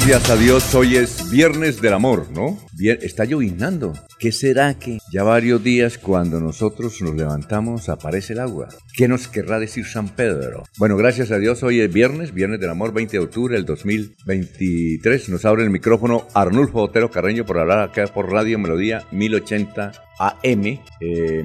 Gracias a Dios, hoy es Viernes del Amor, ¿no? Está llovinando. ¿Qué será que ya varios días cuando nosotros nos levantamos aparece el agua? ¿Qué nos querrá decir San Pedro? Bueno, gracias a Dios, hoy es viernes, Viernes del Amor, 20 de octubre del 2023. Nos abre el micrófono Arnulfo Otero Carreño por hablar acá por Radio Melodía 1080 AM, eh,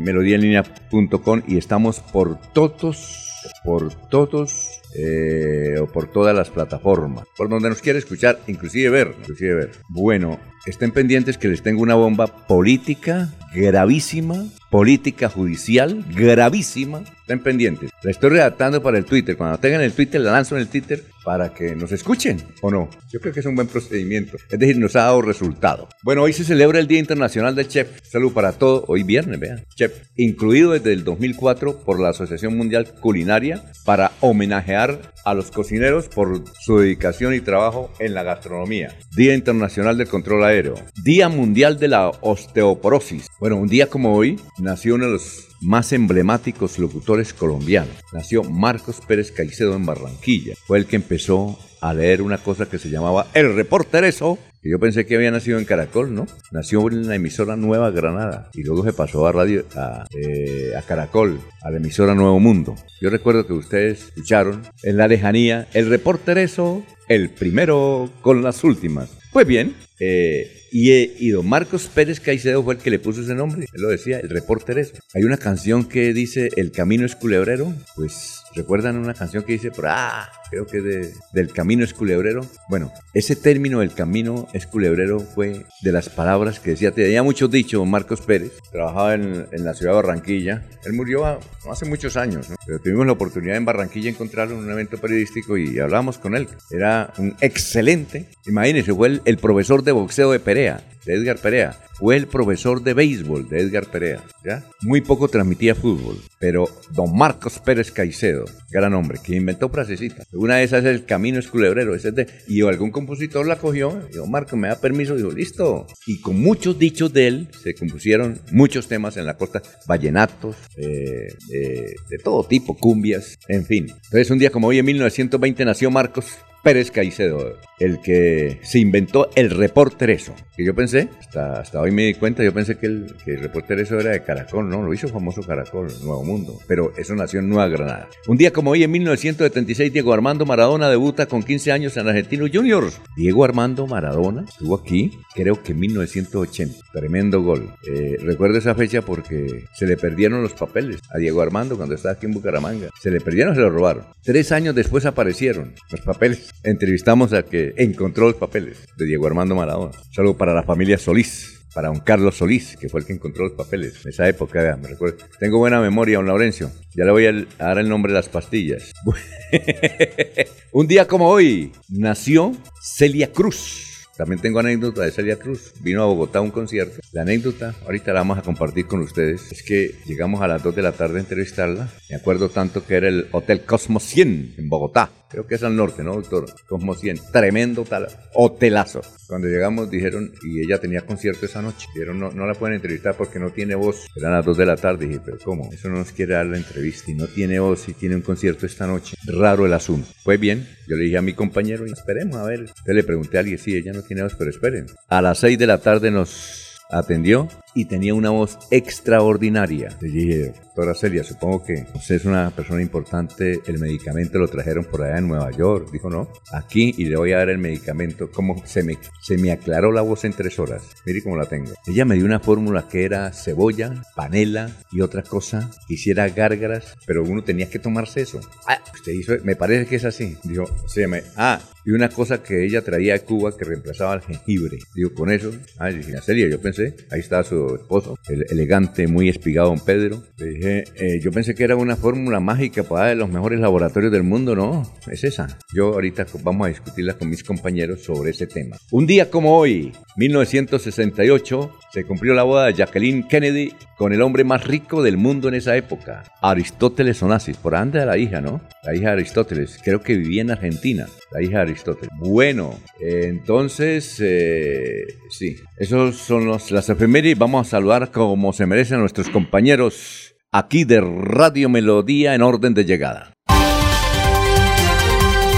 y estamos por todos, por todos eh, o por todas las plataformas, por donde nos quiere escuchar, inclusive ver, inclusive ver. Bueno, estén pendientes que les tengo una bomba política gravísima, política judicial gravísima. Estén pendientes. La estoy redactando para el Twitter. Cuando tengan el Twitter, la lanzo en el Twitter para que nos escuchen, ¿o no? Yo creo que es un buen procedimiento. Es decir, nos ha dado resultado. Bueno, hoy se celebra el Día Internacional del Chef. Salud para todos. Hoy viernes, vean. Chef. Incluido desde el 2004 por la Asociación Mundial Culinaria para homenajear a los cocineros por su dedicación y trabajo en la gastronomía. Día Internacional del Control Aéreo. Día Mundial de la Osteoporosis. Bueno, un día como hoy nació uno de los más emblemáticos locutores colombianos. Nació Marcos Pérez Caicedo en Barranquilla. Fue el que empezó a leer una cosa que se llamaba El Reportereso, que yo pensé que había nacido en Caracol, ¿no? Nació en la emisora Nueva Granada y luego se pasó a radio a, eh, Caracol, a la emisora Nuevo Mundo. Yo recuerdo que ustedes escucharon en la lejanía El Reportereso, el primero con las últimas. Pues bien, eh, y, eh, y, don Marcos Pérez Caicedo fue el que le puso ese nombre. Él lo decía, el reporter eso. Hay una canción que dice El camino es culebrero. Pues recuerdan una canción que dice, ah, creo que de, del camino es culebrero. Bueno, ese término del camino es culebrero fue de las palabras que decía, tenía muchos dichos Marcos Pérez, trabajaba en, en, la ciudad de Barranquilla. Él murió hace muchos años, ¿no? pero tuvimos la oportunidad en Barranquilla de encontrarlo en un evento periodístico y hablamos con él. Era un excelente, imagínense, fue el, el profesor de boxeo de Perea, de Edgar Perea. Fue el profesor de béisbol de Edgar Perea. ¿ya? Muy poco transmitía fútbol, pero don Marcos Pérez Caicedo, gran hombre, que inventó frasecita. Una de esas es el camino es culebrero. De, y algún compositor la cogió, y don Marcos me da permiso, dijo, listo. Y con muchos dichos de él se compusieron muchos temas en la costa, vallenatos, eh, eh, de todo tipo, cumbias, en fin. Entonces un día como hoy en 1920 nació Marcos Pérez Caicedo, el que se inventó el reporter eso. Que yo pensé, hasta, hasta hoy me di cuenta, yo pensé que el, que el reporter eso era de Caracol, no, lo hizo famoso Caracol, Nuevo Mundo, pero eso nació en Nueva Granada. Un día como hoy, en 1976, Diego Armando Maradona debuta con 15 años en Argentinos Juniors. Diego Armando Maradona estuvo aquí, creo que en 1980, tremendo gol. Eh, recuerdo esa fecha porque se le perdieron los papeles a Diego Armando cuando estaba aquí en Bucaramanga. Se le perdieron, se los robaron. Tres años después aparecieron los papeles entrevistamos a que encontró los papeles de Diego Armando Maradona. Saludo para la familia Solís. para don Carlos Solís, que fue el que encontró los papeles. En esa época, me recuerdo. Tengo buena memoria, don Laurencio. Ya le voy a dar el nombre de las pastillas. Un día como hoy nació Celia Cruz. También tengo anécdota de Celia Cruz. Vino a Bogotá a un concierto. La anécdota, ahorita la vamos a compartir con ustedes, es que llegamos a las 2 de la tarde a entrevistarla. Me acuerdo tanto que era el Hotel Cosmos 100 en Bogotá. Creo que es al norte, ¿no, doctor? Cosmos 100. Tremendo tal hotelazo. Cuando llegamos dijeron, y ella tenía concierto esa noche. Dijeron, no, no la pueden entrevistar porque no tiene voz. Eran las 2 de la tarde. Dije, pero ¿cómo? Eso no nos quiere dar la entrevista y no tiene voz y tiene un concierto esta noche. Raro el asunto. Pues bien, yo le dije a mi compañero, esperemos a ver. Entonces le pregunté a alguien, sí, ella no tiene voz, pero esperen. A las 6 de la tarde nos atendió y tenía una voz extraordinaria. Le dije, doctora Celia, supongo que usted es una persona importante, el medicamento lo trajeron por allá en Nueva York. Dijo, no, aquí y le voy a dar el medicamento. Como se me, se me aclaró la voz en tres horas. Mire cómo la tengo. Ella me dio una fórmula que era cebolla, panela y otra cosa. Hiciera gárgaras, pero uno tenía que tomarse eso. Ah, usted hizo, me parece que es así. Dijo, se me, ah, y una cosa que ella traía de Cuba que reemplazaba el jengibre. Digo, con eso, ah, dije, Celia, yo pensé, ahí está su esposo, el elegante, muy espigado don Pedro. Le dije, eh, yo pensé que era una fórmula mágica para de los mejores laboratorios del mundo, no, es esa. Yo ahorita vamos a discutirla con mis compañeros sobre ese tema. Un día como hoy, 1968, se cumplió la boda de Jacqueline Kennedy con el hombre más rico del mundo en esa época, Aristóteles Onassis, por anda de la hija, ¿no? La hija de Aristóteles, creo que vivía en Argentina, la hija de Aristóteles. Bueno, entonces, eh, sí, esos son los, las efemérides. Vamos a saludar como se merecen nuestros compañeros aquí de Radio Melodía en orden de llegada.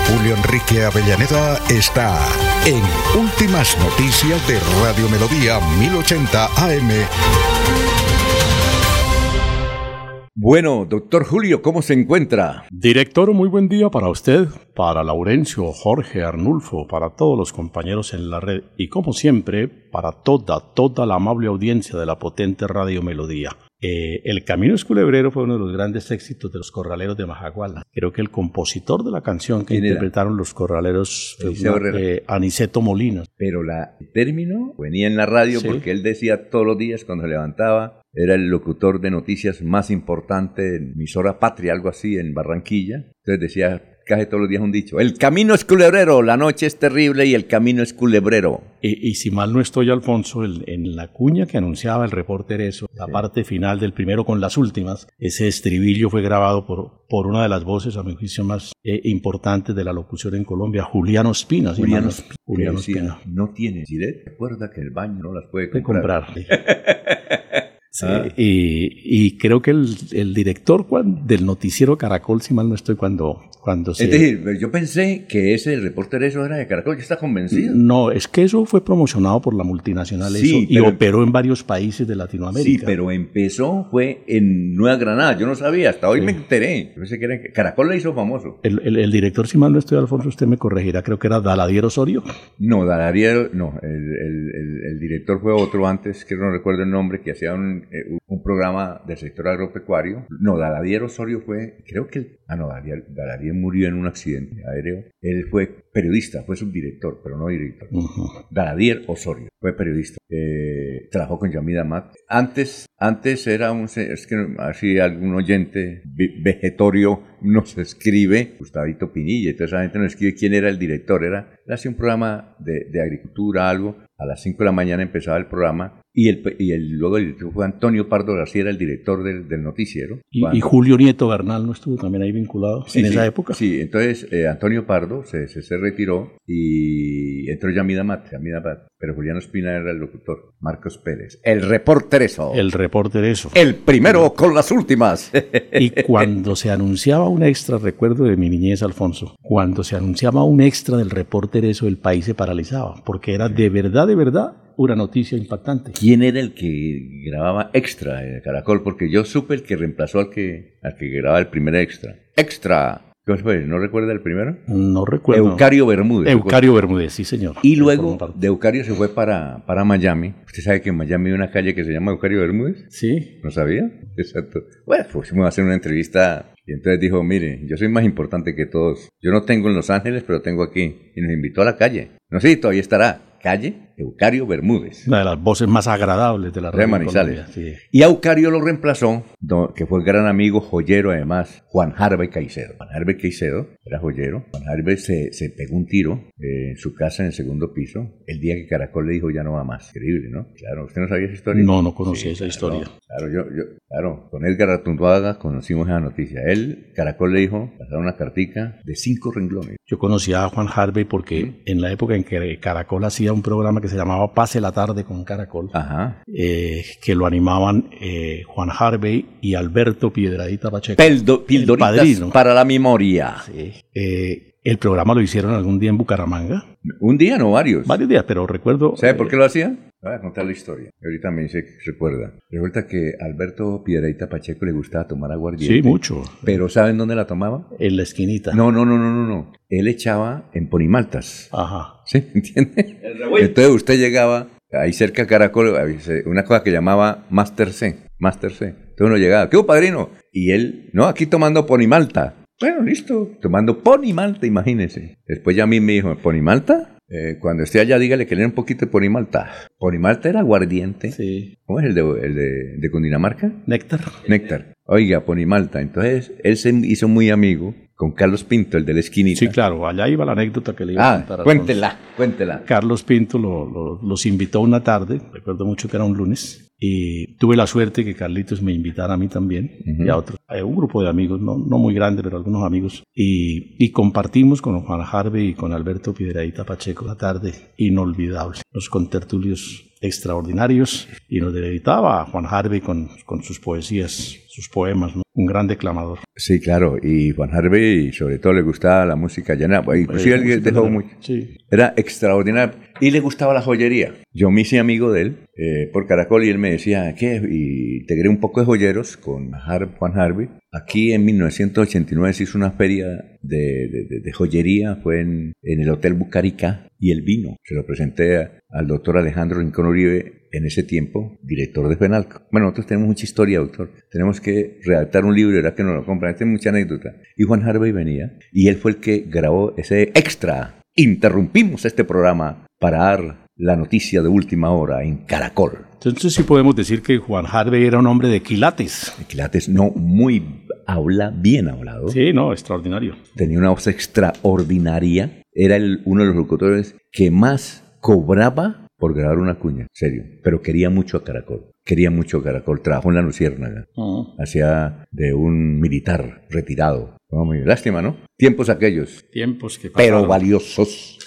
Julio Enrique Avellaneda está en Últimas Noticias de Radio Melodía 1080 AM. Bueno, doctor Julio, ¿cómo se encuentra? Director, muy buen día para usted, para Laurencio, Jorge, Arnulfo, para todos los compañeros en la red y como siempre, para toda, toda la amable audiencia de la potente Radio Melodía. Eh, el Camino Esculebrero fue uno de los grandes éxitos de los corraleros de Majaguala. Creo que el compositor de la canción que interpretaron los corraleros fue eh, Aniceto Molinos. Pero la, el término venía en la radio porque él decía todos los días cuando se levantaba, era el locutor de noticias más importante en emisora patria, algo así, en Barranquilla. Entonces decía casi todos los días un dicho. El camino es culebrero, la noche es terrible y el camino es culebrero. Y, si mal no estoy, Alfonso, en la cuña que anunciaba el reporter eso, la parte final del primero con las últimas, ese estribillo fue grabado por, por una de las voces, a mi juicio, más eh, importantes de la locución en Colombia, Juliano Espina. Juliano, Espina. No tiene recuerda que el baño no las puede comprar. comprar. Ah. y, creo que el, director del noticiero Caracol, si mal no estoy, cuando, cuando se... Es decir, yo pensé que ese reportero eso era de Caracol, ¿ya está convencido? No, es que eso fue promocionado por la multinacional y operó en varios países de Latinoamérica. Sí, pero empezó, fue en Nueva Granada, yo no sabía, hasta hoy me enteré. pensé que era, Caracol le hizo famoso. El, director, si mal no estoy, Alfonso, usted me corregirá, creo que era Daladier Osorio. No, Daladier, no, el, director fue otro antes, que no recuerdo el nombre, que hacía un eh, un programa del sector agropecuario. No, Daladier Osorio fue, creo que, ah, no, Daladier, murió en un accidente aéreo. Él fue periodista, fue subdirector, pero no director. Daladier Osorio fue periodista. Eh, trabajó con Yamida Mat. Antes, antes era un, es que así algún oyente vegetorio nos escribe, Gustavito Pinilla, entonces esa gente nos escribe quién era el director. Era, hacía un programa de, de agricultura, algo. A las 5 de la mañana empezaba el programa y, el, y el, luego el fue Antonio Pardo García, era el director del, del noticiero. Y, Julio Nieto Bernal no estuvo también ahí vinculado en esa época. Sí, entonces eh, Antonio Pardo se, se, retiró y entró Yamida Mat, Yamida Mat, pero Juliano Espina era el locutor, Marcos Pérez, el reportereso. El reportereso. El primero con las últimas. y cuando se anunciaba un extra, recuerdo de mi niñez, Alfonso, cuando se anunciaba un extra del reportereso, el país se paralizaba, porque era de verdad, de verdad una noticia impactante. ¿Quién era el que grababa extra en Caracol? Porque yo supe el que reemplazó al que, al que grababa el primer extra. ¡Extra! ¿No recuerda el primero? No recuerdo. Eucario Bermúdez. Eucario Bermúdez, sí, señor. Y luego de Eucario se fue para, para Miami. ¿Usted sabe que en Miami hay una calle que se llama Eucario Bermúdez? Sí. ¿No sabía? Exacto. Bueno, pues fuimos a hacer una entrevista y entonces dijo, mire, yo soy más importante que todos. Yo no tengo en Los Ángeles, pero tengo aquí. Y nos invitó a la calle. No sé todavía estará. ¿Calle? Eucario Bermúdez. Una de las voces más agradables de la de radio. Manizales. Sí. Y a Eucario lo reemplazó, que fue gran amigo joyero además, Juan Harvey Caicedo. Juan Harvey Caicedo era joyero. Juan Harvey se, se pegó un tiro eh, en su casa en el segundo piso el día que Caracol le dijo ya no va más. Increíble, ¿no? Claro, ¿usted no sabía esa historia? No, no conocía esa claro, historia. Claro, yo, yo, claro, con Edgar Atunduaga conocimos esa noticia. Él, Caracol le dijo, pasaron una cartica de cinco renglones. Yo conocí a Juan Harvey porque en la época en que Caracol hacía un programa que se llamaba Pase la tarde con Caracol, Ajá. eh, que lo animaban eh, Juan Harvey y Alberto Piedradita Pacheco. Peldo, pildoritas padrino. para la memoria. Eh, el programa lo hicieron algún día en Bucaramanga, Un día, no varios. varios días, pero recuerdo... ¿Sabe por qué lo hacían? Voy a contar la historia. Ahorita me dice que recuerda. Resulta que Alberto Piedradita Pacheco le gustaba tomar aguardiente. Sí, mucho. Pero ¿saben dónde la tomaba? En la esquinita. No, no, no, no, no, no. Él echaba en ponimaltas. Ajá. ¿Sí? ¿Entiende? Entonces usted llegaba ahí cerca de Caracol, una cosa que llamaba Master C. Master C. Entonces uno llegaba, ¿qué hubo, padrino? Y él, no, aquí tomando ponimalta. Bueno, listo. Tomando ponimalta, imagínese. Después ya a mí me dijo, ¿ponimalta? Eh, cuando esté allá, dígale que le un poquito de ponimalta. Ponimalta era aguardiente. Sí. ¿Cómo es el de, el de, de Cundinamarca? Néctar. Néctar. Oiga, Ponimalta. Entonces, él se hizo muy amigo con Carlos Pinto, el de la esquinita. Sí, claro, allá iba la anécdota que le iba a Ah, contar. a cuéntela, cuéntela. Carlos Pinto lo- lo- los invitó una tarde, recuerdo mucho que era un lunes, y tuve la suerte que Carlitos me invitara a mí también Ujú. y a otros, a un grupo de amigos, no, no muy grande, pero algunos amigos, y, y compartimos con Juan Harvey y con Alberto Piedradita Pacheco la tarde inolvidable, los contertulios extraordinarios, y nos deleitaba a Juan Harvey con, con sus poesías, sus poemas, ¿no? un gran declamador. Sí, claro. Y Juan Harvey, sobre todo, le gustaba la música llana. Inclusive Eh, él dejó de- muy... Sí, Era extraordinario. Y le gustaba la joyería. Yo me hice amigo de él eh, por Caracol y él me decía, ¿qué? Y integré un poco de joyeros con Har- Juan Harvey. Aquí en 1989 se hizo una feria de, de- joyería, fue en, el Hotel Bucarica y el vino. Se lo presenté al doctor Alejandro Rincón Uribe, en ese tiempo, director de FENALCO. Bueno, nosotros tenemos mucha historia, doctor. Tenemos que redactar un libro, era que nos lo compran. Esta es mucha anécdota. Y Juan Harvey venía y él fue el que grabó ese extra. Interrumpimos este programa para dar la noticia de última hora en Caracol. entonces sí podemos decir que Juan Harvey era un hombre de quilates. Quilates no muy habla, bien hablado. Sí, no, extraordinario. Tenía una voz extraordinaria. Era el- uno de los locutores que más cobraba por grabar una cuña, serio. Pero quería mucho a Caracol. Quería mucho a Caracol. Trabajó en la Luciérnaga. Hacía de un militar retirado. Oh, muy lástima, ¿no? Tiempos aquellos. Tiempos que pero pasaron. valiosos.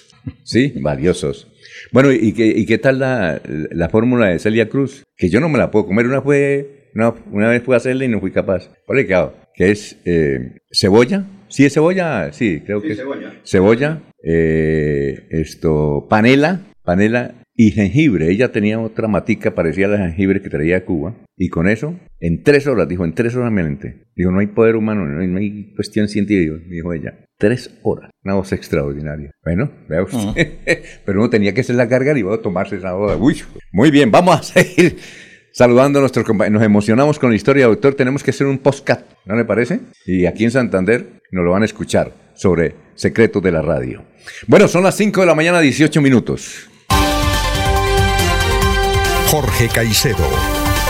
Sí, valiosos. Bueno, ¿y qué, y qué tal la, la fórmula de Celia Cruz? Que yo no me la puedo comer. Una, fue, una, una vez fui a hacerla y no fui capaz. Vale, claro, que es eh, cebolla. ¿Sí es cebolla? Sí, creo que es. Cebolla. eh, esto, panela, panela y jengibre. Ella tenía otra matica parecida a la jengibre que traía de Cuba. Y con eso, en tres horas, dijo, en tres horas me alenté. Dijo, no hay poder humano, no hay, no hay cuestión científica, dijo ella. Tres horas. Una voz extraordinaria. Bueno, vea usted. Pero uno tenía que hacer la carga y voy a tomarse esa boda. Uy, muy bien, vamos a seguir saludando a nuestros compañeros. Nos emocionamos con la historia, doctor. Tenemos que hacer un postcat, ¿no le parece? Y aquí en Santander nos lo van a escuchar sobre secretos de la radio. Bueno, son las 5 de la mañana, 18 minutos. Jorge Caicedo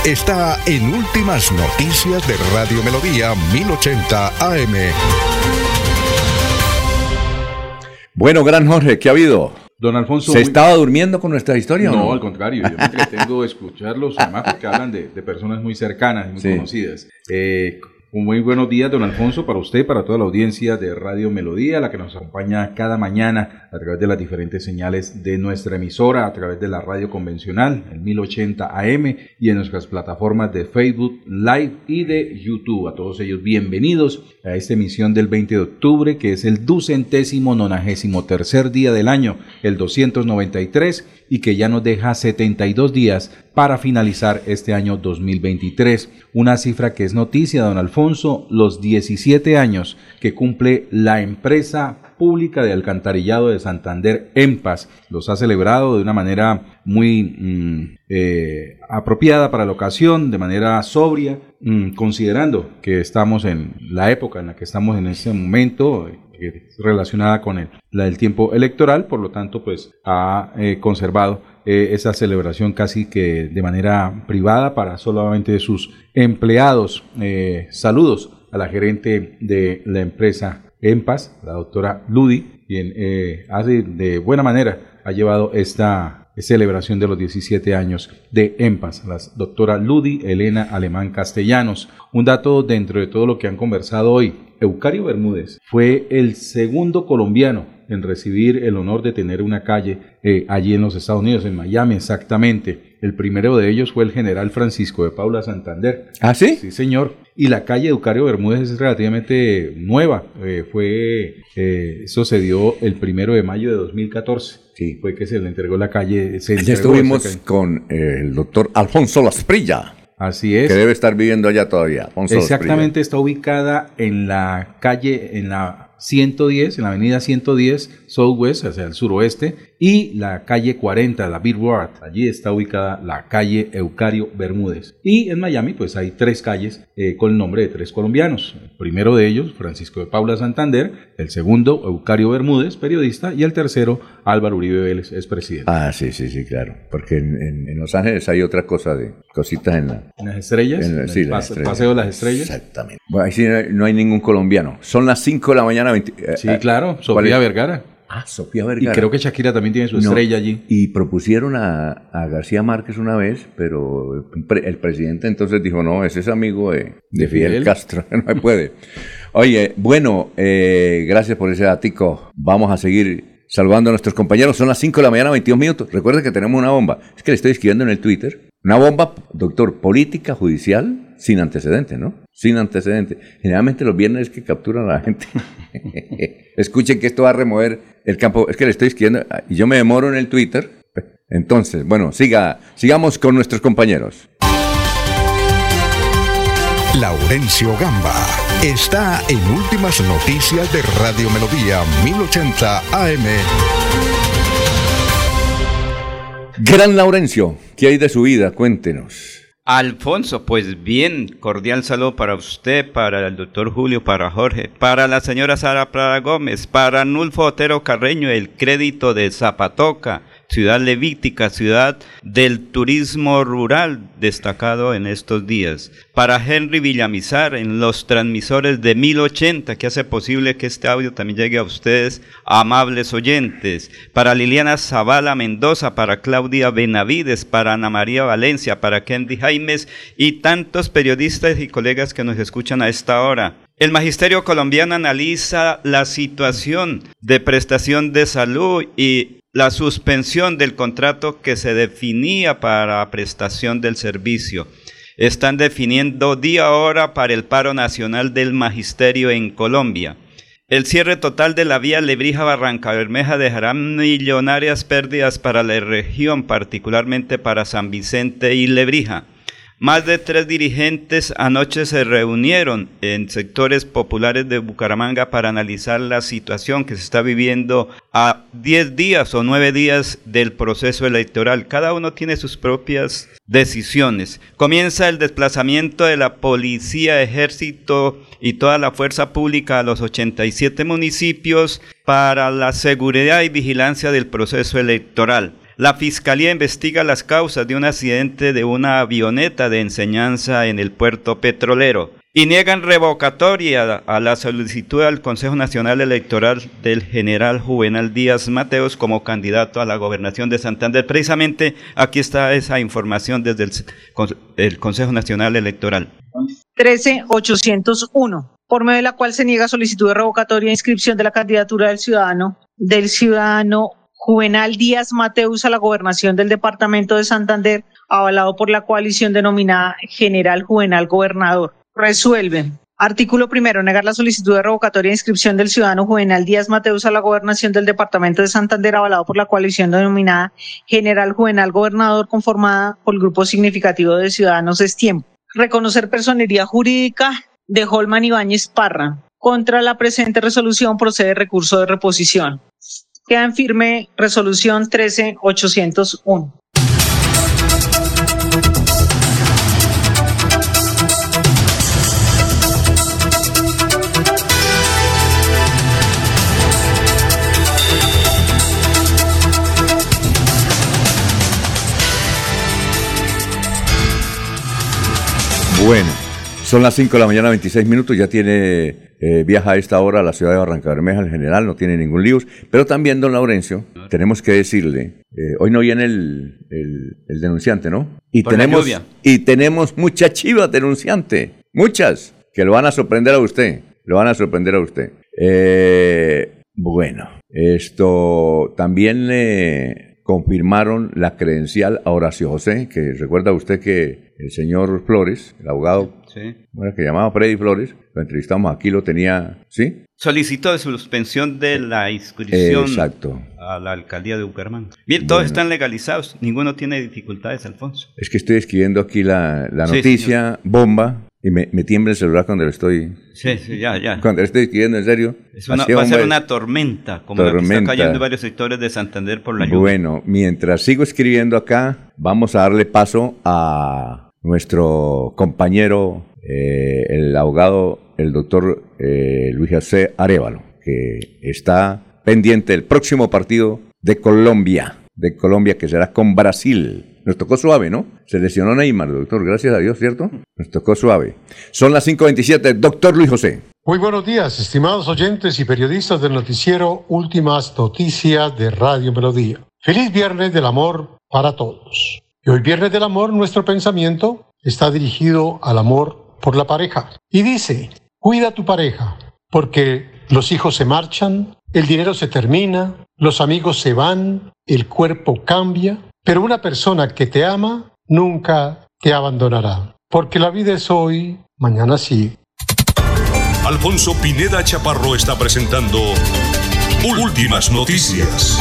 está en Últimas Noticias de Radio Melodía 1080 AM. Bueno, gran Jorge, ¿qué ha habido? Don Alfonso. ¿Se muy- estaba durmiendo con nuestra historia o No, no? al contrario, yo me entretengo escucharlos, además porque hablan de, de personas muy cercanas y muy Sí. conocidas. Eh, un muy buenos días, don Alfonso, para usted, para toda la audiencia de Radio Melodía, la que nos acompaña cada mañana a través de las diferentes señales de nuestra emisora, a través de la radio convencional, el 1080 AM, y en nuestras plataformas de Facebook Live y de YouTube. A todos ellos, bienvenidos a esta emisión del 20 de octubre, que es el ducentésimo nonagésimo tercer día del año, el 293, y que ya nos deja 72 días para finalizar este año 2023. Una cifra que es noticia, don Alfonso, los 17 años que cumple la empresa pública de alcantarillado de Santander, EMPAS. Los ha celebrado de una manera muy mm, eh, apropiada para la ocasión, de manera sobria, mm, considerando que estamos en la época en la que estamos en este momento, eh, relacionada con el, la del tiempo electoral, por lo tanto, pues ha eh, conservado eh, esa celebración casi que de manera privada para solamente sus empleados. Eh, saludos a la gerente de la empresa EMPAS, la doctora Ludi, quien eh, hace de buena manera ha llevado esta celebración de los 17 años de EMPAS, la doctora Ludi Elena Alemán Castellanos. Un dato dentro de todo lo que han conversado hoy. Eucario Bermúdez fue el segundo colombiano en recibir el honor de tener una calle eh, allí en los Estados Unidos, en Miami exactamente. El primero de ellos fue el general Francisco de Paula Santander. ¿Ah, sí? Sí, señor. Y la calle Eucario Bermúdez es relativamente nueva. Eh, fue, eh, eso se dio el primero de mayo de 2014. Sí. Fue que se le entregó la calle. Se Allí estuvimos con el doctor Alfonso Lasprilla. Así es. Que debe estar viviendo allá todavía. Alfonso Exactamente, está ubicada en la calle, en la 110, en la avenida 110 Southwest, hacia el suroeste, y la calle 40, la Billboard. Allí está ubicada la calle Eucario Bermúdez. Y en Miami, pues hay tres calles eh, con el nombre de tres colombianos. El primero de ellos, Francisco de Paula Santander, el segundo, Eucario Bermúdez, periodista, y el tercero, Álvaro Uribe Vélez, es presidente. Ah, sí, sí, sí, claro. Porque en, Los Ángeles hay otra cosa de cositas en, la, ¿En las estrellas. En sí, el paseo de las estrellas. Exactamente. Bueno, ahí sí no hay ningún colombiano. Son las 5 de la mañana eh, sí, claro, Sofía Vergara. Ah, Sofía Vergara. Y creo que Shakira también tiene su estrella allí. Y propusieron a, García Márquez una vez, pero el, presidente entonces dijo, no, ese es amigo de, Fidel, Castro, no puede. Oye, bueno, eh, gracias por ese datico. Vamos a seguir saludando a nuestros compañeros. Son las 5 de la mañana, 22 minutos. Recuerden que tenemos una bomba. Es que le estoy escribiendo en el Twitter. Una bomba, doctor, política, judicial, sin antecedentes, ¿no? Sin antecedentes. Generalmente los viernes es que capturan a la gente. Escuchen que esto va a remover el campo. Es que le estoy escribiendo y yo me demoro en el Twitter. Entonces, bueno, siga, sigamos con nuestros compañeros. Laurencio Gamba está en Últimas Noticias de Radio Melodía 1080 AM. Gran Laurencio, ¿qué hay de su vida? Cuéntenos. Alfonso, pues bien, cordial saludo para usted, para el doctor Julio, para Jorge, para la señora Sara Prada Gómez, para Nulfo Otero Carreño, el crédito de Zapatoca, ciudad levítica, ciudad del turismo rural destacado en estos días. Para Henry Villamizar en los transmisores de 1080 que hace posible que este audio también llegue a ustedes, amables oyentes. Para Liliana Zavala Mendoza, para Claudia Benavides, para Ana María Valencia, para Kendi Jaimes y tantos periodistas y colegas que nos escuchan a esta hora. El Magisterio colombiano analiza la situación de prestación de salud y la suspensión del contrato que se definía para prestación del servicio. Están definiendo día hora para el paro nacional del magisterio en Colombia. El cierre total de la vía Lebrija Barranca Bermeja dejará millonarias pérdidas para la región, particularmente para San Vicente y Lebrija. Más de tres dirigentes anoche se reunieron en sectores populares de Bucaramanga para analizar la situación que se está viviendo a 10 días o 9 días del proceso electoral. Cada uno tiene sus propias decisiones. Comienza el desplazamiento de la policía, ejército y toda la fuerza pública a los 87 municipios para la seguridad y vigilancia del proceso electoral. La Fiscalía investiga las causas de un accidente de una avioneta de enseñanza en el puerto petrolero y niegan revocatoria a la solicitud al Consejo Nacional Electoral del general Juvenal Díaz Mateos como candidato a la gobernación de Santander. Precisamente aquí está esa información desde el, Consejo Nacional Electoral. 13801, por medio de la cual se niega solicitud de revocatoria e inscripción de la candidatura del ciudadano, del ciudadano Juvenal Díaz Mateus a la gobernación del departamento de Santander, avalado por la coalición denominada General Juvenal Gobernador. Resuelve. Artículo primero. Negar la solicitud de revocatoria e inscripción del ciudadano Juvenal Díaz Mateus a la gobernación del departamento de Santander, avalado por la coalición denominada General Juvenal Gobernador, conformada por el grupo significativo de ciudadanos es tiempo. Reconocer personería jurídica de Holman Ibáñez Parra. Contra la presente resolución procede recurso de reposición. Queda en firme resolución 13801. Bueno, son las 5 de la mañana, 26 minutos, ya tiene eh, viaja a esta hora a la ciudad de Barranca Bermeja en general, no tiene ningún lío, pero también, don Laurencio, tenemos que decirle, eh, hoy no viene el, el- el denunciante, ¿no? Y Por tenemos, y tenemos muchas chivas denunciante, muchas, que lo van a sorprender a usted, lo van a sorprender a usted. Eh, bueno, esto también le confirmaron la credencial a Horacio José, que recuerda usted que el señor Flores, el abogado, Sí. bueno, que llamaba Freddy Flores, lo entrevistamos aquí, lo tenía, ¿sí? Solicitó de suspensión de la inscripción Exacto. a la alcaldía de Bucaramanga. Bien, todos Bueno. están legalizados, ninguno tiene dificultades, Alfonso. Es que estoy escribiendo aquí la, la Sí, noticia, bomba, y me, me tiembla el celular cuando lo estoy, Sí, sí, ya, ya. cuando lo estoy escribiendo, en serio. Es una- va a ser una tormenta, como la que Tormenta. está cayendo en varios sectores de Santander por la lluvia. Bueno, mientras sigo escribiendo acá, vamos a darle paso a nuestro compañero, eh, el abogado, el doctor eh, Luis José Arevalo, que está pendiente del próximo partido de Colombia, de Colombia que será con Brasil. Nos tocó suave, ¿no? Se lesionó Neymar, doctor, gracias a Dios, ¿cierto? Nos tocó suave. Son las 5.27, doctor Luis José. Muy buenos días, estimados oyentes y periodistas del noticiero Últimas Noticias de Radio Melodía. Feliz Viernes del Amor para todos. Y hoy Viernes del Amor, nuestro pensamiento está dirigido al amor por la pareja. Y dice, cuida a tu pareja, porque los hijos se marchan, el dinero se termina, los amigos se van, el cuerpo cambia, pero una persona que te ama nunca te abandonará. Porque la vida es hoy, mañana sí. Alfonso Pineda Chaparro está presentando Últimas Noticias.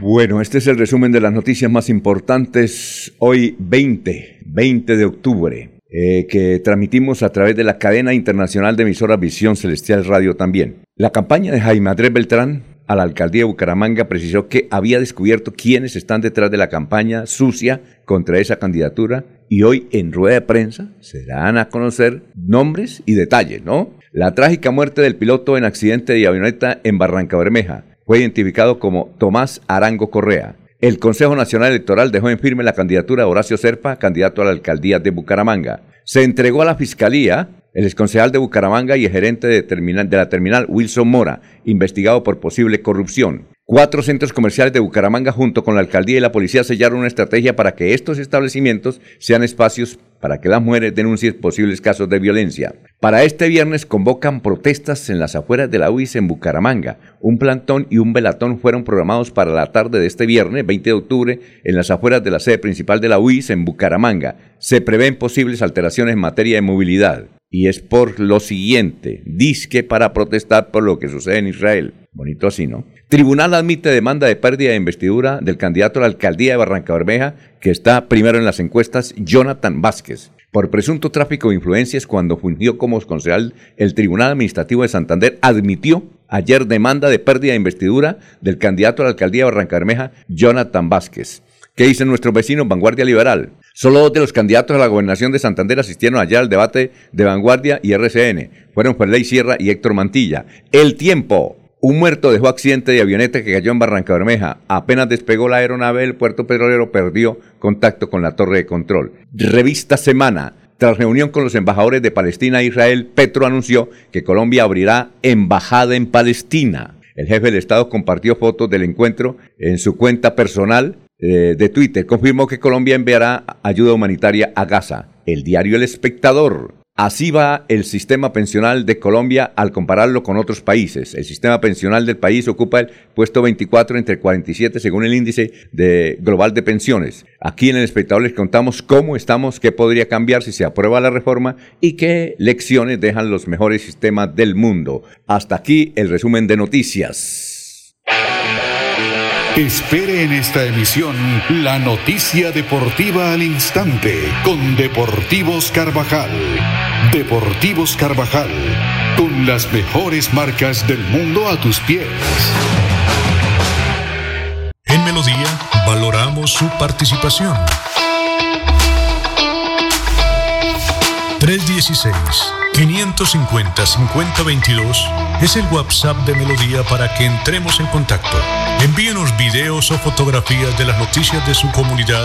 Bueno, este es el resumen de las noticias más importantes hoy 20, 20 de octubre, eh, que transmitimos a través de la cadena internacional de emisoras Visión Celestial Radio también. La campaña de Jaime Andrés Beltrán a la alcaldía de Bucaramanga precisó que había descubierto quiénes están detrás de la campaña sucia contra esa candidatura y hoy en rueda de prensa se darán a conocer nombres y detalles, ¿no? La trágica muerte del piloto en accidente de avioneta en Barranca Bermeja fue identificado como Tomás Arango Correa. El Consejo Nacional Electoral dejó en firme la candidatura de Horacio Serpa, candidato a la alcaldía de Bucaramanga. Se entregó a la Fiscalía el exconcejal de Bucaramanga y el gerente de, de la terminal, Wilson Mora, investigado por posible corrupción. Cuatro centros comerciales de Bucaramanga junto con la alcaldía y la policía sellaron una estrategia para que estos establecimientos sean espacios para que las mujeres denuncien posibles casos de violencia. Para este viernes convocan protestas en las afueras de la UIS en Bucaramanga. Un plantón y un velatón fueron programados para la tarde de este viernes, 20 de octubre, en las afueras de la sede principal de la UIS en Bucaramanga. Se prevén posibles alteraciones en materia de movilidad. Y es por lo siguiente, disque para protestar por lo que sucede en Israel. Bonito así, ¿no? Tribunal admite demanda de pérdida de investidura del candidato a la alcaldía de Barranca Bermeja, que está primero en las encuestas, Jonathan Vázquez. Por presunto tráfico de influencias, cuando fungió como concejal, el Tribunal Administrativo de Santander admitió ayer demanda de pérdida de investidura del candidato a la alcaldía de Barranca Bermeja, Jonathan Vázquez. ¿Qué dicen nuestros vecinos Vanguardia Liberal? Solo dos de los candidatos a la gobernación de Santander asistieron allá al debate de Vanguardia y RCN. Fueron Ferley Sierra y Héctor Mantilla. El tiempo. Un muerto dejó accidente de avioneta que cayó en Barranca Bermeja. Apenas despegó la aeronave, el puerto petrolero perdió contacto con la torre de control. Revista Semana. Tras reunión con los embajadores de Palestina e Israel, Petro anunció que Colombia abrirá embajada en Palestina. El jefe del Estado compartió fotos del encuentro en su cuenta personal eh, de Twitter. Confirmó que Colombia enviará ayuda humanitaria a Gaza. El diario El Espectador. Así va el sistema pensional de Colombia al compararlo con otros países. El sistema pensional del país ocupa el puesto 24 entre 47 según el índice de global de pensiones. Aquí en el espectador les contamos cómo estamos, qué podría cambiar si se aprueba la reforma y qué lecciones dejan los mejores sistemas del mundo. Hasta aquí el resumen de noticias. Espere en esta emisión la noticia deportiva al instante con Deportivos Carvajal. Deportivos Carvajal, con las mejores marcas del mundo a tus pies. En Melodía valoramos su participación. 316 550-5022 es el WhatsApp de Melodía para que entremos en contacto. Envíenos videos o fotografías de las noticias de su comunidad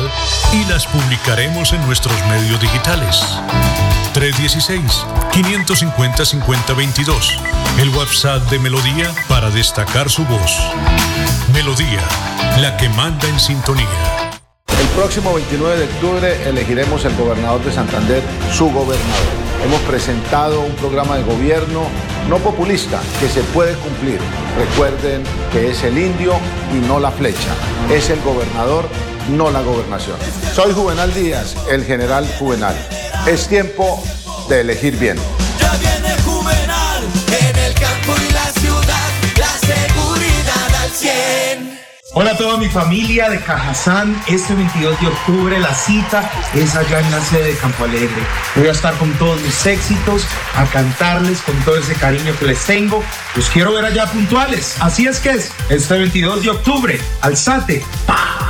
y las publicaremos en nuestros medios digitales. 316-550-5022, el WhatsApp de Melodía para destacar su voz. Melodía, la que manda en sintonía. El próximo 29 de octubre elegiremos el gobernador de Santander, su gobernador. Hemos presentado un programa de gobierno no populista que se puede cumplir. Recuerden que es el indio y no la flecha. Es el gobernador, no la gobernación. Soy Juvenal Díaz, el general Juvenal. Es tiempo de elegir bien. Ya viene Juvenal Hola a toda mi familia de Cajazán. Este 22 de octubre la cita es allá en la sede de Campo Alegre. Voy a estar con todos mis éxitos, a cantarles con todo ese cariño que les tengo. Los quiero ver allá puntuales. Así es que es, este 22 de octubre, alzate. ¡Pa!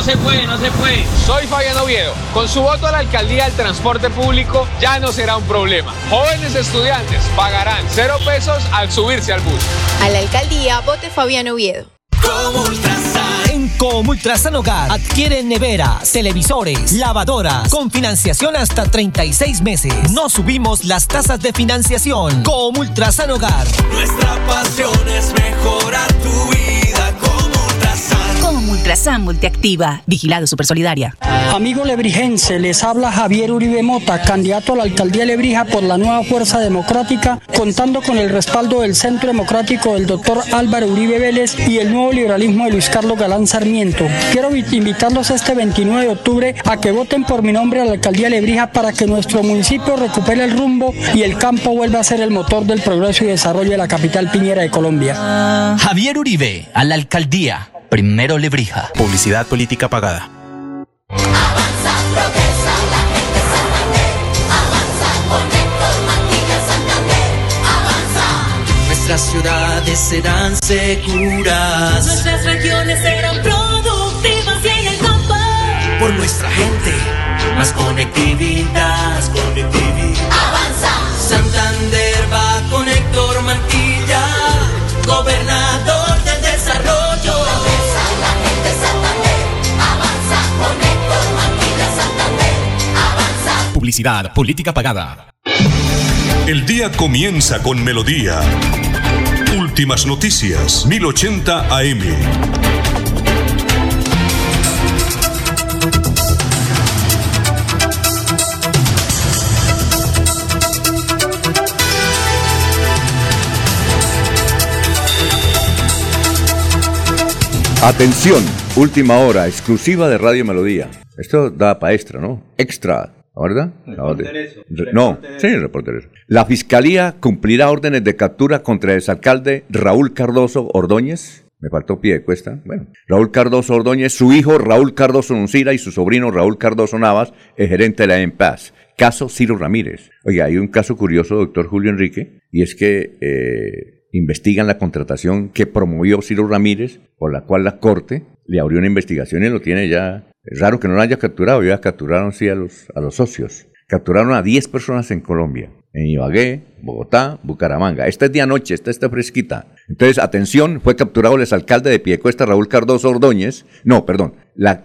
No, se puede, no se puede. Soy Fabián Oviedo. Con su voto a la alcaldía el transporte público ya no será un problema. Jóvenes estudiantes pagarán cero pesos al subirse al bus. A la alcaldía, vote Fabián Oviedo. En Comultrasan Hogar adquieren neveras, televisores, lavadoras con financiación hasta 36 meses. No subimos las tasas de financiación. Comultrasan Hogar. Nuestra pasión es mejorar tu vida Ultrasan. Multiactiva, vigilado Supersolidaria. Amigo lebrijense, les habla Javier Uribe Mota, candidato a la alcaldía de Lebrija por la nueva Fuerza Democrática, contando con el respaldo del Centro Democrático del doctor Álvaro Uribe Vélez y el nuevo liberalismo de Luis Carlos Galán Sarmiento. Quiero invitarlos este 29 de octubre a que voten por mi nombre a la alcaldía de Lebrija para que nuestro municipio recupere el rumbo y el campo vuelva a ser el motor del progreso y desarrollo de la capital piñera de Colombia. Javier Uribe, a la alcaldía. Primero Lebrija. Publicidad política pagada. Avanza, progresa, la gente Santander. Avanza, con Héctor Mantilla Santander. Avanza. Nuestras ciudades serán seguras. Nuestras regiones serán productivas y en el campo. Por nuestra gente, más conectividad. Más conectividad. Avanza. Santander va con Héctor Mantilla, Publicidad política pagada. El día comienza con melodía. Últimas noticias, 1080 AM. Atención, última hora, exclusiva de Radio Melodía. Esto da para extra, ¿no? Extra, ¿verdad? La No, sí, reportero. La Fiscalía cumplirá órdenes de captura contra el exalcalde Raúl Cardoso Ordóñez. Me faltó pie de cuesta. Bueno, Raúl Cardoso Ordóñez, su hijo Raúl Cardoso Nuncira y su sobrino Raúl Cardoso Navas, el gerente de la EMPAS. Caso Ciro Ramírez. Oiga, hay un caso curioso, doctor Julio Enrique, y es que eh, investigan la contratación que promovió Ciro Ramírez, por la cual la Corte le abrió una investigación y lo tiene ya. Es raro que no lo haya capturado, ya capturaron sí a los, a los socios. Capturaron a 10 personas en Colombia, en Ibagué, Bogotá, Bucaramanga. Esta es de anoche, esta está fresquita. Entonces, atención, fue capturado el exalcalde de Piecuesta, Raúl Cardoso Ordóñez. No, perdón,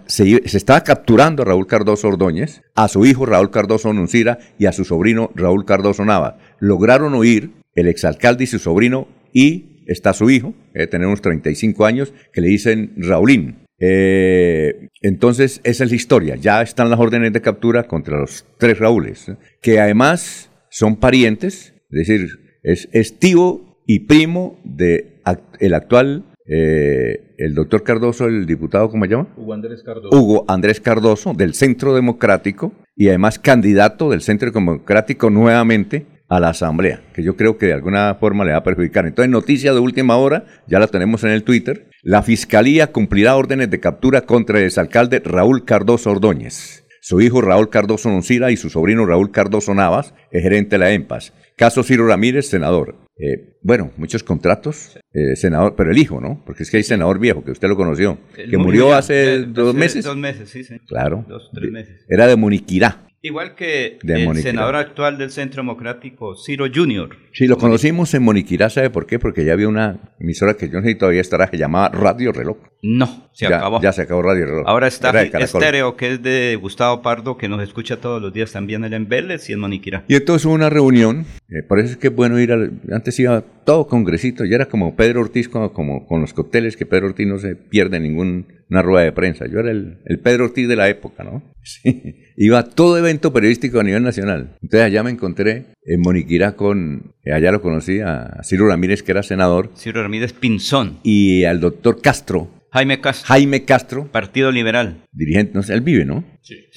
se estaba capturando a Raúl Cardoso Ordóñez, a su hijo Raúl Cardoso Nuncira y a su sobrino Raúl Cardoso Nava. Lograron huir el exalcalde y su sobrino y está su hijo, debe tener unos 35 años, que le dicen Raulín. Eh, entonces, esa es la historia. Ya están las órdenes de captura contra los tres Raúles, ¿eh? que además son parientes, es decir, es, es tío y primo de act- el actual, eh, el doctor Cardoso, el diputado, ¿cómo se llama? Hugo Andrés Cardoso. Hugo Andrés Cardoso, del Centro Democrático, y además candidato del Centro Democrático nuevamente a la Asamblea, que yo creo que de alguna forma le va a perjudicar. Entonces, noticia de última hora, ya la tenemos en el Twitter, la Fiscalía cumplirá órdenes de captura contra el exalcalde Raúl Cardoso Ordóñez. Su hijo Raúl Cardoso Noncira y su sobrino Raúl Cardoso Navas es gerente de la EMPAS. Caso Ciro Ramírez, senador. Eh, bueno, muchos contratos, eh, senador, pero el hijo, ¿no? Porque es que hay senador viejo, que usted lo conoció, El que murió hace de- dos meses. Dos meses, sí, sí. Claro. Dos, tres meses. Era de Muniquirá. Igual que De el senador actual del Centro Democrático, Ciro Junior. Sí, lo conocimos en Moniquirá, ¿sabe por qué? Porque ya había una emisora que yo no sé si todavía estará, que llamaba Radio Reloj. No, se Ya- acabó. Ya se acabó Radio Reloj. Ahora está. Estéreo, que es de Gustavo Pardo, que nos escucha todos los días también él en Vélez y en Moniquirá. Y entonces hubo una reunión, eh, por eso es que es bueno ir al... Antes iba todo congresito, ya era como Pedro Ortiz, como, como con los cócteles, que Pedro Ortiz no se pierde ninguna rueda de prensa. Yo era el, el Pedro Ortiz de la época, ¿no? Sí. Iba a todo evento periodístico a nivel nacional. Entonces allá me encontré en Moniquirá con... eh, allá lo conocí a Ciro Ramírez, que era senador, Ciro Ramírez Pinzón. y al doctor Castro, Jaime Castro. Jaime Castro, Partido Liberal. dirigente, no sé, él vive, ¿no?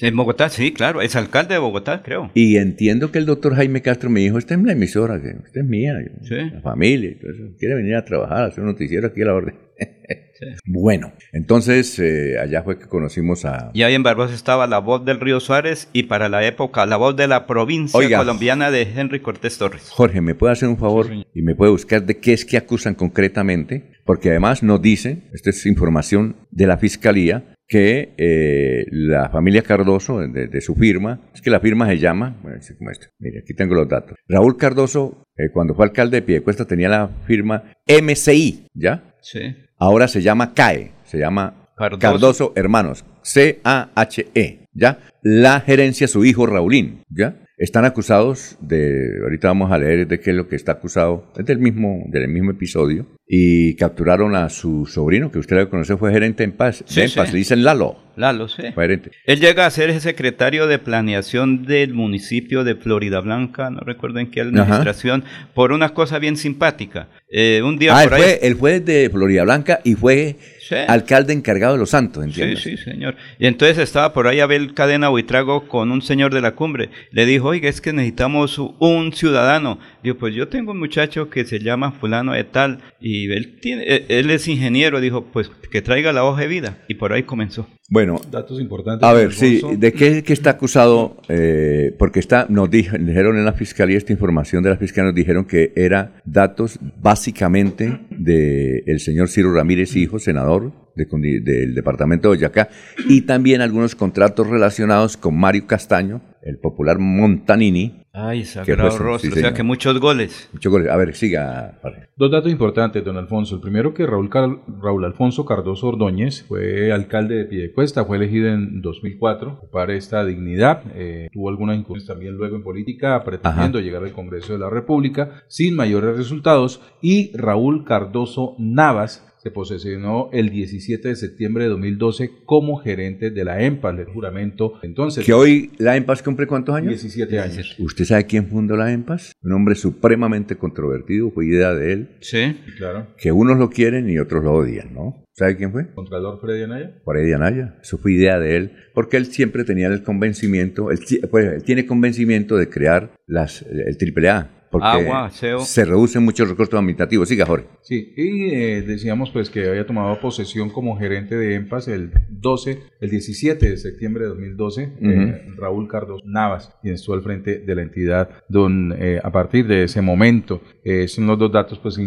En Bogotá, sí, claro. Es alcalde de Bogotá, creo. Y entiendo que el doctor Jaime Castro me dijo, esta es la emisora, que esta es mía, Sí. la familia, y todo eso. quiere venir a trabajar, a hacer un noticiero aquí a la orden. Bueno, entonces eh, allá fue que conocimos a... Y ahí en Barbosa estaba la voz del Río Suárez y para la época la voz de la provincia Oiga. colombiana de Henry Cortés Torres. Jorge, ¿me puede hacer un favor y me puede buscar de qué es que acusan concretamente? Porque además nos dicen, esta es información de la Fiscalía, que eh, la familia Cardoso, de, de su firma, es que la firma se llama, bueno, así como esto, mire, aquí tengo los datos. Raúl Cardoso, eh, cuando fue alcalde de Piedecuesta, tenía la firma MCI, ¿ya? Sí. Ahora se llama CAE, se llama Cardoso. Cardoso, Hermanos, C-A-H-E, ¿ya? La gerencia, su hijo Raulín, ¿ya? Están acusados de, ahorita vamos a leer de qué es lo que está acusado, es del mismo, del mismo episodio, y capturaron a su sobrino, que usted lo conoce, fue gerente en paz, Sí, de sí. Enpaz, le dicen Lalo, Lalo, sí. fue gerente. Él llega a ser el secretario de planeación del municipio de Florida Blanca, no recuerdo en qué administración, por una cosa bien simpática. Eh, un día Ah, él por ahí... fue, él fue de Florida Blanca y fue Sí. alcalde encargado de Los Santos, Sí, ¿entiendes? sí, señor. Y entonces estaba por ahí Abel Cadena Buitrago con un señor de la cumbre. Le dijo, oiga, es que necesitamos un ciudadano. Dijo, pues yo tengo un muchacho que se llama fulano de tal y él, tiene, eh, él es ingeniero. Dijo, pues que traiga la hoja de vida. Y por ahí comenzó. Bueno, Datos importantes. A ver, sí. ¿de qué, qué está acusado? Eh, porque está, nos dij- dijeron en la fiscalía, esta información de la fiscalía nos dijeron que era datos básicamente del el señor Ciro Ramírez, hijo, senador de del departamento de Boyacá, y también algunos contratos relacionados con Mario Castaño, el popular Montanini. Ay, que sagrado rostro. sí, o sea señor. que muchos goles. Muchos goles. A ver, siga. Dos datos importantes, don Alfonso. El primero que Raúl, Car- Raúl Alfonso Cardoso Ordóñez fue alcalde de Piedecuesta, fue elegido en 2004 para esta dignidad. Eh, tuvo algunas incursiones también luego en política, pretendiendo llegar al Congreso de la República sin mayores resultados. Y Raúl Cardoso Navas se posesionó el 17 de septiembre de 2012 como gerente de la EMPA, del juramento. Entonces, Que hoy la EMPAS cumple cuántos años? 17 años. ¿Usted sabe quién fundó la EMPAS? Un hombre supremamente controvertido, fue idea de él. Sí. Claro. que unos lo quieren y otros lo odian, ¿no? ¿Sabe quién fue? Contralor Freddy Anaya. Freddy Anaya. Eso fue idea de él, porque él siempre tenía el convencimiento, él, pues, él tiene convencimiento de crear las, el AAA, porque Agua, aseo. se reducen muchos recursos administrativos. Siga, Jorge. Sí, y eh, decíamos pues que había tomado posesión como gerente de EMPAS el 12, el 17 de septiembre de 2012, eh, Raúl Cardoso Navas, quien estuvo al frente de la entidad don, eh, a partir de ese momento. Eh, son los dos datos pues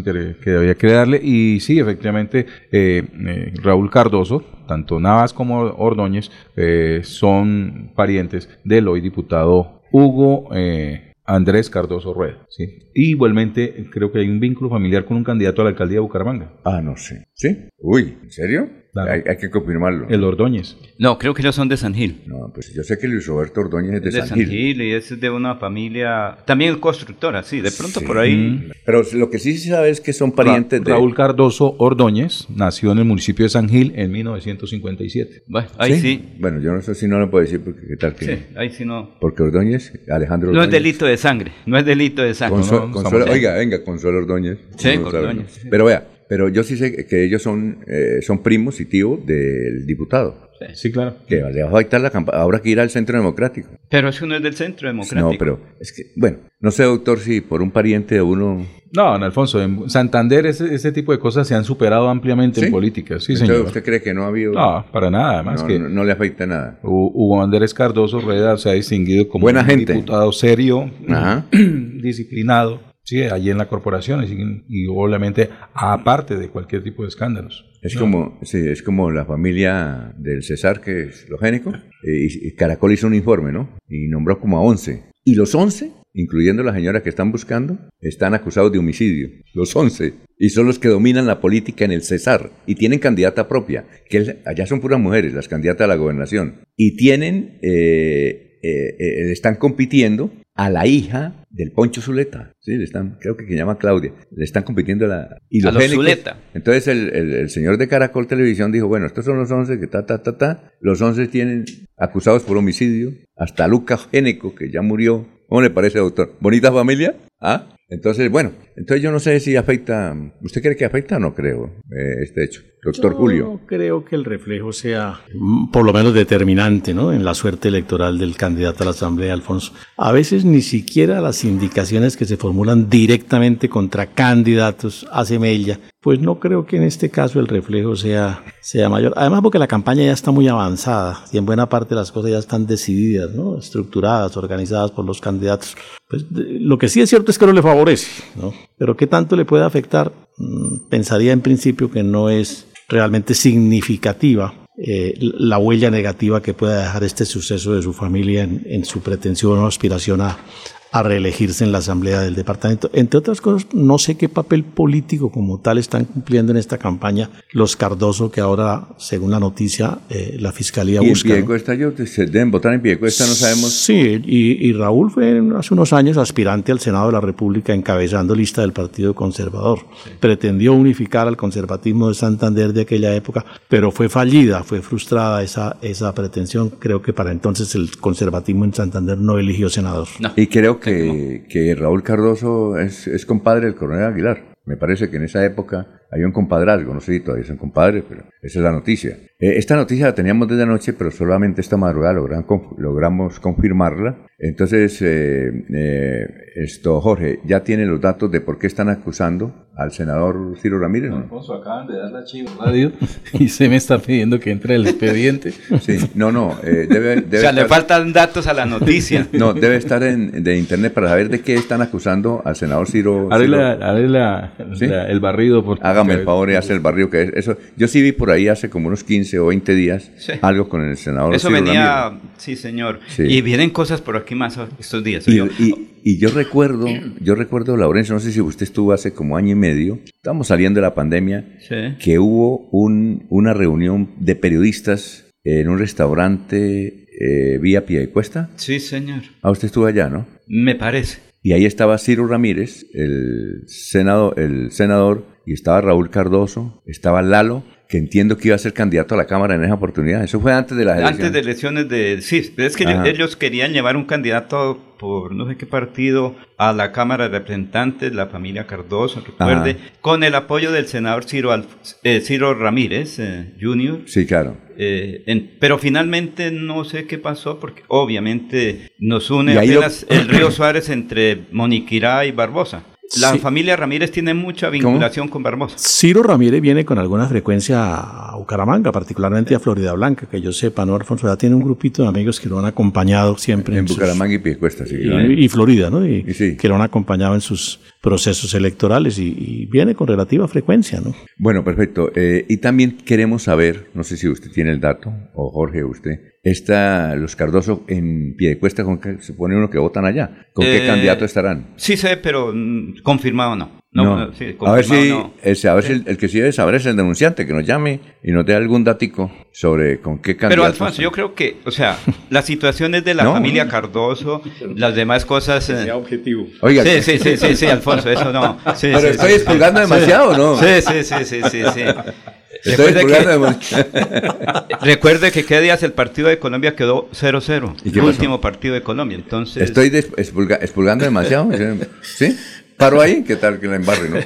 que había que darle y sí, efectivamente, eh, eh, Raúl Cardoso, tanto Navas como Ordóñez, eh, son parientes del hoy diputado Hugo eh, Andrés Cardoso Rueda. ¿sí? Igualmente creo que hay un vínculo familiar con un candidato a la alcaldía de Bucaramanga. Ah, no sé. ¿Sí? Uy, ¿en serio? Claro. Hay, hay que confirmarlo. El Ordóñez. No, creo que ellos son de San Gil. No, pues yo sé que Luis Roberto Ordóñez es de, Es de San San Gil. Gil y es de una familia, también constructora, sí, de pronto por ahí. Pero lo que sí se sabe es que son parientes Ra- de... Raúl Cardoso Ordóñez nació en el municipio de San Gil en 1957. Bueno, ahí sí. Bueno, yo no sé si no lo puedo decir porque qué tal que... Sí, ahí sí no. Porque Ordóñez, Alejandro No es Ordóñez... delito de sangre, no es delito de sangre. Consuelo- No, no, Consuelo- oiga, venga, Consuelo Ordóñez. Sí, No Ordóñez. Pero vea, pero yo sí sé que ellos son, eh, son primos y tíos del diputado. Sí, claro. Que le va a afectar la campaña. Ahora que ir al centro democrático. Pero eso no es del centro democrático. No, pero es que, bueno, no sé, doctor, si por un pariente de uno. No, don Alfonso, en Santander ese, ese tipo de cosas se han superado ampliamente ¿Sí? en política. Sí, Entonces, señor. ¿Usted cree que no ha habido.? No, para nada. Además no, que no, no le afecta nada. Hu- Hugo Andrés Cardoso Rueda se ha distinguido como Buena un gente. diputado serio, Ajá. disciplinado, sí, allí en la corporación y, y obviamente aparte de cualquier tipo de escándalos. Es No. como, sí, es como la familia del César, que es lo génico. eh, y, y Caracol hizo un informe, ¿no? Y nombró como a 11. Y los 11, incluyendo la señora que están buscando, están acusados de homicidio. Los 11. Y son los que dominan la política en el César. Y tienen candidata propia. Que es- allá son puras mujeres, las candidatas a la gobernación. Y tienen, eh, eh, eh, están compitiendo a la hija del Poncho Zuleta. Sí, le están, creo que se llama Claudia. Le están compitiendo a la... A los Zuleta. entonces el, el- el señor de Caracol Televisión dijo, bueno, estos son los 11 que ta, ta, ta, ta. Los 11 tienen acusados por homicidio. Hasta Lucas Géneco, que ya murió. ¿Cómo le parece, doctor? ¿Bonita familia? ¿Ah? Entonces, bueno, entonces yo no sé si afecta... ¿Usted cree que afecta o no creo eh, este hecho? Doctor Yo Julio. No creo que el reflejo sea mm, por lo menos determinante ¿no? en la suerte electoral del candidato a la Asamblea, Alfonso. A veces ni siquiera las indicaciones que se formulan directamente contra candidatos hace mella. Pues no creo que en este caso el reflejo sea, sea mayor. Además porque la campaña ya está muy avanzada y en buena parte las cosas ya están decididas, ¿no? estructuradas, organizadas por los candidatos. Pues, lo que sí es cierto es que no le favorece, ¿no? Pero ¿qué tanto le puede afectar? Mm, Pensaría en principio que no es realmente significativa eh, la huella negativa que pueda dejar este suceso de su familia en, en su pretensión o aspiración a, a reelegirse en la Asamblea del Departamento. Entre otras cosas, no sé qué papel político como tal están cumpliendo en esta campaña los Cardoso, que ahora, según la noticia, eh, la Fiscalía Y busca. ¿no? Piedecuesta, yo, se deben votar en Piedecuesta, no sabemos. Sí, y, y Raúl fue hace unos años aspirante al Senado de la República encabezando lista del Partido Conservador. Pretendió unificar al conservatismo de Santander de aquella época, pero fue fallida, fue frustrada esa, esa pretensión. Creo que para entonces el conservatismo en Santander no eligió senador. Y creo que, que Raúl Cardoso es, es compadre del coronel Aguilar. Me parece que en esa época había un compadrazgo, no sé si todavía son compadres, pero esa es la noticia. Eh, esta noticia la teníamos desde anoche, pero solamente esta madrugada logran logramos confirmarla. Entonces, eh, eh, esto, Jorge, ya tiene los datos de por qué están acusando al senador Ciro Ramírez. ¿no? Alfonso, acaban de dar la chiva radio y se me está pidiendo que entre el expediente. Sí, no, no, eh, debe, debe o sea, le faltan datos a la noticia. No, debe estar en, de internet para saber de qué están acusando al senador Ciro. Haré, Ciro- la- haré la- ¿Sí? la- el barrido. Por, Hágame el favor y hace el barrio que es. Eso, yo sí vi por ahí hace como unos 15 o 20 días Sí. algo con el senador. Eso Ciro venía, Ramírez. sí señor. Sí. Y vienen cosas por aquí más estos días. Y, Yo- y- y yo recuerdo, yo recuerdo, Laurencio, no sé si usted estuvo hace como año y medio, estábamos saliendo de la pandemia, Sí. que hubo un, una reunión de periodistas en un restaurante eh, vía Piedecuesta. Sí, señor. Ah, usted estuvo allá, ¿no? Me parece. Y ahí estaba Ciro Ramírez, el senador, el senador, y estaba Raúl Cardoso, estaba Lalo, que entiendo que iba a ser candidato a la Cámara en esa oportunidad. Eso fue antes de las Antes de elecciones. elecciones de... Sí, pero es que ellos, Ajá. ellos querían llevar un candidato por no sé qué partido a la Cámara de Representantes, la familia Cardoso, recuerde, Ajá. con el apoyo del senador Ciro, Alf- eh, Ciro Ramírez eh, Jr., Sí, claro. Eh, en- pero finalmente no sé qué pasó porque obviamente nos une lo- apenas el río Suárez entre Moniquirá y Barbosa. La Sí. familia Ramírez tiene mucha vinculación con Barbosa. Ciro Ramírez viene con alguna frecuencia a Bucaramanga, particularmente a Florida Blanca, que yo sepa, ¿no, Alfonso? Ya tiene un grupito de amigos que lo han acompañado siempre. En Bucaramanga y Piedecuesta, sí. y, y Florida, ¿no? Y, que lo han acompañado en sus procesos electorales y, y viene con relativa frecuencia, ¿no? Bueno, perfecto. Eh, y también queremos saber, no sé si usted tiene el dato, o Jorge, usted, está los Cardoso en Piedecuesta, con que se pone uno que votan allá. ¿Con qué Eh, candidato estarán? Sí sé, pero mm, confirmado no. No, No. no, sí, a ver confirmado si, no. ese- a ver si el, el que sí debe saber es el denunciante, que nos llame y nos dé algún dático sobre con qué candidato. Pero Alfonso, yo creo que, o sea, las situaciones de la No. familia Cardoso, las demás cosas... eh, objetivo. Oiga, sí, sí, sí, sí, sí, Alfonso, eso no. Sí, Pero sí, estoy sí, expulgando sí. demasiado, ¿no? Sí, sí, sí, sí, sí, Recuerde que- demasiado. Recuerde que qué días el partido de Colombia quedó 0-0. ¿Y qué El pasó? último partido de Colombia. Entonces, Estoy expulga- expulgando demasiado. ¿Sí? Paro ahí, ¿qué tal que la embarre, no?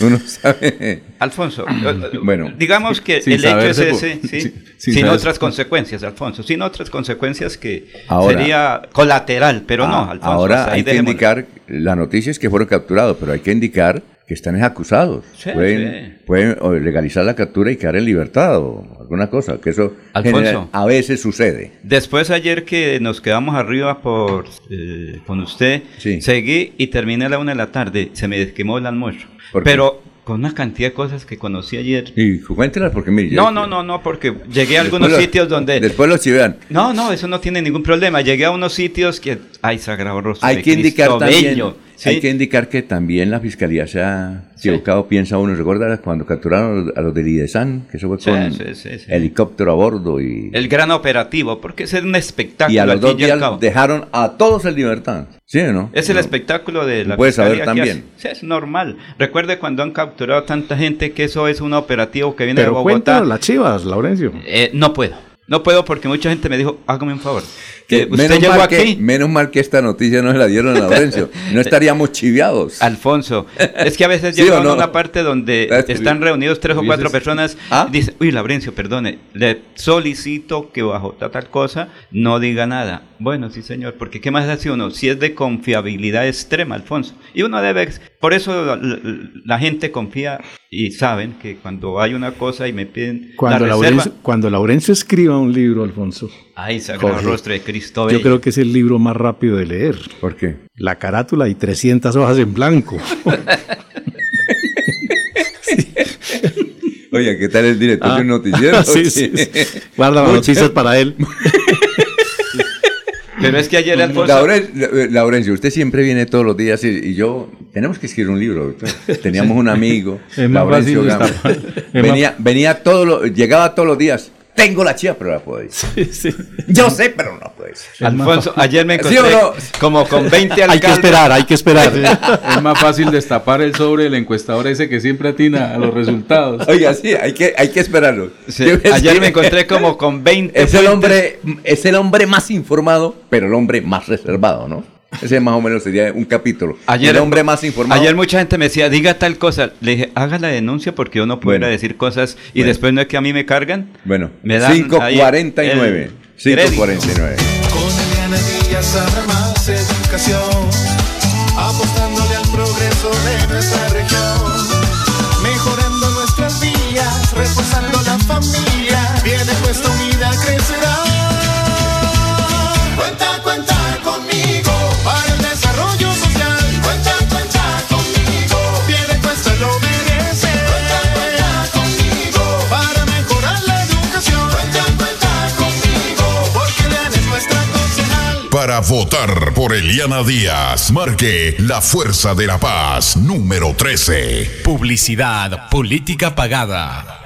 Uno sabe. Alfonso, bueno, digamos que el hecho es ese, ¿sí? sin- sin sin otras consecuencias, Alfonso, sin otras consecuencias que Ahora- sería colateral, pero no, Ah, Alfonso. Ahora hay que dejémoslo. indicar, la noticia es que fueron capturados, pero hay que indicar que están acusados. Sí, pueden, pueden o legalizar la captura y quedar en libertad o alguna cosa, que eso Alfonso. genera- a veces sucede. Después ayer que nos quedamos arriba por eh, con usted, seguí y terminé a la una de la tarde, se me quemó el almuerzo. Pero con una cantidad de cosas que conocí ayer. Y cuéntelas porque mire. No, no, no, no, porque llegué a algunos Después lo- sitios donde... Después los chivean. No, no, eso no tiene ningún problema. Llegué a unos sitios que... Ay, Sagrado Rostro Hay de que indicar Cristo también, Bello, ¿sí? hay que indicar que también la fiscalía se ha equivocado, piensa uno, recuerda cuando capturaron a los- del IDESAN, que eso fue Sí, con sí, sí, sí. helicóptero a bordo y, El gran operativo, porque es un espectáculo. y a los dos días dejaron a todos en libertad. ¿Sí o no? Es el No. espectáculo de la Puedes saber fiscalía también. Sí, es normal. Recuerde cuando han capturado tanta gente que eso es un operativo que viene Pero de Bogotá. cuéntanos las chivas, Laurencio. Eh, no puedo. No puedo porque mucha gente me dijo, hágame un favor. Que usted menos, llegó mal aquí. que, menos mal que esta noticia no se la dieron a Laurencio. No estaríamos chiviados. Alfonso, es que a veces ¿Sí llegan no? a una parte donde Ah, están reunidos tres o cuatro personas. ¿Ah? Dice, uy, Laurencio, perdone, le solicito que bajo ta- tal cosa no diga nada. Bueno, sí, señor, porque ¿qué más hace uno? Si es de confiabilidad extrema, Alfonso. Y uno debe, por eso la, la- la gente confía y saben que cuando hay una cosa y me piden Cuando la reserva, Laurencio, cuando Laurencio escriba un libro, Alfonso. Ay, Sagrado Rostro de Cristo Yo creo que es el libro más rápido de leer. ¿Por qué? La carátula y 300 hojas en blanco. Oye, ¿qué tal el director Ah. de un noticiero? Sí, sí, sí. Guarda las noticias para él. Pero es que ayer Alfonso... Lauren- Laurencio, usted siempre viene todos los días y, y yo, tenemos que escribir un libro. doctor. Teníamos un amigo, Laurencio venía, venía todos los, llegaba todos los días. Tengo la chiva, pero no la puedo decir. Yo sé, pero no puedo decir. Alfonso, ayer me ¿Sí encontré no? como con 20 alcaldes. Hay que esperar, hay que esperar. Es más fácil destapar el sobre del encuestador ese que siempre atina a los resultados. Oiga, sí, hay que, hay que esperarlo. Ayer me encontré como con 20 Es el fuentes. hombre, es el hombre más informado, pero el hombre más reservado, ¿no? Ese más o menos sería un capítulo. Ayer, el hombre más informado. Ayer mucha gente me decía, diga tal cosa. Le dije, haga la denuncia porque yo no puedo Bueno. decir cosas y Bueno. después no es que a mí me cargan. Bueno, Me dan ahí 549. el crédito. 549. Con Eliana Díaz habrá más educación, apostándole al progreso de nuestra región, mejorando nuestras vías, reforzando la familia, viene puesta unida Para votar por Eliana Díaz, marque la Fuerza de la Paz número 13. Publicidad, política pagada.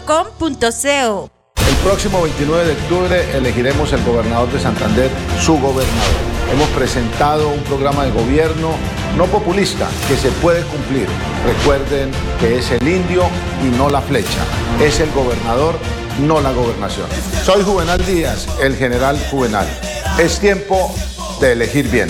El próximo 29 de octubre elegiremos el gobernador de Santander, su gobernador. Hemos presentado un programa de gobierno no populista que se puede cumplir. Recuerden que es el indio y no la flecha. Es el gobernador, no la gobernación. Soy Juvenal Díaz, el general Juvenal. Es tiempo de elegir bien.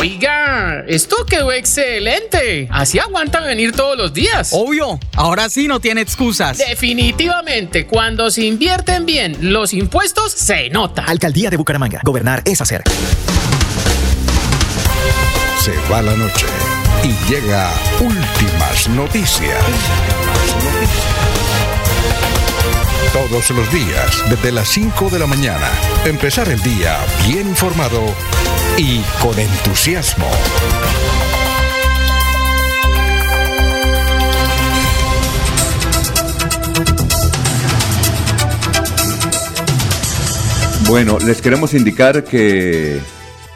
Oiga, esto quedó excelente. Así aguanta venir todos los días. Obvio, ahora sí no tiene excusas. Definitivamente, cuando se invierten bien los impuestos, se nota. Alcaldía de Bucaramanga. Gobernar es hacer. Se va la noche y llega últimas noticias. Todos los días, desde las 5 de la mañana, empezar el día bien informado y con entusiasmo. Bueno, les queremos indicar que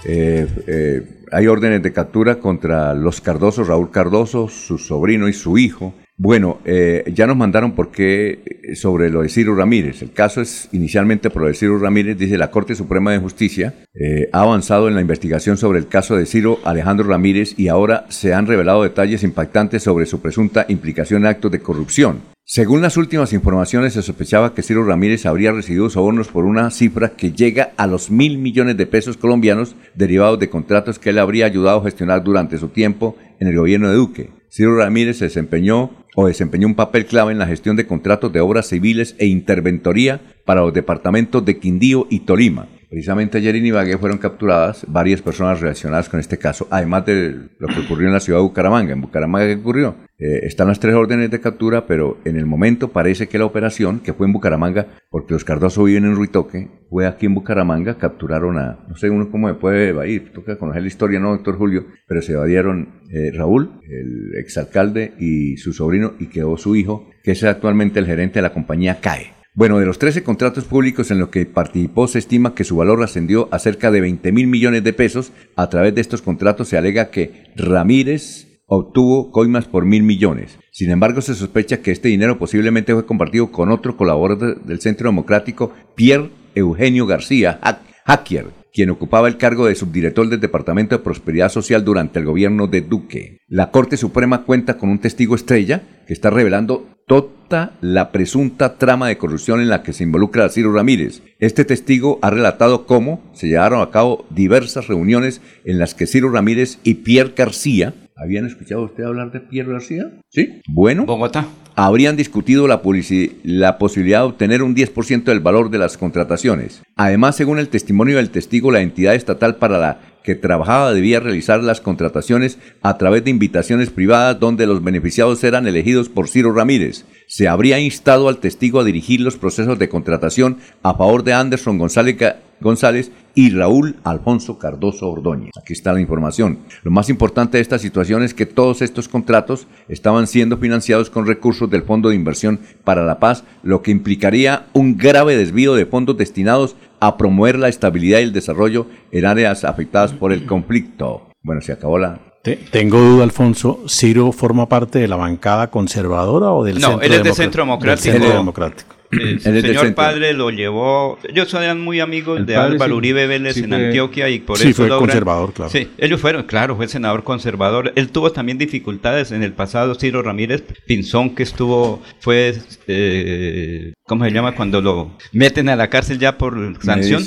eh, eh, hay órdenes de captura contra los Cardosos, Raúl Cardoso, su sobrino y su hijo. Bueno, eh, ya nos mandaron por qué eh, sobre lo de Ciro Ramírez. El caso es inicialmente por lo de Ciro Ramírez, dice la Corte Suprema de Justicia eh, ha avanzado en la investigación sobre el caso de Ciro Alejandro Ramírez y ahora se han revelado detalles impactantes sobre su presunta implicación en actos de corrupción. Según las últimas informaciones, se sospechaba que Ciro Ramírez habría recibido sobornos por una cifra que llega a los mil millones de pesos colombianos derivados de contratos que él habría ayudado a gestionar durante su tiempo en el gobierno de Duque. Ciro Ramírez se desempeñó o desempeñó un papel clave en la gestión de contratos de obras civiles e interventoría para los departamentos de Quindío y Tolima. Precisamente ayer en Ibagué fueron capturadas varias personas relacionadas con este caso, además de lo que ocurrió en la ciudad de Bucaramanga. ¿En Bucaramanga qué ocurrió? Eh, están las tres órdenes de captura, pero en el momento parece que la operación, que fue en Bucaramanga, porque los Cardoso viven en Ruitoque, fue aquí en Bucaramanga, capturaron a, no sé uno cómo me puede evadir, toca conocer la historia, no, doctor Julio, pero se evadieron eh, Raúl, el exalcalde, y su sobrino, y quedó su hijo, que es actualmente el gerente de la compañía CAE. Bueno, de los 13 contratos públicos en los que participó, se estima que su valor ascendió a cerca de 20 mil millones de pesos. A través de estos contratos se alega que Ramírez obtuvo coimas por mil millones. Sin embargo, se sospecha que este dinero posiblemente fue compartido con otro colaborador de- del Centro Democrático, Pierre Eugenio García Hack- Hacker, quien ocupaba el cargo de subdirector del Departamento de Prosperidad Social durante el gobierno de Duque. La Corte Suprema cuenta con un testigo estrella que está revelando toda la presunta trama de corrupción en la que se involucra a Ciro Ramírez. Este testigo ha relatado cómo se llevaron a cabo diversas reuniones en las que Ciro Ramírez y Pierre García ¿Habían escuchado usted hablar de Pierre García? Sí. Bueno. Bogotá. Habrían discutido la, posibilidad de obtener un 10% del valor de las contrataciones. Además, según el testimonio del testigo, la entidad estatal para la que trabajaba debía realizar las contrataciones a través de invitaciones privadas donde los beneficiados eran elegidos por Ciro Ramírez. Se habría instado al testigo a dirigir los procesos de contratación a favor de Anderson González, González y Raúl Alfonso Cardoso Ordóñez. Aquí está la información. Lo más importante de esta situación es que todos estos contratos estaban siendo financiados con recursos del Fondo de Inversión para la Paz, lo que implicaría un grave desvío de fondos destinados a promover la estabilidad y el desarrollo en áreas afectadas por el conflicto. Bueno, se acabó la... Te- tengo duda, Alfonso. ¿Ciro forma parte de la bancada conservadora o del No, centro él es de? Centro Democrático. Del Centro Democrático. El del señor padre lo llevó. Ellos eran muy amigos El de Álvaro sí- Uribe Vélez sí en fue- Antioquia y por sí, eso fue logran- conservador, claro. Sí, ellos fueron, claro, fue senador conservador. Él tuvo también dificultades en el pasado. Ciro Ramírez Pinzón, que estuvo, fue, eh, ¿cómo se llama? Cuando lo meten a la cárcel ya por sanción.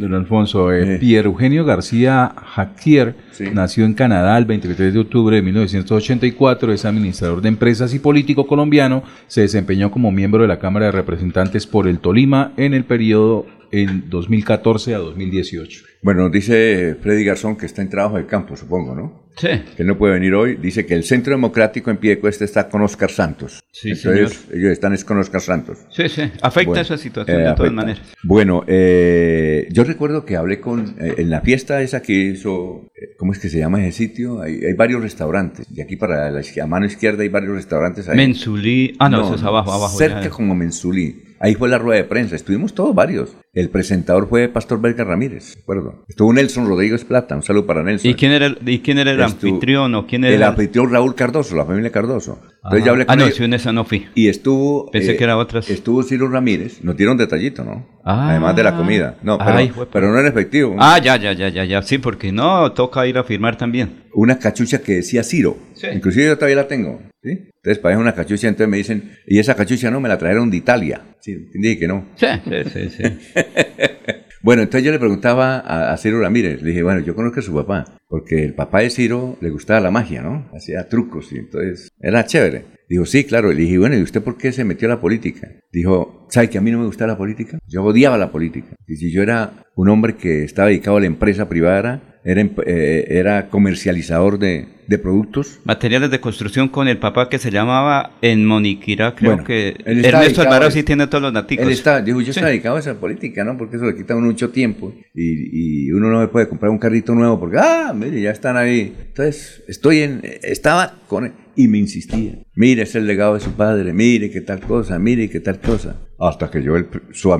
Don Alfonso, eh, Pierre Eugenio García Jacquier nació en Canadá el 23 de octubre de 1984, es administrador de empresas y político colombiano, se desempeñó como miembro de la Cámara de Representantes por el Tolima en el periodo en 2014 a 2018. Bueno, dice Freddy Garzón que está en trabajo de campo, supongo, ¿no? Sí. Que no puede venir hoy. Dice que el Centro Democrático en Piedecuesta está con Oscar Santos. Sí, Entonces, ellos están es con Oscar Santos. Sí, sí, afecta Bueno, esa situación eh, de todas afecta. maneras. Bueno, eh, yo recuerdo que hablé con, eh, en la fiesta esa que hizo, eh, ¿cómo es que se llama ese sitio? Hay, hay varios restaurantes. De aquí para la mano izquierda hay varios restaurantes. Ahí. Mensulí. Ah, no, eso es abajo, abajo. Cerca ya. como Mensulí. Ahí fue la rueda de prensa. Estuvimos todos varios. El presentador fue Pastor Belga Ramírez, ¿de acuerdo? Estuvo, Nelson Rodríguez Plata, un saludo para Nelson. ¿Y quién era el, y quién era el Estu- anfitrión o quién era El anfitrión Raúl Cardoso, la familia Cardoso. Entonces Ajá. yo hablé Ah, con no, ellos. sí, en esa no fui. Y estuvo. Pensé que era otras. Estuvo Ciro Ramírez. Nos dieron detallito, ¿no? Ah. Además de la comida. No, pero, Ay, jue- pero no en efectivo. Ah, ya, ya, ya, ya, ya. Sí, porque no, toca ir a firmar también. Una cachucha que decía Ciro. Sí. Inclusive yo todavía la tengo. ¿Sí? Entonces pagué una cachucha, entonces me dicen, y esa cachucha no, me la trajeron de Italia. Sí, dije que no. Sí, sí, sí, sí. Bueno, entonces yo le preguntaba a, a Ciro Ramírez, le dije, bueno, yo conozco a su papá, porque el papá de Ciro le gustaba la magia, ¿no? Hacía trucos y entonces era chévere. Dijo, sí, claro. Le dije, bueno, ¿y usted por qué se metió a la política? Dijo, ¿sabe que a mí no me gustaba la política? Yo odiaba la política. Y si yo era un hombre que estaba dedicado a la empresa privada, era, eh, era comercializador de, de productos. Materiales de construcción con el papá que se llamaba en Moniquirá, creo Bueno, que Ernesto dedicado Alvarado a sí tiene todos los naticos. Él está, dijo, yo Sí. dedicado a esa política, ¿no? Porque eso le quita a uno mucho tiempo y, y uno no me puede comprar un carrito nuevo porque, ah, mire, ya están ahí. Entonces, estoy en, estaba con él y me insistía. Mire, es el legado de su padre, mire qué tal cosa, mire qué tal cosa. Hasta que yo, el, pre- su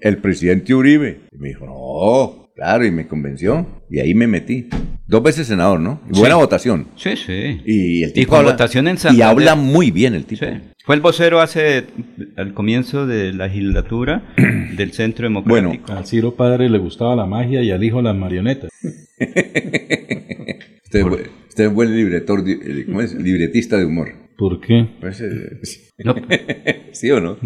el presidente Uribe, y me dijo, no, claro, y me convenció y ahí me metí. Dos veces senador, ¿no? Y buena Sí. votación. Sí, sí. Y el Y tipo con habla- votación en Y Santander. habla muy bien el tipo. Sí. Fue el vocero hace, al comienzo de la legislatura del Centro Democrático. Al Ciro padre le gustaba la magia y al hijo las marionetas. Usted, es bu- usted es buen libretor, eh, ¿cómo es? libretista de humor. ¿Por qué? Pues, eh, No. ¿Sí o no?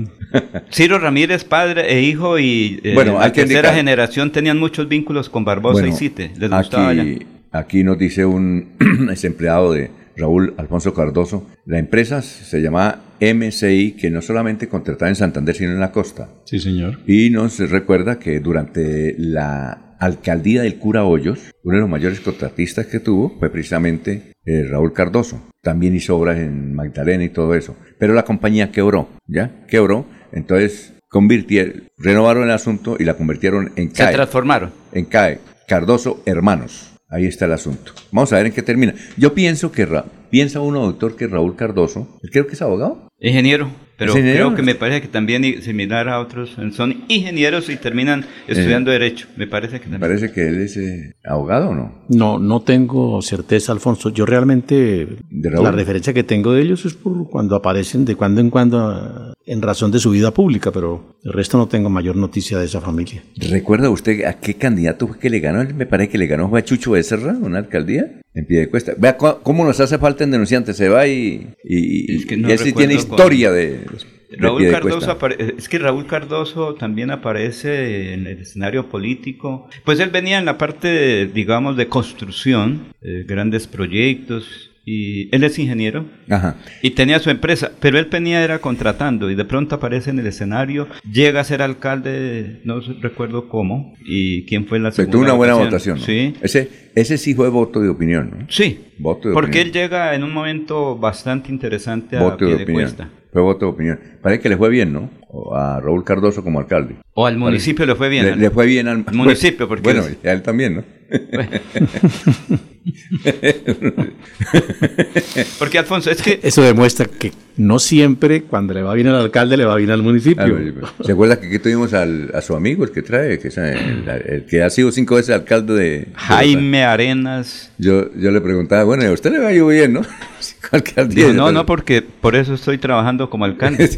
Ciro Ramírez, padre e hijo, y eh, Bueno, la hay que tercera indicar- generación tenían muchos vínculos con Barbosa Bueno, y Cite. Les gustaba ya. aquí, aquí nos dice un ex empleado de Raúl Alfonso Cardoso, la empresa se llamaba MCI, que no solamente contrataba en Santander, sino en la costa. Sí, señor. Y nos recuerda que durante la alcaldía del cura Hoyos, uno de los mayores contratistas que tuvo fue precisamente eh, Raúl Cardoso. También hizo obras en Magdalena y todo eso. Pero la compañía quebró, ¿ya? Quebró. Entonces convirtieron, renovaron el asunto y la convirtieron en Se CAE. transformaron. En CAE, Cardoso Hermanos. Ahí está el asunto. Vamos a ver en qué termina. Yo pienso que, Ra- piensa uno, doctor, que Raúl Cardoso, creo que es abogado. Ingeniero, pero creo que me parece que también similar a otros, son ingenieros y terminan estudiando Derecho. Me parece que Me también. parece que él es eh, abogado o no. No, no tengo certeza, Alfonso. Yo realmente Raúl? la referencia que tengo de ellos es por cuando aparecen de cuando en cuando eh, en razón de su vida pública, pero el resto no tengo mayor noticia de esa familia. ¿Recuerda usted a qué candidato fue que le ganó? Me parece que le ganó fue a Chucho Becerra, una alcaldía, en pie de cuesta. Vea cu- cómo nos hace falta en denunciante. Se va y, y, Es que no y él sí recuerdo tiene historia de, de Raúl. Cardoso es que Raúl Cardoso también aparece en el escenario político. Pues él venía en la parte, digamos, de construcción, eh, grandes proyectos, y él es ingeniero Ajá. y tenía su empresa, pero él venía era contratando y de pronto aparece en el escenario, llega a ser alcalde, no recuerdo cómo, y quién fue la Pero segunda tuvo una buena votación. Sí, Ese, ese sí fue voto de opinión, ¿no? sí, Voto de porque opinión. él llega en un momento bastante interesante a voto de opinión. cuesta. Fue voto de opinión. Parece que le fue bien, ¿no? O a Raúl Cardoso como alcalde. O al municipio le fue bien. Le, fue bien al municipio, porque Bueno, es- a él también, ¿no? Porque Alfonso, es que Eso demuestra que no siempre cuando le va bien al alcalde le va bien al municipio. ¿Se acuerda que aquí tuvimos al, a su amigo, el que trae, que es el, el que ha sido cinco veces alcalde de... de Jaime Arenas. Yo, yo le preguntaba, bueno, a usted le va ido bien, ¿no? Alcaldía. No, no, porque por eso estoy trabajando como alcalde.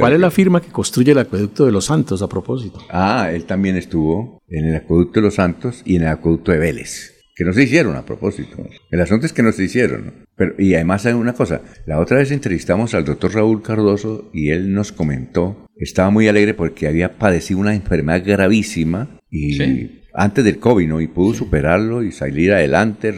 ¿Cuál es la firma que construye el acueducto de los Santos a propósito? Ah, él también estuvo en el acueducto de los Santos y en el acueducto de Vélez, que no se hicieron a propósito. El asunto es que no se hicieron. Pero, y además hay una cosa, la otra vez entrevistamos al doctor Raúl Cardoso y él nos comentó, estaba muy alegre porque había padecido una enfermedad gravísima y Sí. antes del COVID, ¿no? Y pudo superarlo y salir adelante,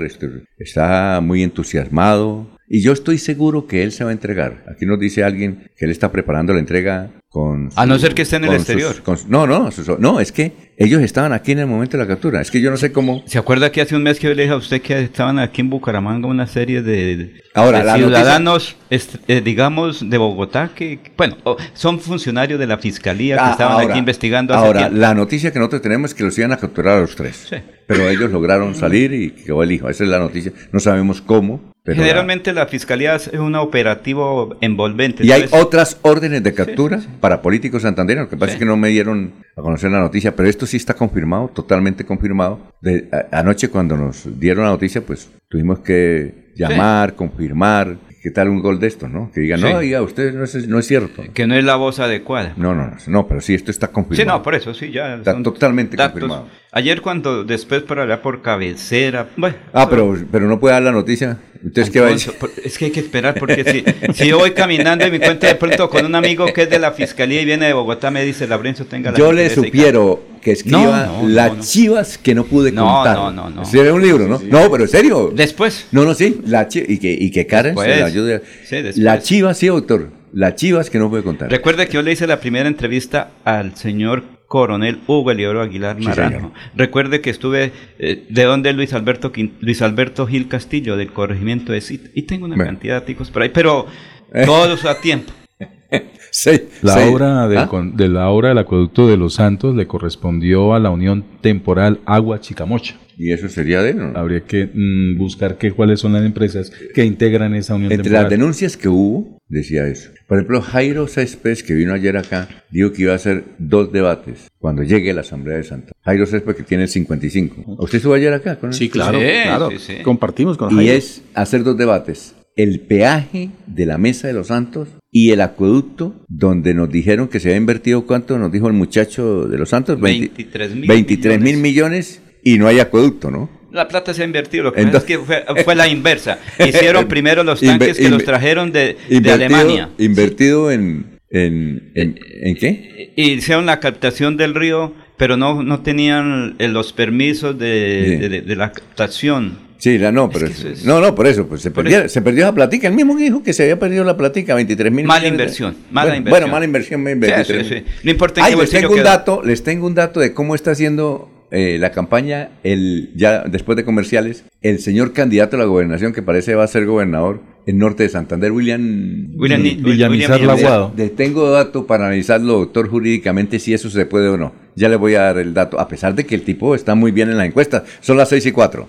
está muy entusiasmado. Y yo estoy seguro que él se va a entregar. Aquí nos dice alguien que él está preparando la entrega con... A no ser que esté en el exterior. con no, no, sus- no, es que ellos estaban aquí en el momento de la captura. Es que yo no sé cómo... ¿Se acuerda que hace un mes que yo le dije a usted que estaban aquí en Bucaramanga una serie de, Ahora, de ciudadanos, est- eh, digamos, de Bogotá, que, bueno, son funcionarios de la fiscalía que Ah, estaban ahora- aquí investigando hace Ahora, tiempo? la noticia que nosotros tenemos es que los iban a capturar a los tres. Sí. Pero ellos lograron salir y quedó el hijo. Esa es la noticia. No sabemos cómo. Pero Generalmente la fiscalía es un operativo envolvente. y hay otras órdenes de captura para políticos santandereanos. Lo que pasa es que no me dieron a conocer la noticia, pero esto sí está confirmado, totalmente confirmado. De, a- anoche cuando nos dieron la noticia, pues tuvimos que llamar, confirmar. ¿Qué tal un gol de estos, no? Que digan, Sí. no, diga, usted no es, no es cierto. Que no es la voz adecuada. No, no, no, no, pero sí, esto está Sí, confirmado. no, por eso sí, ya. Está totalmente datos. confirmado. Ayer cuando, después por allá por cabecera, bueno. Ah, pero, pero no puede dar la noticia. Entonces, ¿qué va a decir? Es que hay que esperar porque si, si yo voy caminando y me encuentro de pronto con un amigo que es de la fiscalía y viene de Bogotá, me dice, Labrenzo, tenga la Yo le sugiero que escriba No, no, las no, chivas que no pude contar. no, no, no. Ese era un libro, ¿no? No, pero en serio. Después. No, no, sí. La y, que, y que Karen se la ayude. Sí, después. La chivas, sí, doctor. Las chivas que no pude contar. Recuerde que yo le hice la primera entrevista al señor coronel Hugo Eliodoro Aguilar Sí, Naranjo. señor. Recuerde que estuve, eh, ¿de dónde es Luis Alberto, Luis Alberto Gil Castillo? Del corregimiento de CIT. Y tengo una Bueno. cantidad de artículos por ahí, pero Eh. todos a tiempo. Sí, La, sí. obra del, ¿Ah? con- de la obra del acueducto de los Santos le correspondió a la Unión Temporal Agua Chicamocha. ¿Y eso sería de no? Habría que mm, buscar qué, cuáles son las empresas que integran esa Unión Entre Temporal. las denuncias que hubo, decía eso. Por ejemplo, Jairo Céspedes, que vino ayer acá, dijo que iba a hacer dos debates cuando llegue a la Asamblea de Santa. Jairo Céspedes, que tiene el 55. ¿Usted estuvo ayer acá con él? Sí, claro, Sí, claro. sí, sí. Compartimos con Y Jairo. es hacer dos debates. El peaje de la Mesa de los Santos y el acueducto, donde nos dijeron que se había invertido, ¿cuánto nos dijo el muchacho de los Santos? 23 mil 23 mil millones y no hay acueducto, ¿no? La plata se ha invertido, lo que Entonces- pasa es que fue, fue la inversa. Hicieron primero los tanques que los trajeron de, Alemania. Invertido en, en, en, ¿en qué? Y hicieron la captación del río, pero no, no tenían eh, los permisos de- de la captación. Sí, la no, pero que eso es- no, no, por eso, pues se Por perdió, eso. se perdió la platica. El mismo dijo que se había perdido la platica, 23 mil Mala inversión, mala bueno, inversión. Bueno, mala inversión, Sí, 23 sí. No importa en Ay, qué les tengo un queda. dato, les tengo un dato de cómo está haciendo eh, la campaña, el ya después de comerciales, el señor candidato a la gobernación que parece va a ser gobernador en norte de Santander, William William William Laguado. le tengo dato para analizarlo, doctor, jurídicamente, si eso se puede o no. Ya le voy a dar el dato, a pesar de que el tipo está muy bien en la encuesta. Son las 6 y 4.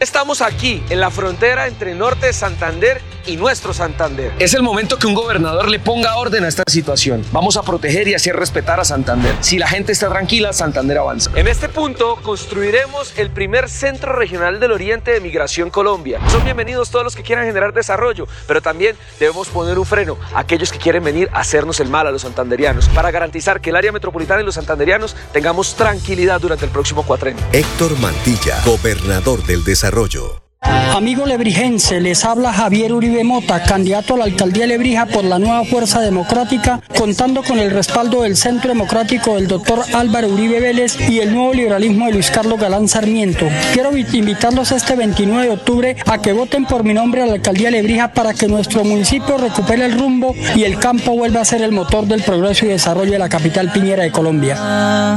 Estamos aquí, en la frontera entre Norte de Santander y nuestro Santander. Es el momento que un gobernador le ponga orden a esta situación. Vamos a proteger y hacer respetar a Santander. Si la gente está tranquila, Santander avanza. En este punto construiremos el primer centro regional del Oriente de Migración Colombia. Son bienvenidos todos los que quieran generar desarrollo, pero también debemos poner un freno a aquellos que quieren venir a hacernos el mal a los santanderianos para garantizar que el área metropolitana y los santanderianos tengamos tranquilidad durante el próximo cuatrenio. Héctor Mantilla, gobernador del desarrollo. Amigo lebrijense, les habla Javier Uribe Mota, candidato a la alcaldía de Lebrija por la nueva Fuerza Democrática, contando con el respaldo del Centro Democrático del doctor Álvaro Uribe Vélez y el nuevo liberalismo de Luis Carlos Galán Sarmiento. Quiero vi- invitarlos este 29 de octubre a que voten por mi nombre a la alcaldía de Lebrija para que nuestro municipio recupere el rumbo y el campo vuelva a ser el motor del progreso y desarrollo de la capital piñera de Colombia.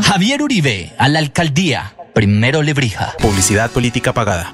Javier Uribe, a la alcaldía. Primero Lebrija. Publicidad política pagada.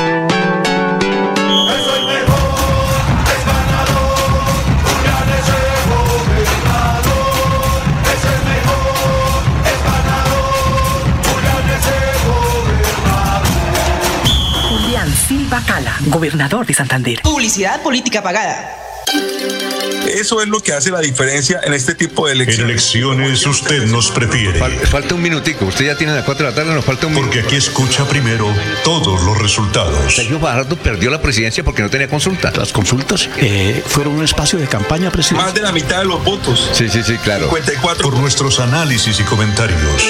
Julián Silva Cala, gobernador de Santander. Publicidad política pagada. Eso es lo que hace la diferencia en este tipo de elecciones. En elecciones usted nos prefiere. falta un minutico. Usted ya tiene las 4 de la tarde, nos falta un Porque aquí escucha primero todos los resultados. Sergio Fajardo perdió la presidencia porque no tenía consulta. Las consultas eh, fueron un espacio de campaña presidencial. Más de la mitad de los votos. Sí, sí, sí, claro. 54. Por nuestros análisis y comentarios.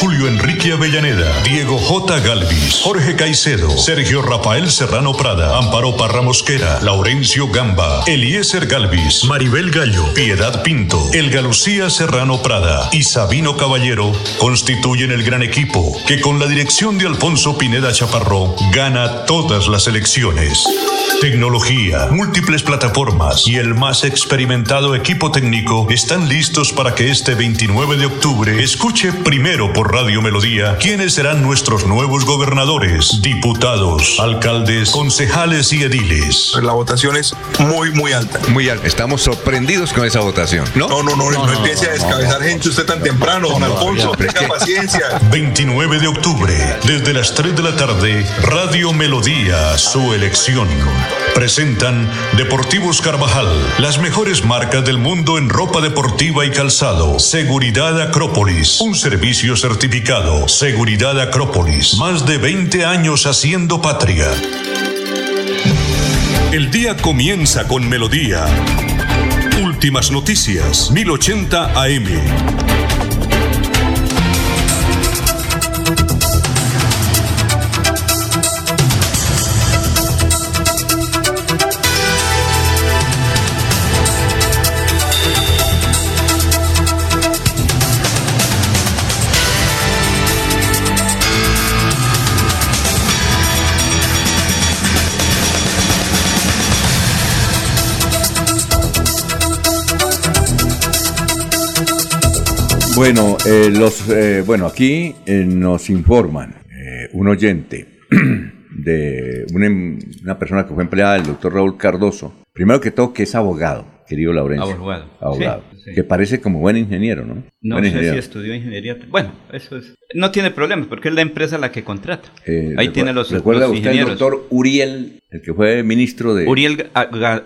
Julio Enrique Avellaneda, Diego J. Galvis, Jorge Caicedo, Sergio Rafael Serrano Prada, Amparo Parra Mosquera, Laurencio Gamba, Eliezer Galvis, Maribel Gallo, Piedad Pinto, Elga Lucía Serrano Prada y Sabino Caballero constituyen el gran equipo que con la dirección de Alfonso Pineda Chaparro gana todas las elecciones. Tecnología, múltiples plataformas y el más experimentado equipo técnico están listos para que este 29 de octubre escuche primero por Radio Melodía quiénes serán nuestros nuevos gobernadores, diputados, alcaldes, concejales y ediles. La votación es muy, muy alta. Muy alta. Estamos sorprendidos con esa votación, ¿no? No, no, no, no, empiece a descabezar gente usted tan temprano, don Alfonso. Tenga paciencia. 29 de octubre, desde las 3 de la tarde, Radio Melodía, su elección. Presentan Deportivos Carvajal, las mejores marcas del mundo en ropa deportiva y calzado. Seguridad Acrópolis, un servicio certificado. Seguridad Acrópolis, más de 20 años haciendo patria. El día comienza con melodía. Últimas noticias, 1080 AM. Bueno, eh, los, eh, bueno aquí eh, nos informan eh, un oyente de una, em- una persona que fue empleada del doctor Raúl Cardoso. Primero que todo, que es abogado, querido Laurencio. Abogado. Abogado. Sí, sí. Que parece como buen ingeniero, ¿no? No Buen sé si estudió ingeniería. Bueno, eso es. No tiene problemas porque es la empresa la que contrata. Eh, Ahí tiene los, ¿Recuerda los usted el doctor Uriel, el que fue ministro de... Uriel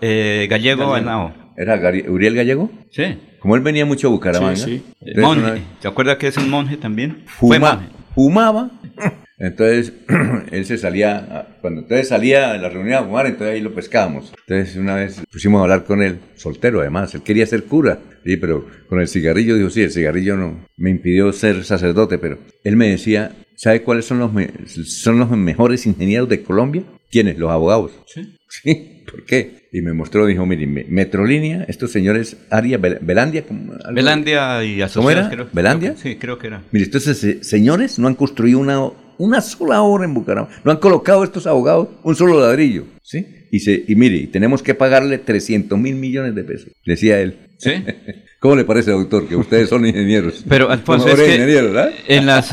eh, Gallego Henao. ¿Era Uriel Gallego? Sí. Como él venía mucho a Bucaramanga. Sí, sí. Monje. una vez ¿Se acuerda que es un monje también? Fuma- monje. fumaba. Entonces, él se salía, cuando entonces salía a la reunión a fumar, entonces ahí lo pescábamos. Entonces, una vez pusimos a hablar con él, soltero además, él quería ser cura. Sí, pero con el cigarrillo, dijo, sí, el cigarrillo no me impidió ser sacerdote, pero él me decía, ¿sabe cuáles son los, me- son los mejores ingenieros de Colombia? ¿Quiénes? Los abogados. Sí. Sí, ¿por qué? Y me mostró, dijo, mire, me- Metrolínea, estos señores, Aria, Bel- Belandia, Belandia y asociados. ¿Cómo era? creo. ¿Belandia? Sí, creo que era. Mire, estos eh, señores no han construido una, una sola obra en Bucaramanga. No han colocado estos abogados un solo ladrillo. ¿Sí? Y, se, y mire, y tenemos que pagarle 300 mil millones de pesos, decía él. ¿Sí? ¿Cómo le parece, doctor, que ustedes son ingenieros? Pero Alfonso, es que en las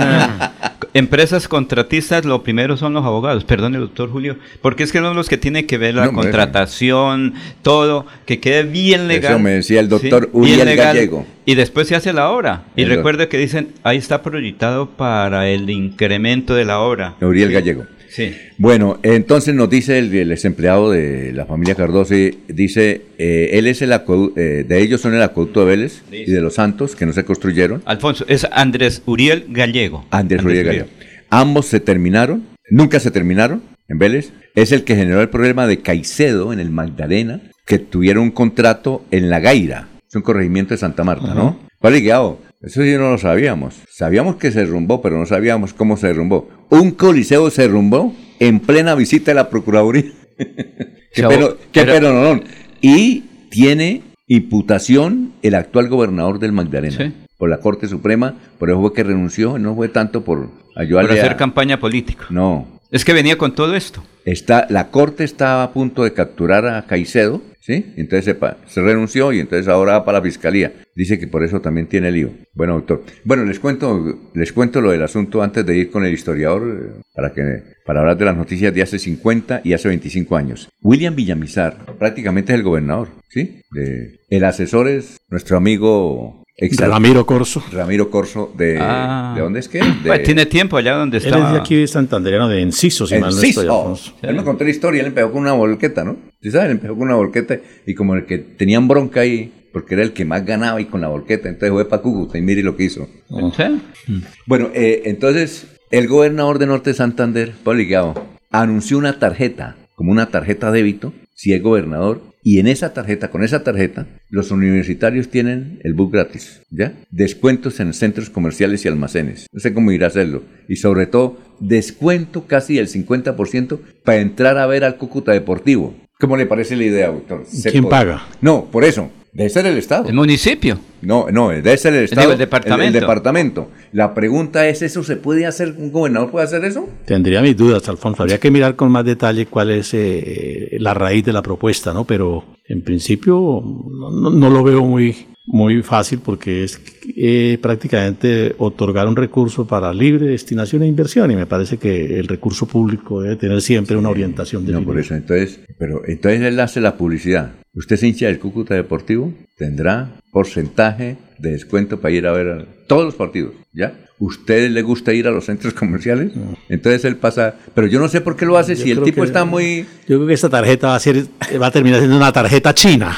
empresas contratistas lo primero son los abogados, perdone doctor Julio, porque es que son los que tienen que ver la No, hombre. contratación, todo, que quede bien legal. Eso me decía el doctor Uriel legal, Gallego. Y después se hace la obra. Y El recuerde que dicen, ahí está proyectado para el incremento de la obra. Uriel Sí. Gallego. Sí. Bueno, entonces nos dice el, el desempleado de la familia Cardoso, dice, eh, él es el eh, de ellos son el acueducto de Vélez y de los Santos, que no se construyeron. Alfonso, es Andrés Uriel Gallego. Andrés Uriel Uriel. Gallego. Ambos se terminaron, nunca se terminaron en Vélez. Es el que generó el problema de Caicedo en el Magdalena, que tuvieron un contrato en La Gaira, es un corregimiento de Santa Marta, ¿no? Vale, Guiao, eso sí no lo sabíamos. Sabíamos que se derrumbó, pero no sabíamos cómo se derrumbó. Un coliseo se derrumbó en plena visita de la Procuraduría. qué pero, qué era- pero, no, no. Y tiene imputación el actual gobernador del Magdalena. Sí. Por la Corte Suprema, por eso fue que renunció, no fue tanto por Por ayudarle hacer a- campaña política. No, Es que venía con todo esto. está, la Corte estaba a punto de capturar a Caicedo, ¿sí? Entonces se, se renunció y entonces ahora va para la Fiscalía. Dice que por eso también tiene lío. Bueno, doctor. Bueno, les cuento, les cuento lo del asunto antes de ir con el historiador, eh, para, que, para hablar de las noticias de hace 50 y hace 25 años. William Villamizar prácticamente es el gobernador, ¿sí? De- el asesor es nuestro amigo Exacto. Ramiro Corso. Ramiro Corso de... Ah. ¿De dónde es que? De, Pues tiene tiempo allá donde Él estaba. es de aquí de Santanderano, de Enciso, si mal no Enciso. estoy. Él me contó la historia, él empezó con una volqueta, ¿no? ¿Sí sabes? Él empezó con una volqueta y como el que tenían bronca ahí, porque era el que más ganaba y con la volqueta, entonces fue para Cúcuta y mire lo que hizo. ¿Sí? Bueno, eh, entonces el gobernador de Norte de Santander, Pablo Ligao, anunció una tarjeta, como una tarjeta débito, si es gobernador, y en esa tarjeta, con esa tarjeta, los universitarios tienen el bus gratis, ¿ya? Descuentos en centros comerciales y almacenes. No sé cómo irá a hacerlo. Y sobre todo, descuento casi del 50% para entrar a ver al Cúcuta Deportivo. ¿Cómo le parece la idea, doctor? Se ¿Quién puede. paga? No, por eso. Debe ser el Estado. El municipio. No, no, debe ser el Estado. Digo, el departamento. El, departamento. La pregunta es, ¿eso se puede hacer? ¿Un gobernador puede hacer eso? Tendría mis dudas, Alfonso. Habría que mirar con más detalle cuál es eh, la raíz de la propuesta, ¿no? Pero en principio no, no- no lo veo muy, muy fácil porque es eh, prácticamente otorgar un recurso para libre destinación e inversión y me parece que el recurso público debe tener siempre una orientación No, definida. por eso. Entonces, pero entonces él hace la publicidad. Usted es hincha del Cúcuta Deportivo, tendrá porcentaje de descuento para ir a ver a todos los partidos, ¿ya? ¿Usted le gusta ir a los centros comerciales? Entonces él pasa, pero yo no sé por qué lo hace Yo si el tipo que- está muy Yo creo que esta tarjeta va a ser, va a terminar siendo una tarjeta china.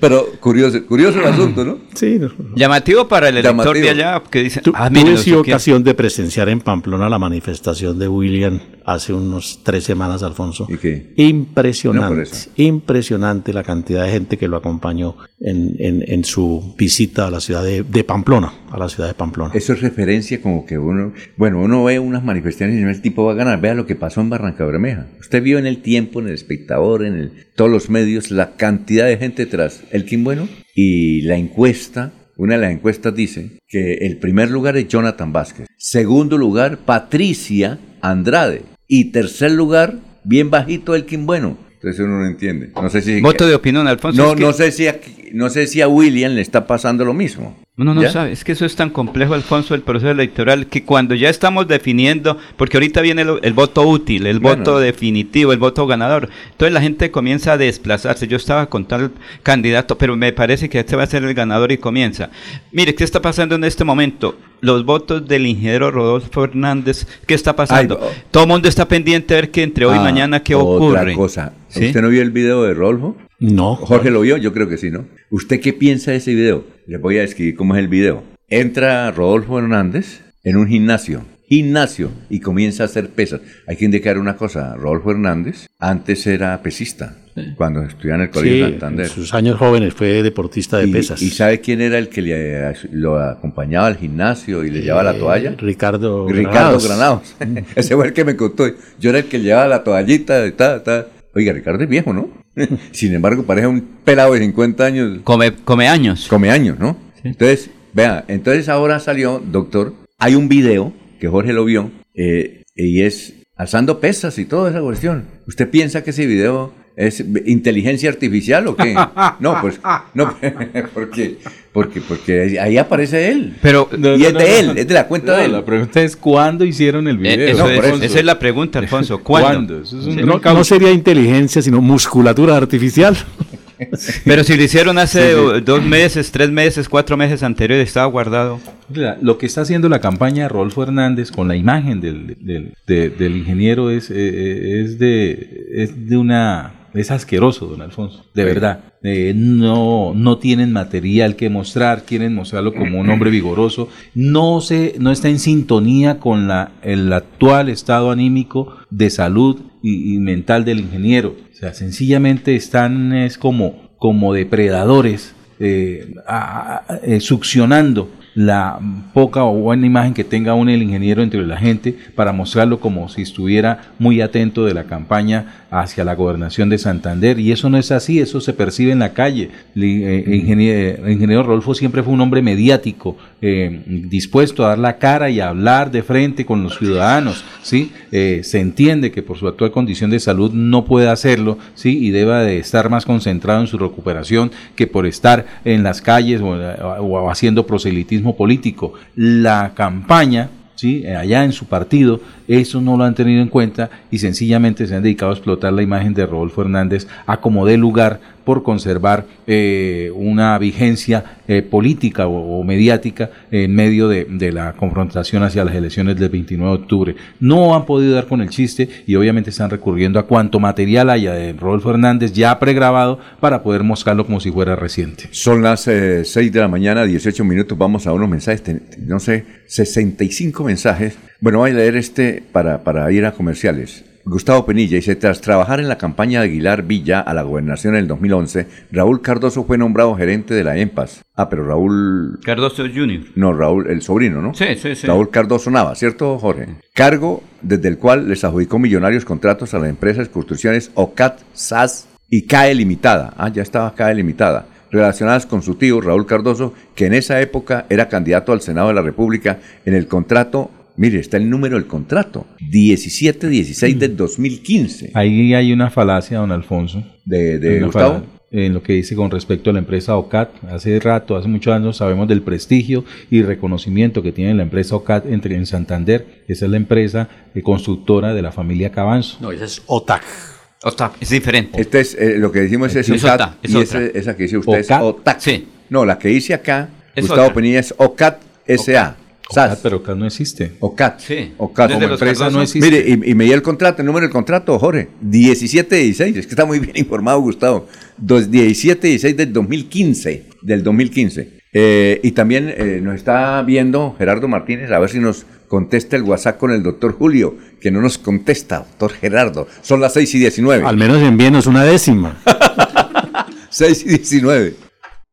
Pero curioso, curioso el asunto, ¿no? Sí. Llamativo para el elector Llamativo. de allá, que dice, Tu- ah, mire, tuve no ocasión de presenciar en Pamplona la manifestación de William hace unos tres semanas, Alfonso. ¿Y qué? Impresionante, No, impresionante la cantidad de gente que lo acompañó en, en- en su visita a la ciudad de, de Pamplona, a la ciudad de Pamplona. Eso es referencia como que uno, bueno, uno ve unas manifestaciones y dice, el tipo va a ganar. Vea lo que pasó en Barranca Bermeja. Usted vio en el tiempo, en el espectador, en el- todos los medios, la cantidad de gente tras el Bueno y la encuesta. Una de las encuestas dice que el primer lugar es Jonathan Vázquez. Segundo lugar, Patricia Andrade. Y tercer lugar, bien bajito el Bueno. Entonces uno no entiende. No sé si Voto de opinión, Alfonso. no, es que- no sé si a, no sé si a William le está pasando lo mismo. Uno no ¿Ya? sabe, es que eso es tan complejo, Alfonso, el proceso electoral, que cuando ya estamos definiendo, porque ahorita viene el, el voto útil, el Bueno. voto definitivo, el voto ganador, entonces la gente comienza a desplazarse. Yo estaba con tal candidato, pero me parece que este va a ser el ganador y comienza. Mire, ¿qué está pasando en este momento? Los votos del ingeniero Rodolfo Hernández, ¿qué está pasando? Ay, Todo el mundo está pendiente a ver que entre hoy y Ah, mañana qué otra ocurre. cosa. ¿Sí? ¿Usted no vio el video de Rolfo? No. Jorge lo vio, yo creo que sí, ¿no? ¿Usted qué piensa de ese video? Les voy a describir cómo es el video. Entra Rodolfo Hernández en un gimnasio, gimnasio, y comienza a hacer pesas. Hay que indicar una cosa, Rodolfo Hernández antes era pesista, cuando estudiaba en el Sí, Colegio en Santander. sus años jóvenes fue deportista de y, pesas. ¿Y sabe quién era el que le, lo acompañaba al gimnasio y le llevaba la Eh, toalla? Ricardo Ricardo Granados. Granados. Ese fue el que me contó. Yo era el que llevaba la toallita y tal, tal. Oiga, Ricardo es viejo, ¿no? Sin embargo, parece un pelado de 50 años. Come, come años. Come años, ¿no? Entonces, vea, entonces ahora salió, doctor, hay un video que Jorge lo vio eh, y es alzando pesas y toda esa cuestión. ¿Usted piensa que ese video es inteligencia artificial o qué? No, pues, no, porque, porque, porque ahí aparece él. Pero, y es de él, es de la cuenta No, de él. La pregunta es ¿cuándo hicieron el video? Eh, eso No, es- por eso. esa es la pregunta, Alfonso. ¿Cuándo? Eso es un Sí. No, sería inteligencia, sino musculatura artificial. Pero si lo hicieron hace eh, dos meses, tres meses, cuatro meses anteriores, estaba guardado. Lo que está haciendo la campaña de Rodolfo Hernández con la imagen del, del, de- del ingeniero es, eh, es, de, es de una... Es asqueroso, don Alfonso, de Sí. verdad. Eh, no, no tienen material que mostrar, quieren mostrarlo como un hombre vigoroso. No, se, no está en sintonía con la, el actual estado anímico de salud y, y mental del ingeniero. O sea, sencillamente están es como, como depredadores eh, a- a- eh, succionando la poca o buena imagen que tenga aún el ingeniero entre la gente para mostrarlo como si estuviera muy atento de la campaña hacia la gobernación de Santander y eso no es así, eso se percibe en la calle. Li- eh, ingeniero, el ingeniero Rolfo siempre fue un hombre mediático, eh, dispuesto a dar la cara y a hablar de frente con los ciudadanos, ¿sí? Eh, se entiende que por su actual condición de salud no puede hacerlo, ¿sí? Y deba de estar más concentrado en su recuperación que por estar en las calles o, haciendo proselitismo político. La campaña, ¿sí? Eh, allá en su partido, eso no lo han tenido en cuenta y sencillamente se han dedicado a explotar la imagen de Rodolfo Hernández a como dé lugar por conservar eh, una vigencia eh, política o, mediática en medio de, de la confrontación hacia las elecciones del 29 de octubre. No han podido dar con el chiste y obviamente están recurriendo a cuanto material haya de Rodolfo Hernández ya pregrabado para poder mostrarlo como si fuera reciente. Son las eh, 6 de la mañana, 18 minutos. Vamos a unos mensajes, no sé, 65 mensajes. Bueno, voy a leer este para, para ir a comerciales. Gustavo Penilla dice, tras trabajar en la campaña de Aguilar Villa a la gobernación en el 2011, Raúl Cardoso fue nombrado gerente de la EMPAS. Ah, pero Raúl... Cardoso Jr. No, Raúl, el sobrino, ¿no? Sí, sí, sí. Raúl Cardoso Nava, ¿cierto, Jorge? Cargo desde el cual les adjudicó millonarios contratos a las empresas construcciones OCAT, SAS y CAE Limitada. Ah, ya estaba CAE Limitada. Relacionadas con su tío Raúl Cardoso, que en esa época era candidato al Senado de la República en el contrato. Mire, está el número del contrato. 17-16 del 2015. Ahí hay una falacia, don Alfonso. ¿De, Gustavo? En lo que dice con respecto a la empresa OCAT. Hace rato, hace muchos años, sabemos del prestigio y reconocimiento que tiene la empresa OCAT entre, en Santander. Esa es la empresa eh, constructora de la familia Cabanzo. No, esa es OTAC. OTAC, es diferente. Este es eh, lo que decimos es, Es OCAT OTA, es y otra. ese- esa que dice usted OCAT. es OTAC. No, la que dice acá, Es Gustavo otra. Penilla es OCAT SA. SAS. pero OCAT no existe. OCAT. Sí. OCAT. Desde Como empresa no existe. Mire, y, y me dio el contrato, el número del contrato, Jorge. 1716. Es que está muy bien informado, Gustavo. Dos- 1716 del 2015. Del 2015. Eh, y también eh, nos está viendo Gerardo Martínez, a ver si nos contesta el WhatsApp con el doctor Julio, que no nos contesta, doctor Gerardo. Son las 6 y 19. Al menos envíenos una décima. 6 y 19.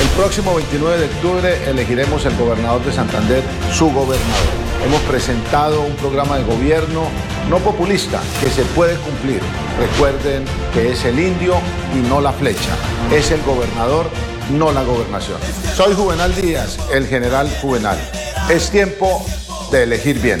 El próximo 29 de octubre elegiremos el gobernador de Santander, su gobernador. Hemos presentado un programa de gobierno no populista que se puede cumplir. Recuerden que es el indio y no la flecha. Es el gobernador, no la gobernación. Soy Juvenal Díaz, el general Juvenal. Es tiempo de elegir bien.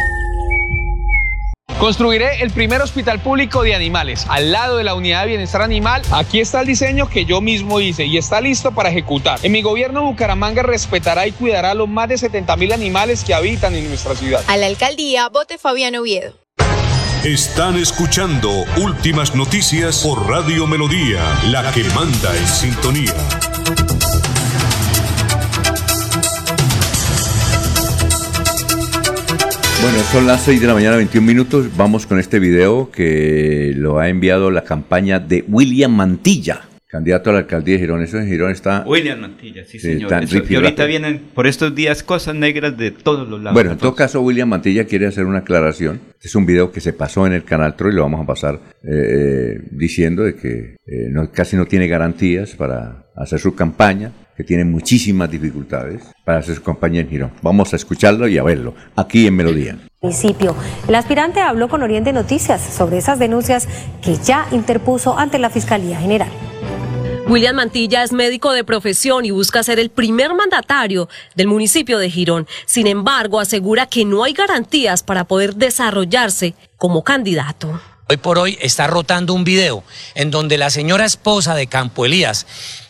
Construiré el primer hospital público de animales al lado de la unidad de bienestar animal. Aquí está el diseño que yo mismo hice y está listo para ejecutar. En mi gobierno Bucaramanga respetará y cuidará a los más de 70 mil animales que habitan en nuestra ciudad. A la alcaldía, vote Fabián Oviedo. Están escuchando Últimas Noticias por Radio Melodía, la que manda en sintonía. Bueno, son las 6 de la mañana, 21 minutos. Vamos con este video que lo ha enviado la campaña de William Mantilla, candidato a la alcaldía de Girón. Eso en Girón está. William Mantilla, sí, señor. Eso, y ahorita vienen por estos días cosas negras de todos los lados. Bueno, en todo caso, William Mantilla quiere hacer una aclaración. Este es un video que se pasó en el canal Troy, lo vamos a pasar eh, diciendo de que eh, no- casi no tiene garantías para hacer su campaña, que tiene muchísimas dificultades para hacer su campaña en Girón. Vamos a escucharlo y a verlo aquí en Melodía. municipio. El aspirante habló con Oriente Noticias sobre esas denuncias que ya interpuso ante la Fiscalía General. William Mantilla es médico de profesión y busca ser el primer mandatario del municipio de Girón. Sin embargo, asegura que no hay garantías para poder desarrollarse como candidato. Hoy por hoy está rotando un video en donde la señora esposa de Campo Elías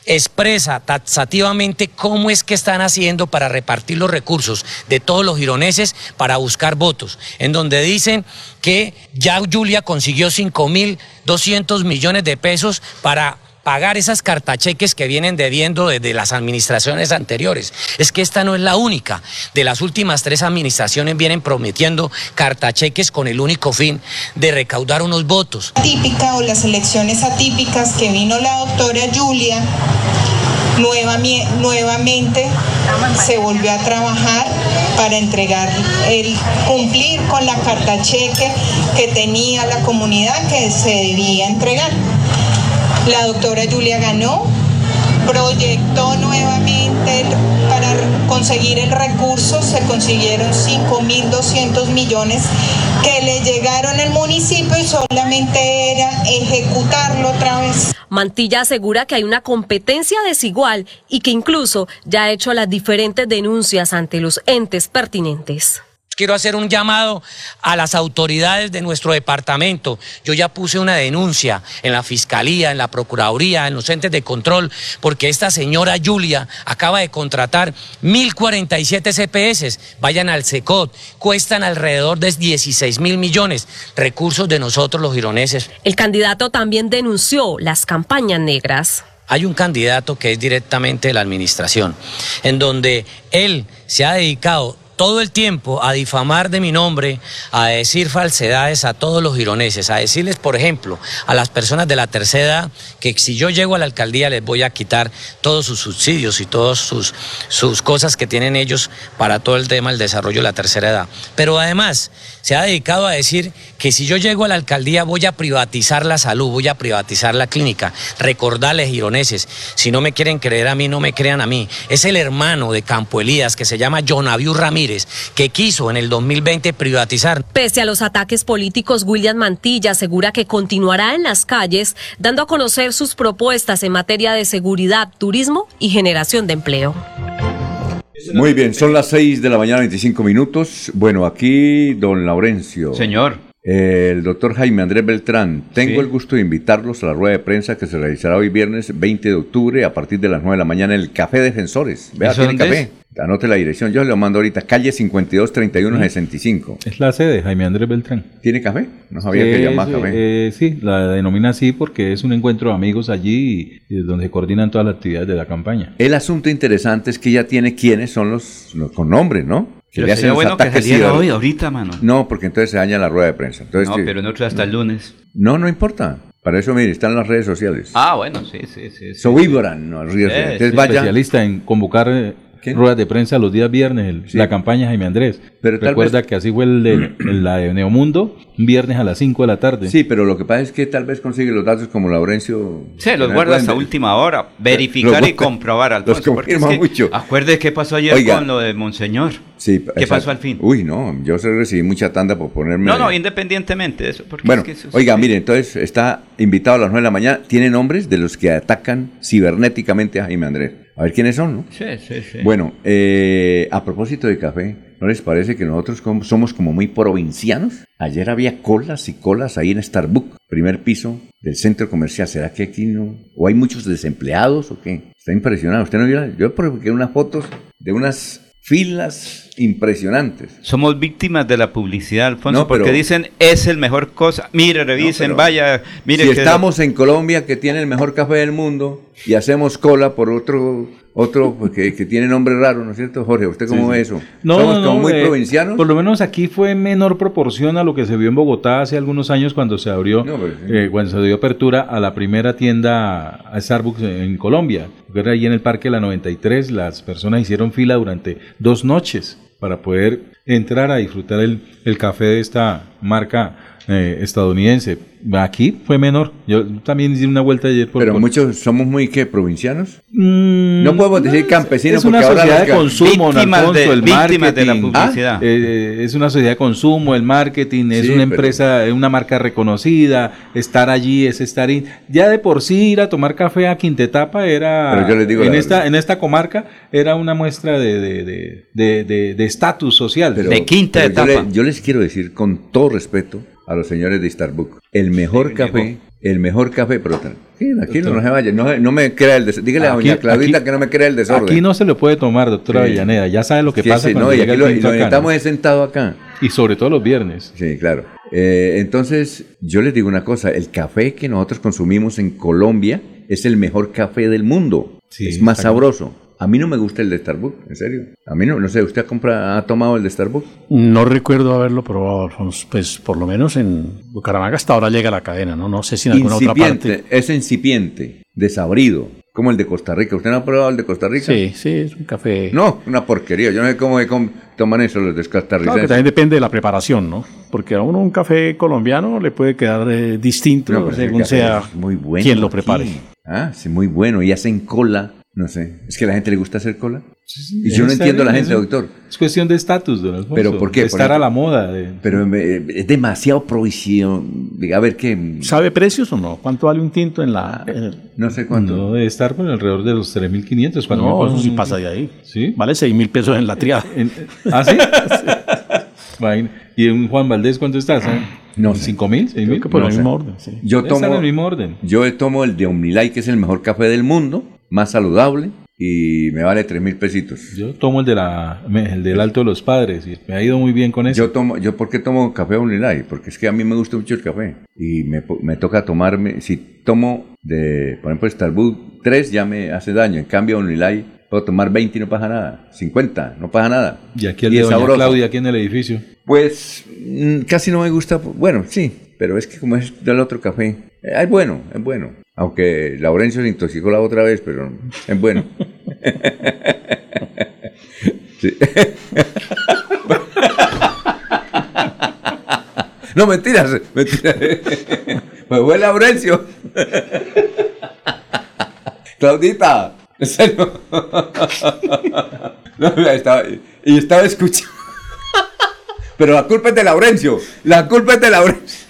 expresa taxativamente cómo es que están haciendo para repartir los recursos de todos los gironeses para buscar votos, en donde dicen que ya Julia consiguió 5.200 millones de pesos para pagar esas cartacheques que vienen debiendo desde las administraciones anteriores. Es que esta no es la única. De las últimas tres administraciones vienen prometiendo cartacheques con el único fin de recaudar unos votos. Típica o las elecciones atípicas que vino la doctora Julia nuevamente se volvió a trabajar para entregar el cumplir con la carta cheque que tenía la comunidad que se debía entregar. La doctora Julia ganó, proyectó nuevamente para conseguir el recurso, se consiguieron 5.200 millones que le llegaron al municipio y solamente era ejecutarlo otra vez. Mantilla asegura que hay una competencia desigual y que incluso ya ha hecho las diferentes denuncias ante los entes pertinentes. Quiero hacer un llamado a las autoridades de nuestro departamento. Yo ya puse una denuncia en la Fiscalía, en la Procuraduría, en los entes de control, porque esta señora Julia acaba de contratar 1.047 CPS. Vayan al SECOT, cuestan alrededor de 16 mil millones, recursos de nosotros los gironeses. El candidato también denunció las campañas negras. Hay un candidato que es directamente de la administración, en donde él se ha dedicado todo el tiempo a difamar de mi nombre, a decir falsedades a todos los gironeses, a decirles, por ejemplo, a las personas de la tercera edad que si yo llego a la alcaldía les voy a quitar todos sus subsidios y todas sus, sus cosas que tienen ellos para todo el tema del desarrollo de la tercera edad. Pero además se ha dedicado a decir que si yo llego a la alcaldía voy a privatizar la salud, voy a privatizar la clínica. Recordarles, gironeses, si no me quieren creer a mí, no me crean a mí. Es el hermano de Campo Elías que se llama Jonaviu Ramírez, que quiso en el 2020 privatizar. Pese a los ataques políticos, William Mantilla asegura que continuará en las calles dando a conocer sus propuestas en materia de seguridad, turismo y generación de empleo. Muy bien, son las 6 de la mañana, 25 minutos. Bueno, aquí don Laurencio. Señor. El doctor Jaime Andrés Beltrán, tengo Sí. el gusto de invitarlos a la rueda de prensa que se realizará hoy viernes 20 de octubre a partir de las 9 de la mañana en el Café Defensores. Vea, ¿Eso tiene café. Anote la dirección, yo le lo mando ahorita, calle 52 31 65. Es la sede, Jaime Andrés Beltrán. ¿Tiene café? No sabía que Es, llamaba café. eh, sí, la denomina así porque es un encuentro de amigos allí y, y donde se coordinan todas las actividades de la campaña. El asunto interesante es que ya tiene quiénes son los, los con nombres, ¿no? Pero sería bueno que saliera hoy, ahorita, mano. No, porque entonces se daña la rueda de prensa. Entonces, No, que- pero nosotros hasta el lunes. no, no importa. Para eso, mire, están las redes sociales. Ah, bueno, sí, sí, sí. sí. So vibran, no. Eh, Entonces Es vaya. especialista en convocar eh, ruedas de prensa los días viernes, el- la campaña Jaime Andrés. Pero tal Recuerda vez- que así fue el de, el- la de Neomundo, un viernes a las 5 de la tarde. Sí, pero lo que pasa es que tal vez consigue los datos como Laurencio. Se los guarda hasta última hora. Verificar Los y comprobar, los Alfonso. porque es confirma que- mucho. Acuerde qué pasó ayer Oiga. con lo de Monseñor. Sí, ¿Qué exacto. pasó al fin? Uy, no, yo recibí mucha tanda por ponerme. No, no, independientemente de eso. Porque Bueno, es que eso es- oiga, mire, entonces está invitado a las 9 de la mañana. Tiene nombres de los que atacan cibernéticamente a Jaime Andrés. A ver quiénes son, ¿no? Sí, sí, sí. Bueno, eh, a propósito de café, ¿no les parece que nosotros somos como muy provincianos? Ayer había colas y colas ahí en Starbucks, primer piso del centro comercial. ¿Será que aquí no? ¿O hay muchos desempleados o qué? Está impresionado. ¿Usted no vio? Yo porque unas fotos de unas filas impresionantes. Somos víctimas de la publicidad, Alfonso, No, pero- porque dicen es el mejor cosa. Mire, revisen, vaya, mire. si que- estamos en Colombia, que tiene el mejor café del mundo, y hacemos cola por otro, otro que, que tiene nombre raro, ¿no es cierto, Jorge? ¿Usted cómo Sí, ve eso? No, ¿Somos no, como muy eh, provincianos? Por lo menos aquí fue en menor proporción a lo que se vio en Bogotá hace algunos años cuando se abrió, No, pero sí. eh, cuando se dio apertura a la primera tienda a Starbucks en Colombia. Que Era ahí en el Parque de la 93, las personas hicieron fila durante dos noches para poder entrar a disfrutar el, el café de esta marca eh, estadounidense. Aquí fue menor. Yo también di una vuelta ayer por Pero por- muchos somos muy, ¿qué? ¿Provincianos? Mm, no podemos decir campesinos es una porque sociedad de consumo, Alfonso, de- el víctimas de la marketing. publicidad. Ah, eh, es una sociedad de consumo, el marketing, es Sí, una pero- empresa, es una marca reconocida, estar allí es estar in- ya de por sí ir a tomar café a Quintetapa era Pero yo les digo en esta verdad. en esta comarca era una muestra de de de de- de- de estatus social. Pero- De quinta pero yo etapa. le- Yo, les quiero decir con todo respeto a los señores de Starbucks, el mejor café, el mejor café, pero sí, aquí no, no se vaya, no, no me crea el desorden. Dígale a doña Claudita aquí- que no me crea el desorden. Aquí no se le puede tomar, doctora Sí. Avellaneda, ya sabe lo que Sí, pasa sí, cuando no, y aquí lo, tinto lo acá, ¿no? necesitamos es sentado acá. Y sobre todo los viernes. Sí, claro. Eh, entonces, yo les digo una cosa, el café que nosotros consumimos en Colombia es el mejor café del mundo. Sí, es más sabroso. A mí no me gusta el de Starbucks, en serio. A mí no, no sé, ¿usted ha, compra- ha tomado el de Starbucks? No recuerdo haberlo probado, Alfonso. Pues por lo menos en Bucaramanga hasta ahora llega la cadena, ¿no? No sé si en alguna otra parte. es incipiente, desabrido, como el de Costa Rica. ¿Usted no ha probado el de Costa Rica? Sí, sí, es un café. No, una porquería. Yo no sé cómo toman eso los de Claro, que también depende de la preparación, ¿no? Porque a uno un café colombiano le puede quedar eh, distinto No, según sea muy bueno quien lo aquí. prepare. Ah, sí, muy bueno. Y hacen cola. No sé. Es que a la gente le gusta hacer cola. sí, y yo no está entiendo a la gente, doctor. Es cuestión de estatus, don Alfonso. Pero ¿por qué? de Por estar ejemplo- a la moda. de- Pero eh, es demasiado provisión. Diga, A ver qué. ¿Sabe precios o no? ¿Cuánto vale un tinto en la...? No sé cuánto. No, debe estar por alrededor de los 3.500. cuando No, eso sí un- pasa de ahí. ¿Sí? Vale 6 mil pesos en la triada. ¿Ah, sí? ¿Y un Juan Valdés cuánto estás? eh? No ¿Cinco mil? ¿Seis mil? que por No el sé. mismo orden, sí. Yo tomo, en el mismo orden. yo tomo el de Omnilife, que es el mejor café del mundo, más saludable, y me vale 3 mil pesitos. Yo tomo el, de la, el del Alto de los Padres y me ha ido muy bien con eso. Yo tomo, yo ¿por qué tomo café Omnilife? Porque es que a mí me gusta mucho el café y me, me toca tomarme, si tomo de, por ejemplo, Starbucks 3 ya me hace daño, en cambio Omnilife puedo tomar 20 y no pasa nada, 50, no pasa nada. y aquí el Y de Doña sabroso. Claudia aquí en el edificio. Pues mm, casi no me gusta, bueno, sí, pero es que como es del otro café, eh, es bueno, es bueno. Aunque Laurencio se intoxicó la otra vez, pero es bueno. Sí. No, mentiras, mentiras. Pues fue Laurencio. Claudita, en serio. No, estaba, y estaba escuchando. Pero la culpa es de Laurencio. La culpa es de Laurencio.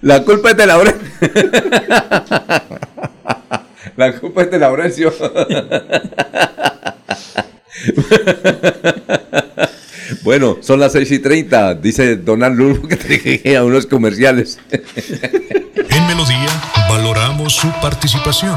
La culpa es de Laurencio. La culpa es de Laurencio. Bueno, son las 6 y 30. Dice Donald Lulfo que a unos comerciales. En Melodía valoramos su participación.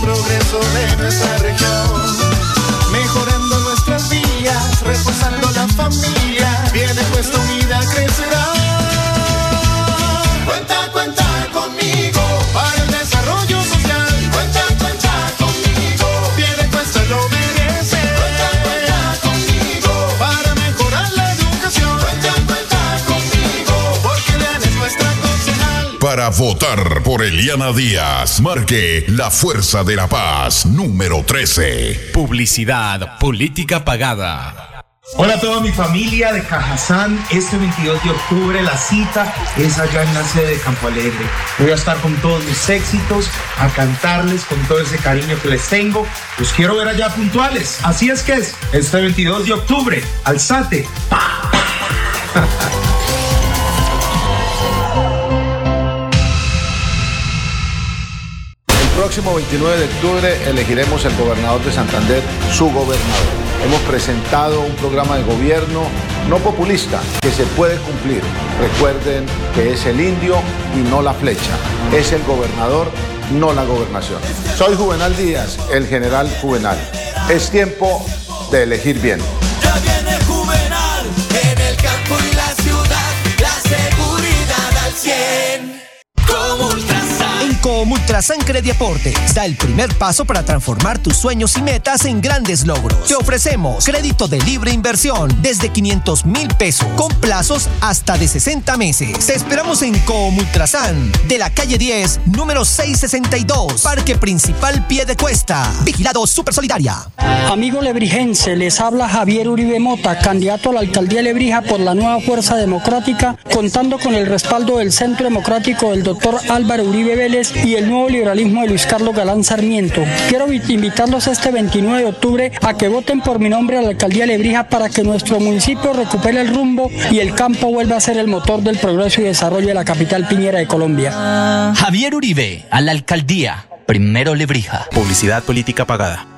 progreso de nuestra región, mejorando nuestras vías, reforzando la familia, viene puesta unida crecerá. Para votar por Eliana Díaz, marque la Fuerza de la Paz número 13. Publicidad, política pagada. Hola a toda mi familia de Cajazán. Este 22 de octubre la cita es allá en la sede de Campo Alegre. Voy a estar con todos mis éxitos, a cantarles con todo ese cariño que les tengo. Los quiero ver allá puntuales. Así es que es, este 22 de octubre, alzate. El próximo 29 de octubre elegiremos el gobernador de Santander, su gobernador. Hemos presentado un programa de gobierno no populista que se puede cumplir. Recuerden que es el indio y no la flecha. Es el gobernador, no la gobernación. Soy Juvenal Díaz, el general Juvenal. Es tiempo de elegir bien. Ultrasan. En Comultrasan Crediaporte da el primer paso para transformar tus sueños y metas en grandes logros. Te ofrecemos crédito de libre inversión desde 500 mil pesos con plazos hasta de 60 meses. Te esperamos en Comultrasan de la calle 10, número 662, Parque Principal Pie de Cuesta. Vigilado Super Solidaria. Amigo lebrijense, les habla Javier Uribe Mota, candidato a la alcaldía de Lebrija por la nueva Fuerza Democrática, contando con el respaldo del Centro Democrático del doctor Álvaro Uribe Vélez y el nuevo liberalismo de Luis Carlos Galán Sarmiento. Quiero invitarlos este 29 de octubre a que voten por mi nombre a la alcaldía de Lebrija para que nuestro municipio recupere el rumbo y el campo vuelva a ser el motor del progreso y desarrollo de la capital piñera de Colombia. Javier Uribe, a la alcaldía. Primero Lebrija. Publicidad política pagada.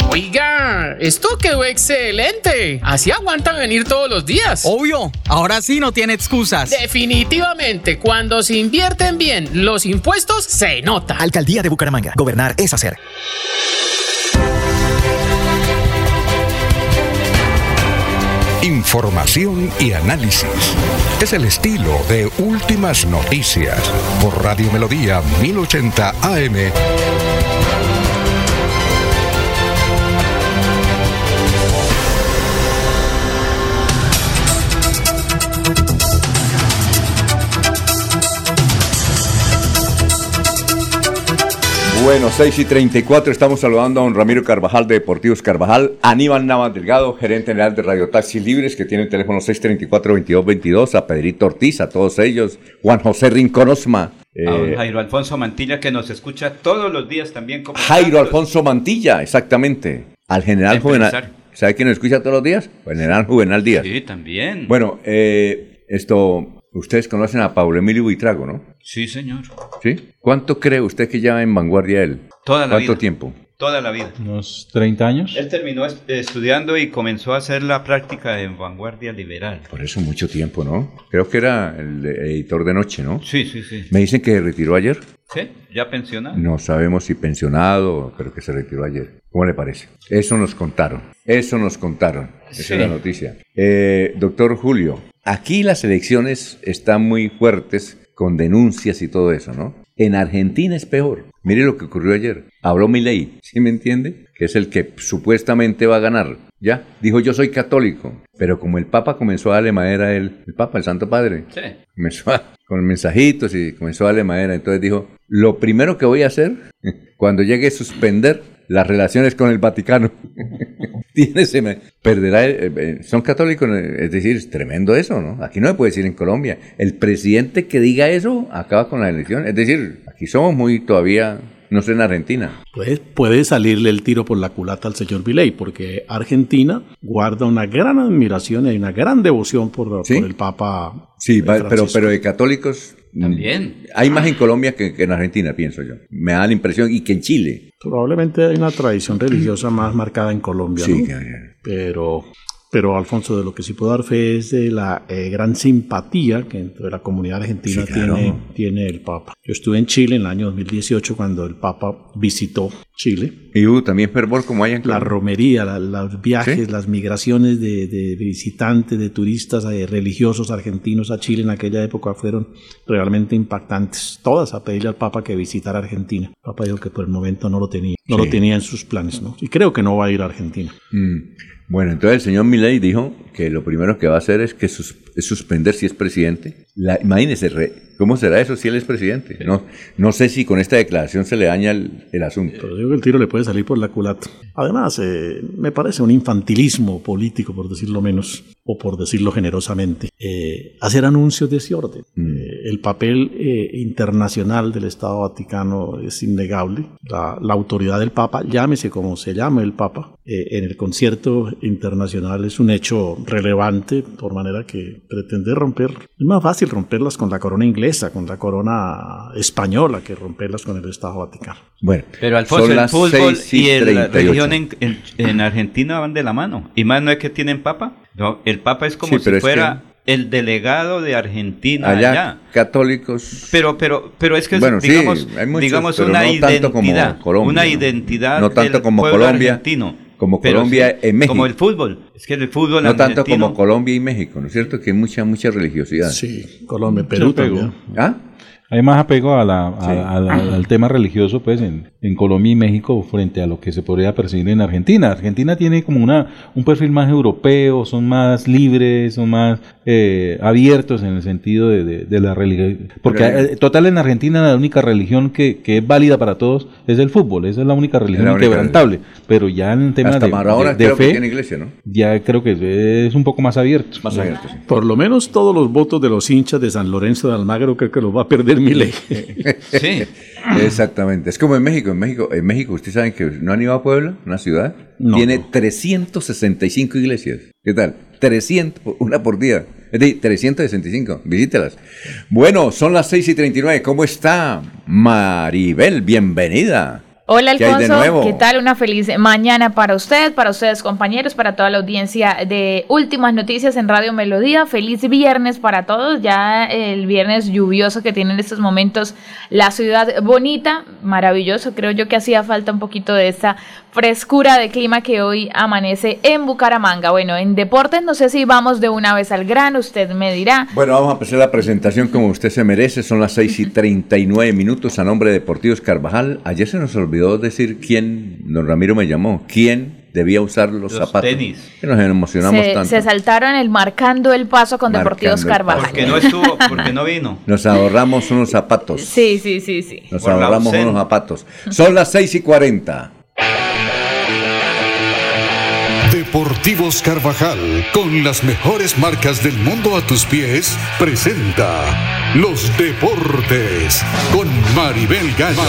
Oiga, esto quedó excelente. Así aguantan venir todos los días. Obvio, ahora sí no tiene excusas. Definitivamente, cuando se invierten bien los impuestos, se nota. Alcaldía de Bucaramanga. Gobernar es hacer. Información y análisis. Es el estilo de Últimas Noticias por Radio Melodía 1080 AM. Bueno, 6 y 34, estamos saludando a don Ramiro Carvajal de Deportivos Carvajal, Aníbal Navas Delgado, gerente general de Radio Taxi Libres, que tiene el teléfono 634-2222, a Pedrito Ortiz, a todos ellos, Juan José Rincón Osma. A eh, Jairo Alfonso Mantilla que nos escucha todos los días también. Como Jairo Alfonso Mantilla, exactamente. Al general. Juvenal. ¿Sabe quién nos escucha todos los días? General Juvenal Díaz. Sí, también. Bueno, eh, esto, ustedes conocen a Pablo Emilio Buitrago, ¿no? Sí, señor. ¿Sí? ¿Cuánto cree usted que lleva en vanguardia él? Toda la ¿Cuánto vida. tiempo? Toda la vida. Unos 30 años. Él terminó est- estudiando y comenzó a hacer la práctica en vanguardia liberal. Por eso mucho tiempo, ¿no? Creo que era el editor de noche, ¿no? Sí, sí, sí. Me dicen que se retiró ayer. ¿Sí? ¿Ya pensionado? No sabemos si pensionado, pero que se retiró ayer. ¿Cómo le parece? Eso nos contaron. Eso nos contaron. Esa Sí. es la noticia. Eh, doctor Julio, aquí las elecciones están muy fuertes con denuncias y todo eso, ¿no? En Argentina es peor. Mire lo que ocurrió ayer. Habló Milei, ¿sí me entiende? Que es el que supuestamente va a ganar. Ya, dijo yo soy católico. Pero como el Papa comenzó a darle madera a él, el Papa, el Santo Padre, Sí. comenzó a- con mensajitos y comenzó a darle madera. Entonces dijo, lo primero que voy a hacer cuando llegue a suspender las relaciones con el Vaticano. Tiene perderá, eh, eh, son católicos, es decir, es tremendo eso, ¿no? Aquí no se puede decir en Colombia. El presidente que diga eso acaba con la elección. Es decir, aquí somos muy todavía, no sé en Argentina. Pues puede salirle el tiro por la culata al señor Viley, porque Argentina guarda una gran admiración y una gran devoción por, por el Papa. Sí, va- pero, pero de católicos... mm, También. Hay más en Colombia que, que en Argentina, pienso yo. Me da la impresión, y que en Chile. Probablemente hay una tradición religiosa más marcada en Colombia, Sí, ¿no? que- Pero, pero Alfonso, de lo que sí puedo dar fe es de la eh, gran simpatía que dentro de la comunidad argentina Sí, claro. tiene, tiene el Papa. Yo estuve en Chile en el año 2018 cuando el Papa visitó Chile. Y hubo también fervor como hay en La romería, la- los viajes, ¿Sí? las migraciones de, de visitantes, de turistas, de religiosos argentinos a Chile en aquella época fueron realmente impactantes. Todas a pedirle al Papa que visitara Argentina. El Papa dijo que por el momento no lo tenía, no Sí. lo tenía en sus planes, ¿no? Y creo que no va a ir a Argentina. Mm. Bueno, entonces el señor Milei dijo que lo primero que va a hacer es que sus- suspender si es presidente. La, imagínese, re- ¿cómo será eso si él es presidente? No, no sé si con esta declaración se le daña el, el asunto. Pero digo que el tiro le puede salir por la culata. Además, eh, me parece un infantilismo político, por decirlo menos, o por decirlo generosamente, eh, hacer anuncios de ese orden. Eh, el papel eh, internacional del Estado Vaticano es innegable. La, la autoridad del Papa, llámese como se llame el Papa, eh, en el concierto internacional es un hecho relevante, por manera que pretender romper, es más fácil romperlas con la corona inglesa, con la corona española, que romperlas con el Estado Vaticano. Bueno, Pero Alfonso, el fútbol 6 y el- la 38. religión en, en- en Argentina van de la mano. Y más no es que tienen papa. No, el papa es como Sí, si fuera el delegado de Argentina Allá, allá. católicos. Pero, pero, pero es que es, Bueno, sí, digamos, hay muchos, digamos una no tanto como identidad, Colombia, una ¿no? identidad No tanto del como Colombia, argentino. Como Pero Colombia sí, en México. Como el fútbol. Es que el fútbol No tanto como Colombia y México, ¿no es cierto? Que hay mucha, mucha religiosidad. Sí, Colombia, Perú también. ¿Ah? Hay más apego a la, a- a la- al tema religioso pues en, en Colombia y México frente a lo que se podría percibir en Argentina. Argentina tiene como una un perfil más europeo, son más libres, son más eh, abiertos en el sentido de, de- de la religión. Porque Pero- eh, total en Argentina la única religión que, que es válida para todos es el fútbol, esa es la única religión la única inquebrantable. Pero ya en temas Hasta de, Maradona de- de creo que fe, tiene iglesia, ¿no? ya creo que es un poco más abierto. Más abierto, sí. Por lo menos todos los votos de los hinchas de San Lorenzo de Almagro creo que los va a perder mi ley. Sí. Exactamente. Es como en México. En México, en México ustedes saben que no han ido a Puebla, una ciudad. No, tiene no. 365 iglesias. ¿Qué tal? 300, una por día. Es decir, 365. Visítelas. Bueno, son las 6 y 39. ¿Cómo está Maribel? Bienvenida. Hola ¿Qué hay de Alfonso? ¿qué tal? Una feliz mañana para usted, para ustedes compañeros, para toda la audiencia de Últimas Noticias en Radio Melodía. Feliz viernes para todos, ya el viernes lluvioso que tiene en estos momentos la ciudad bonita, maravilloso. Creo yo que hacía falta un poquito de esa frescura de clima que hoy amanece en Bucaramanga. Bueno, en deportes no sé si vamos de una vez al grano, usted me dirá. Bueno, vamos a empezar la presentación como usted se merece. Son las 6 y 39 minutos a nombre de Deportivos Carvajal. Ayer se nos olvidó decir quién, don Ramiro me llamó, quién debía usar los, Los zapatos. tenis. Que nos emocionamos Se, tanto. se saltaron el marcando el paso con Marcando Deportivos Carvajal. Porque no estuvo, porque no vino. Nos ahorramos unos zapatos. Sí, sí, sí, sí. Nos Por ahorramos unos zapatos. Son las 6 y 40. Deportivos Carvajal, con las mejores marcas del mundo a tus pies, presenta Los Deportes con Maribel Gallo.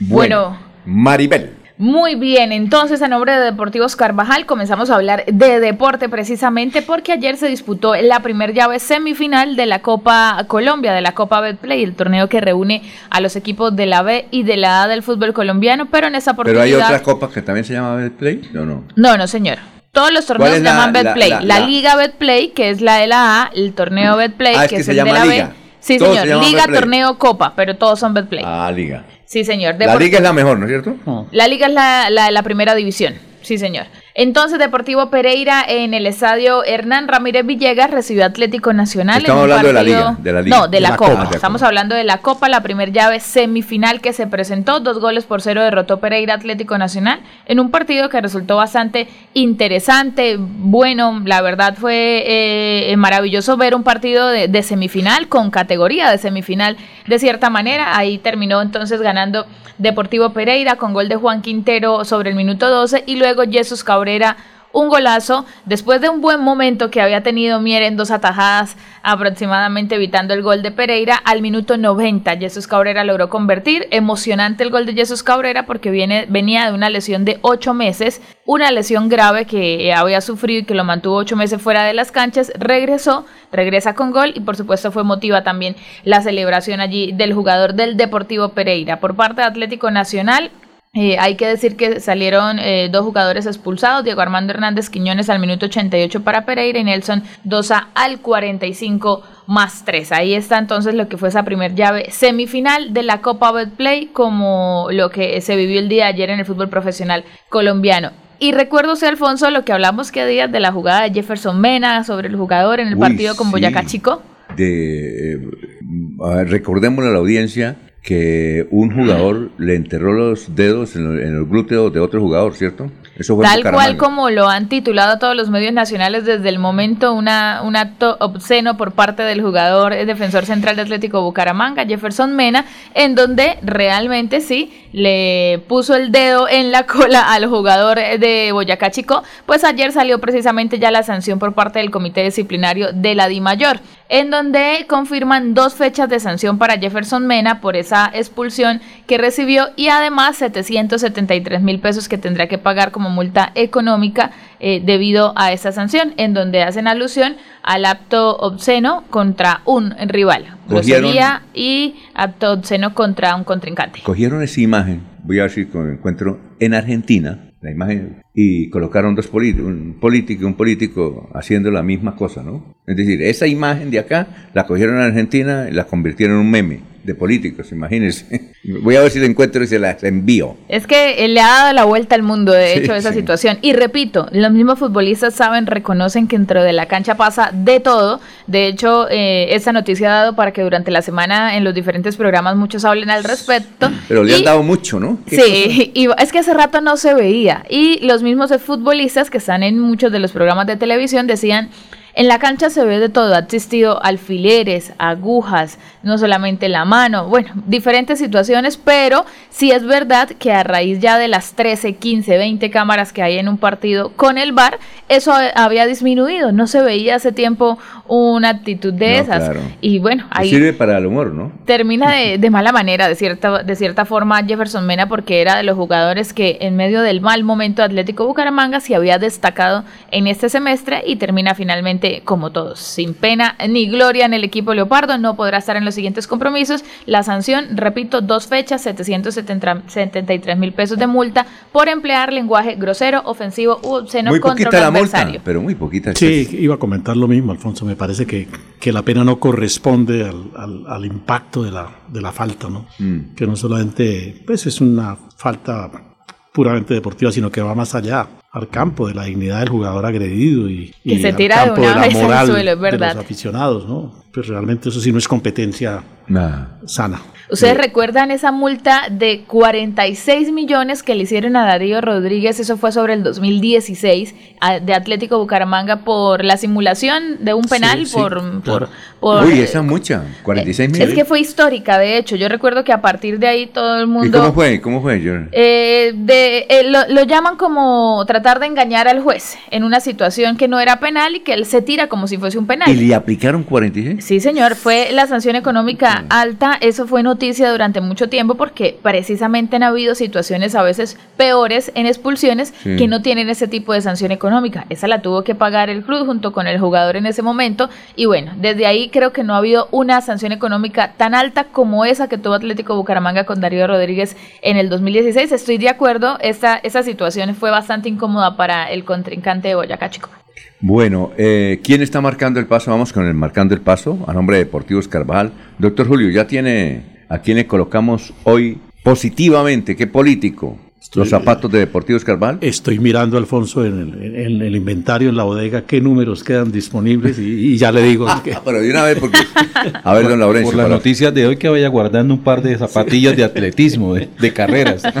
Bueno. Maribel. Muy bien, entonces a nombre de Deportivos Carvajal comenzamos a hablar de deporte precisamente porque ayer se disputó la primer llave semifinal de la Copa Colombia, de la Copa Betplay, el torneo que reúne a los equipos de la B y de la A del fútbol colombiano, pero en esa Pero oportunidad... hay otra copa que también se llama Betplay, ¿o no? No, no, señor. Todos los torneos ¿Cuál se llaman la- Betplay. La, la- la- Liga Betplay, que es la de la A, el torneo Betplay, Ah, es que, que es el de la Liga. B. Sí, Todos señor. Liga, Betplay. torneo, copa, pero todos son Betplay. Ah, Liga. Sí, señor. La Liga es la mejor, ¿no es cierto? La liga es la, la, la primera división. Sí, señor. Entonces, Deportivo Pereira en el estadio Hernán Ramírez Villegas recibió Atlético Nacional. en Estamos un hablando de la liga, de la liga. No, de, De la, la Copa. Copa. Estamos hablando de la Copa, la primer llave semifinal que se presentó. Dos goles por cero derrotó Pereira Atlético Nacional en un partido que resultó bastante interesante. Bueno, la verdad fue eh, maravilloso ver un partido de, de semifinal con categoría de semifinal de cierta manera. Ahí terminó entonces ganando Deportivo Pereira con gol de Juan Quintero sobre el minuto 12 y luego Jesús Cabrera un golazo después de un buen momento que había tenido Mier en dos atajadas aproximadamente evitando el gol de Pereira al minuto 90 Jesús Cabrera logró convertir. Emocionante el gol de Jesús Cabrera porque viene, venía de una lesión de ocho meses una lesión grave que había sufrido y que lo mantuvo ocho meses fuera de las canchas. Regresó regresa con gol y por supuesto fue motiva también la celebración allí del jugador del Deportivo Pereira. Por parte de Atlético Nacional eh, hay que decir que salieron eh, dos jugadores expulsados, Diego Armando Hernández Quiñones al minuto 88 para Pereira y Nelson Dosa al 45 más 3. Ahí está entonces lo que fue esa primer llave semifinal de la Copa Betplay como lo que se vivió el día de ayer en el fútbol profesional colombiano. Y recuerdo, usted, Alfonso, lo que hablamos que días de la jugada de Jefferson Mena sobre el jugador en el Uy, partido con sí. Boyacá Chico. De, eh, recordémosle a la audiencia que un jugador le enterró los dedos en, el- en el glúteo de otro jugador, ¿cierto? Eso fue Tal cual como lo han titulado todos los medios nacionales desde el momento, una, un acto obsceno por parte del jugador eh, defensor central de Atlético Bucaramanga, Jefferson Mena, en donde realmente sí le puso el dedo en la cola al jugador eh, de Boyacá Chico, pues ayer salió precisamente ya la sanción por parte del Comité Disciplinario de la DIMAYOR, en donde confirman dos fechas de sanción para Jefferson Mena por esa expulsión que recibió y además 773 mil pesos que tendrá que pagar como multa económica eh, debido a esta sanción, en donde hacen alusión al acto obsceno contra un rival, grosería y acto obsceno contra un contrincante. Cogieron esa imagen, voy a ver si encuentro, en Argentina, la imagen, y colocaron dos políticos, un político y un político haciendo la misma cosa, ¿no? Es decir, esa imagen de acá la cogieron en Argentina y la convirtieron en un meme. De políticos, imagínense. Voy a ver si la encuentro y se las envío. Es que eh, le ha dado la vuelta al mundo, de Sí, hecho, esa sí. situación. Y repito, los mismos futbolistas saben, reconocen que dentro de la cancha pasa de todo. De hecho, eh, esta noticia ha dado para que durante la semana en los diferentes programas muchos hablen al respecto. Pero le Y- han dado mucho, ¿no? ¿Qué Sí, y es que hace rato no se veía. Y los mismos futbolistas que están en muchos de los programas de televisión decían, en la cancha se ve de todo, ha existido alfileres, agujas, no solamente la mano, bueno, diferentes situaciones, pero sí es verdad que a raíz ya de las 13, 15, 20 cámaras que hay en un partido con el VAR, eso había disminuido, no se veía hace tiempo una actitud de No, esas. claro. Y bueno, ahí Sirve para el humor, ¿no? termina de, de mala manera, de cierta, de cierta forma, Jefferson Mena, porque era de los jugadores que en medio del mal momento Atlético Bucaramanga se había destacado en este semestre y termina finalmente como todos, sin pena ni gloria en el equipo Leopardo, no podrá estar en los siguientes compromisos. La sanción, repito, dos fechas, 773 mil pesos de multa por emplear lenguaje grosero, ofensivo u obsceno Muy contra poquita un la multa, adversario. pero muy poquita. Sí, iba a comentar lo mismo, Alfonso. Me parece que, que la pena no corresponde al, al- al impacto de la, de la falta, ¿no? Mm. Que no solamente pues, es una falta puramente deportiva, sino que va más allá al campo de la dignidad del jugador agredido y, Que y se al tira de campo una la vez al moral suelo, es de los aficionados, ¿no? Pues realmente eso sí no es competencia sana. ¿Ustedes recuerdan esa multa de 46 millones que le hicieron a Darío Rodríguez? Eso fue sobre el 2016 a- de Atlético Bucaramanga por la simulación de un penal sí, por, claro. por, por- Uy, esa mucha, 46 Es millones. que fue histórica, de hecho. Yo recuerdo que a partir de ahí todo el ¿Y mundo... cómo fue? ¿Cómo fue? Eh, de, eh, lo, lo llaman como tratar de engañar al juez en una situación que no era penal y que él se tira como si fuese un penal. ¿Y le aplicaron 46? Sí, señor, fue la sanción económica alta, eso fue noticia durante mucho tiempo porque precisamente han habido situaciones a veces peores en expulsiones Sí. que no tienen ese tipo de sanción económica. Esa la tuvo que pagar el club junto con el jugador en ese momento y bueno, desde ahí creo que no ha habido una sanción económica tan alta como esa que tuvo Atlético Bucaramanga con Darío Rodríguez en el 2016. Estoy de acuerdo, esta, esa situación fue bastante incómoda para el contrincante de Boyacá Chico. Bueno, eh, ¿quién está marcando el paso? Vamos con el marcando el paso a nombre de Deportivos Carvajal. Doctor Julio, ¿ya tiene a quién le colocamos hoy positivamente? ¿Qué político? Los zapatos de Deportivos Carvajal. Estoy mirando, Alfonso, en el, en el inventario, en la bodega, qué números quedan disponibles y, y ya le digo que... Pero de una vez, porque... A ver, don Laurencio. Por las para- noticias de hoy que vaya guardando un par de zapatillas de atletismo, de, de carreras.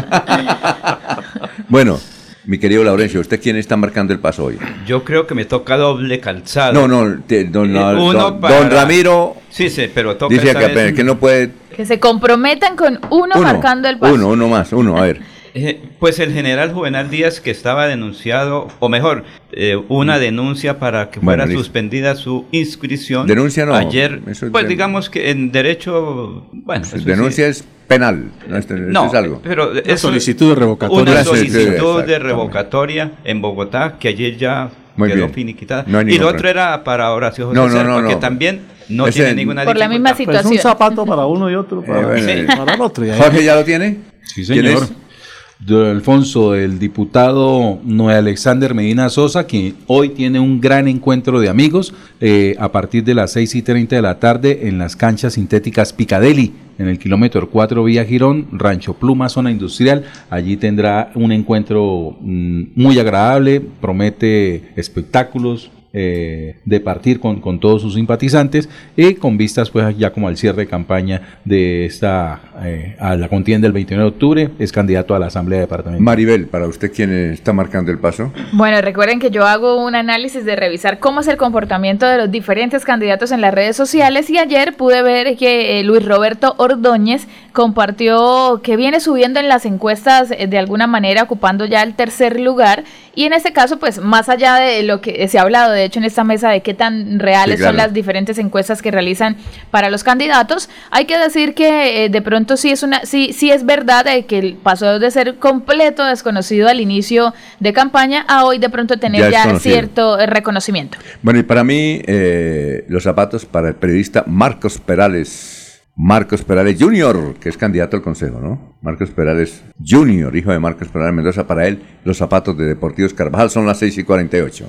Bueno, mi querido Laurencio, ¿usted quién está marcando el paso hoy? Yo creo que me toca doble calzado. No, no, te- don, Eh, don- uno don para- Ramiro Sí, sí, pero toca dice que, que no puede... Que se comprometan con uno, Uno, marcando el paso. uno, uno más, uno, a ver. Eh, Pues el general Juvenal Díaz que estaba denunciado, o mejor, eh, una denuncia para que Mm. Bueno, fuera listo. suspendida su inscripción. Denuncia no, Ayer, es pues de- digamos que en derecho, bueno, eso sí. Denuncia es penal, no, No, es algo. pero eso- solicitud de revocatoria. Una solicitud de revocatoria en Bogotá que ayer ya Muy quedó bien. finiquitada. No y lo otro era para Horacio José No, no, Serpa, que también no Ese- tiene ninguna Por la misma dificultad. Pues un situación. zapato para uno y otro para, Eh, bueno, sí, eh. para el otro. y ahí- Jorge ya lo tiene. Sí, ¿Quién señor. Don Alfonso, el diputado Noé Alexander Medina Sosa, que hoy tiene un gran encuentro de amigos eh, a partir de las 6 y 30 de la tarde en las canchas sintéticas Picadeli, en el kilómetro 4 Vía Girón, Rancho Pluma, zona industrial. Allí tendrá un encuentro mm, muy agradable, promete espectáculos, eh, de partir con, con todos sus simpatizantes y con vistas pues ya como al cierre de campaña de esta eh, a la contienda del 29 de octubre es candidato a la Asamblea Departamental. Maribel, para usted quién está marcando el paso. Bueno, recuerden que yo hago un análisis de revisar cómo es el comportamiento de los diferentes candidatos en las redes sociales y ayer pude ver que eh, Luis Roberto Ordóñez compartió que viene subiendo en las encuestas eh, de alguna manera ocupando ya el tercer lugar y en este caso pues más allá de lo que se ha hablado de hecho en esta mesa de qué tan reales Sí, claro. son las diferentes encuestas que realizan para los candidatos, hay que decir que eh, de pronto sí es una sí sí es verdad eh, que pasó de ser completo desconocido al inicio de campaña a hoy de pronto tener Ya cierto eh, reconocimiento. Bueno, y para mí, eh, los zapatos para el periodista Marcos Perales. Marcos Perales Jr., que es candidato al Consejo, ¿no? Marcos Perales Jr., hijo de Marcos Perales Mendoza. Para él, los zapatos de Deportivos Carvajal son las 6 y 48.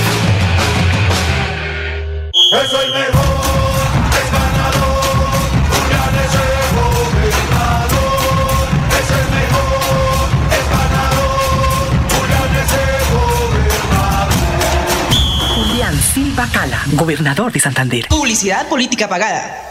Silva Cala, gobernador de Santander. Publicidad política pagada.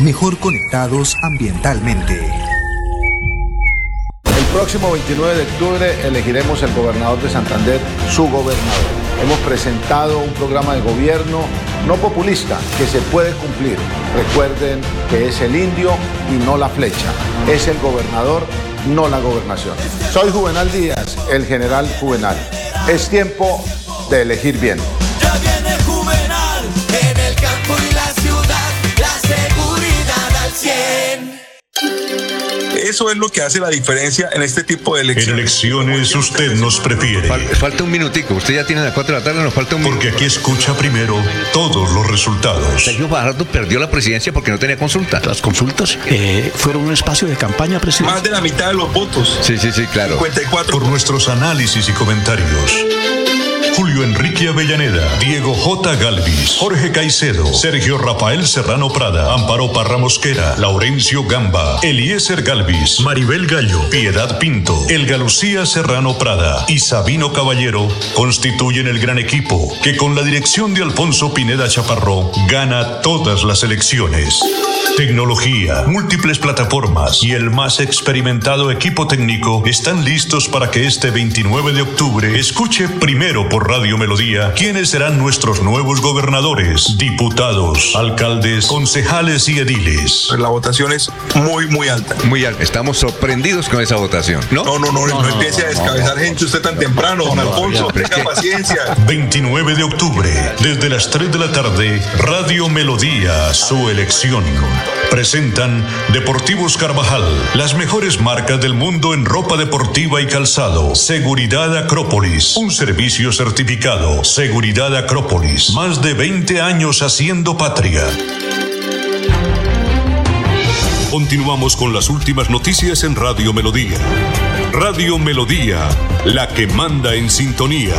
mejor conectados ambientalmente. El próximo 29 de octubre elegiremos el gobernador de Santander, su gobernador. Hemos presentado un programa de gobierno no populista que se puede cumplir. Recuerden que es el indio y no la flecha. Es el gobernador, no la gobernación. Soy Juvenal Díaz, el general Juvenal. Es tiempo de elegir bien. Ya viene Juvenal Eso es lo que hace la diferencia en este tipo de elecciones. En elecciones usted nos prefiere. falta un minutico. Usted ya tiene las 4 de la tarde, nos falta un Porque aquí escucha primero todos los resultados. Sergio Fajardo perdió la presidencia porque no tenía consulta. Las consultas eh, fueron un espacio de campaña, presidente. Más de la mitad de los votos. Sí, sí, sí, claro. 54. Por nuestros análisis y comentarios. Julio Enrique Avellaneda, Diego J. Galvis, Jorge Caicedo, Sergio Rafael Serrano Prada, Amparo Parra Mosquera, Laurencio Gamba, Eliezer Galvis, Maribel Gallo, Piedad Pinto, Elga Lucía Serrano Prada y Sabino Caballero constituyen el gran equipo que con la dirección de Alfonso Pineda Chaparro gana todas las elecciones. Tecnología, múltiples plataformas y el más experimentado equipo técnico están listos para que este 29 de octubre escuche primero por Radio Melodía quiénes serán nuestros nuevos gobernadores, diputados, alcaldes, concejales y ediles. La votación es muy, muy alta. Muy alta. Estamos sorprendidos con esa votación, ¿no? No, no, no, no, empiece a descabezar gente usted tan temprano, don Alfonso. Tenga paciencia. 29 de octubre, desde las 3 de la tarde, Radio Melodía, su elección. Presentan Deportivos Carvajal, las mejores marcas del mundo en ropa deportiva y calzado. Seguridad Acrópolis, un servicio certificado. Seguridad Acrópolis, más de 20 años haciendo patria. Continuamos con las últimas noticias en Radio Melodía. Radio Melodía, la que manda en sintonía.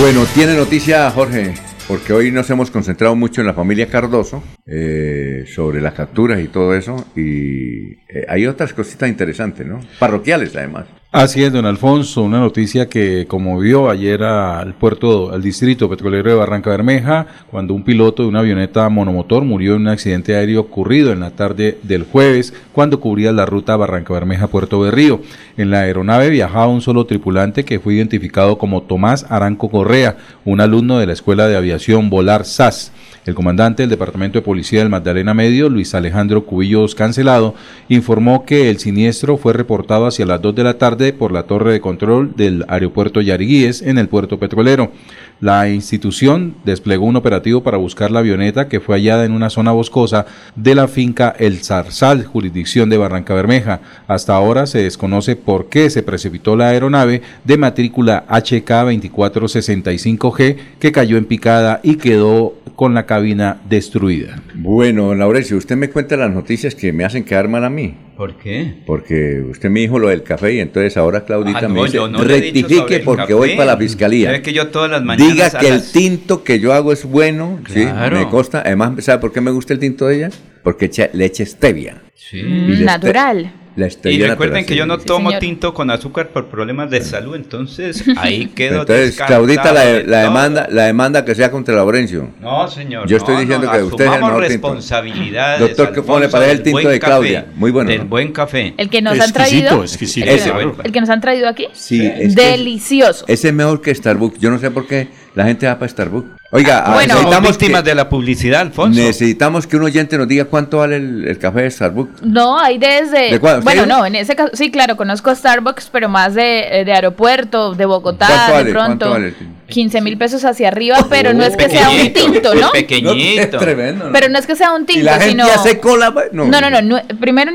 Bueno, tiene noticia Jorge, porque hoy nos hemos concentrado mucho en la familia Cardoso, eh, sobre las capturas y todo eso, y eh, hay otras cositas interesantes, ¿no? Parroquiales además. Así es, don Alfonso, una noticia que conmovió ayer al puerto, al distrito petrolero de Barranca Bermeja, cuando un piloto de una avioneta monomotor murió en un accidente aéreo ocurrido en la tarde del jueves, cuando cubría la ruta Barranca Bermeja-Puerto Berrío. En la aeronave viajaba un solo tripulante que fue identificado como Tomás Aranco Correa, un alumno de la Escuela de Aviación Volar SAS. El comandante del Departamento de Policía del Magdalena Medio, Luis Alejandro Cubillos Cancelado, informó que el siniestro fue reportado hacia las 2 de la tarde por la torre de control del aeropuerto Yariguíes en el puerto petrolero. La institución desplegó un operativo para buscar la avioneta que fue hallada en una zona boscosa de la finca El Zarzal, jurisdicción de Barranca Bermeja. Hasta ahora se desconoce por qué se precipitó la aeronave de matrícula HK2465G que cayó en picada y quedó con la cabina destruida. Bueno, Laurencio, usted me cuenta las noticias que me hacen quedar mal a mí. ¿Por qué? Porque usted me dijo lo del café y entonces ahora Claudita Ah, no, me dice, no rectifique porque voy para la fiscalía. Es que yo todas las mañanas Diga que el tinto que yo hago es bueno, Claro. sí, me consta. Además, ¿sabe por qué me gusta el tinto de ella? Porque echa leche stevia. Sí. Y este- Natural. La Y recuerden que yo no tomo tinto con azúcar por problemas de salud, entonces ahí quedo Entonces, Claudita, la, de la demanda, la demanda que sea contra Laurencio. No, señor. Yo estoy no, diciendo no, que usted es el mejor tinto. responsabilidades. Doctor, ¿qué le parece el tinto de Claudia? café, Muy bueno, Del ¿no? buen café. El que nos han traído. exquisito. El, Ese, el que nos han traído aquí. Sí, es Delicioso. Ese es mejor que Starbucks. Yo no sé por qué la gente va para Starbucks. Oiga, ah, Bueno. Necesitamos, víctimas que, de la publicidad, Alfonso. necesitamos que un oyente nos diga cuánto vale el, el café de Starbucks. No, hay desde. ¿De cuál? Bueno, no, en ese caso, sí, claro, conozco Starbucks, pero más de, eh, de aeropuerto, de Bogotá, ¿Cuánto de vale? pronto. ¿Cuánto vale? 15 mil pesos hacia arriba, pero no es que sea un tinto, ¿no? Pequeñito. Es tremendo. ¿no? Pero no es que sea un y tinto, la gente sino. hace cola. pues, No, No, no, no, no, Primero,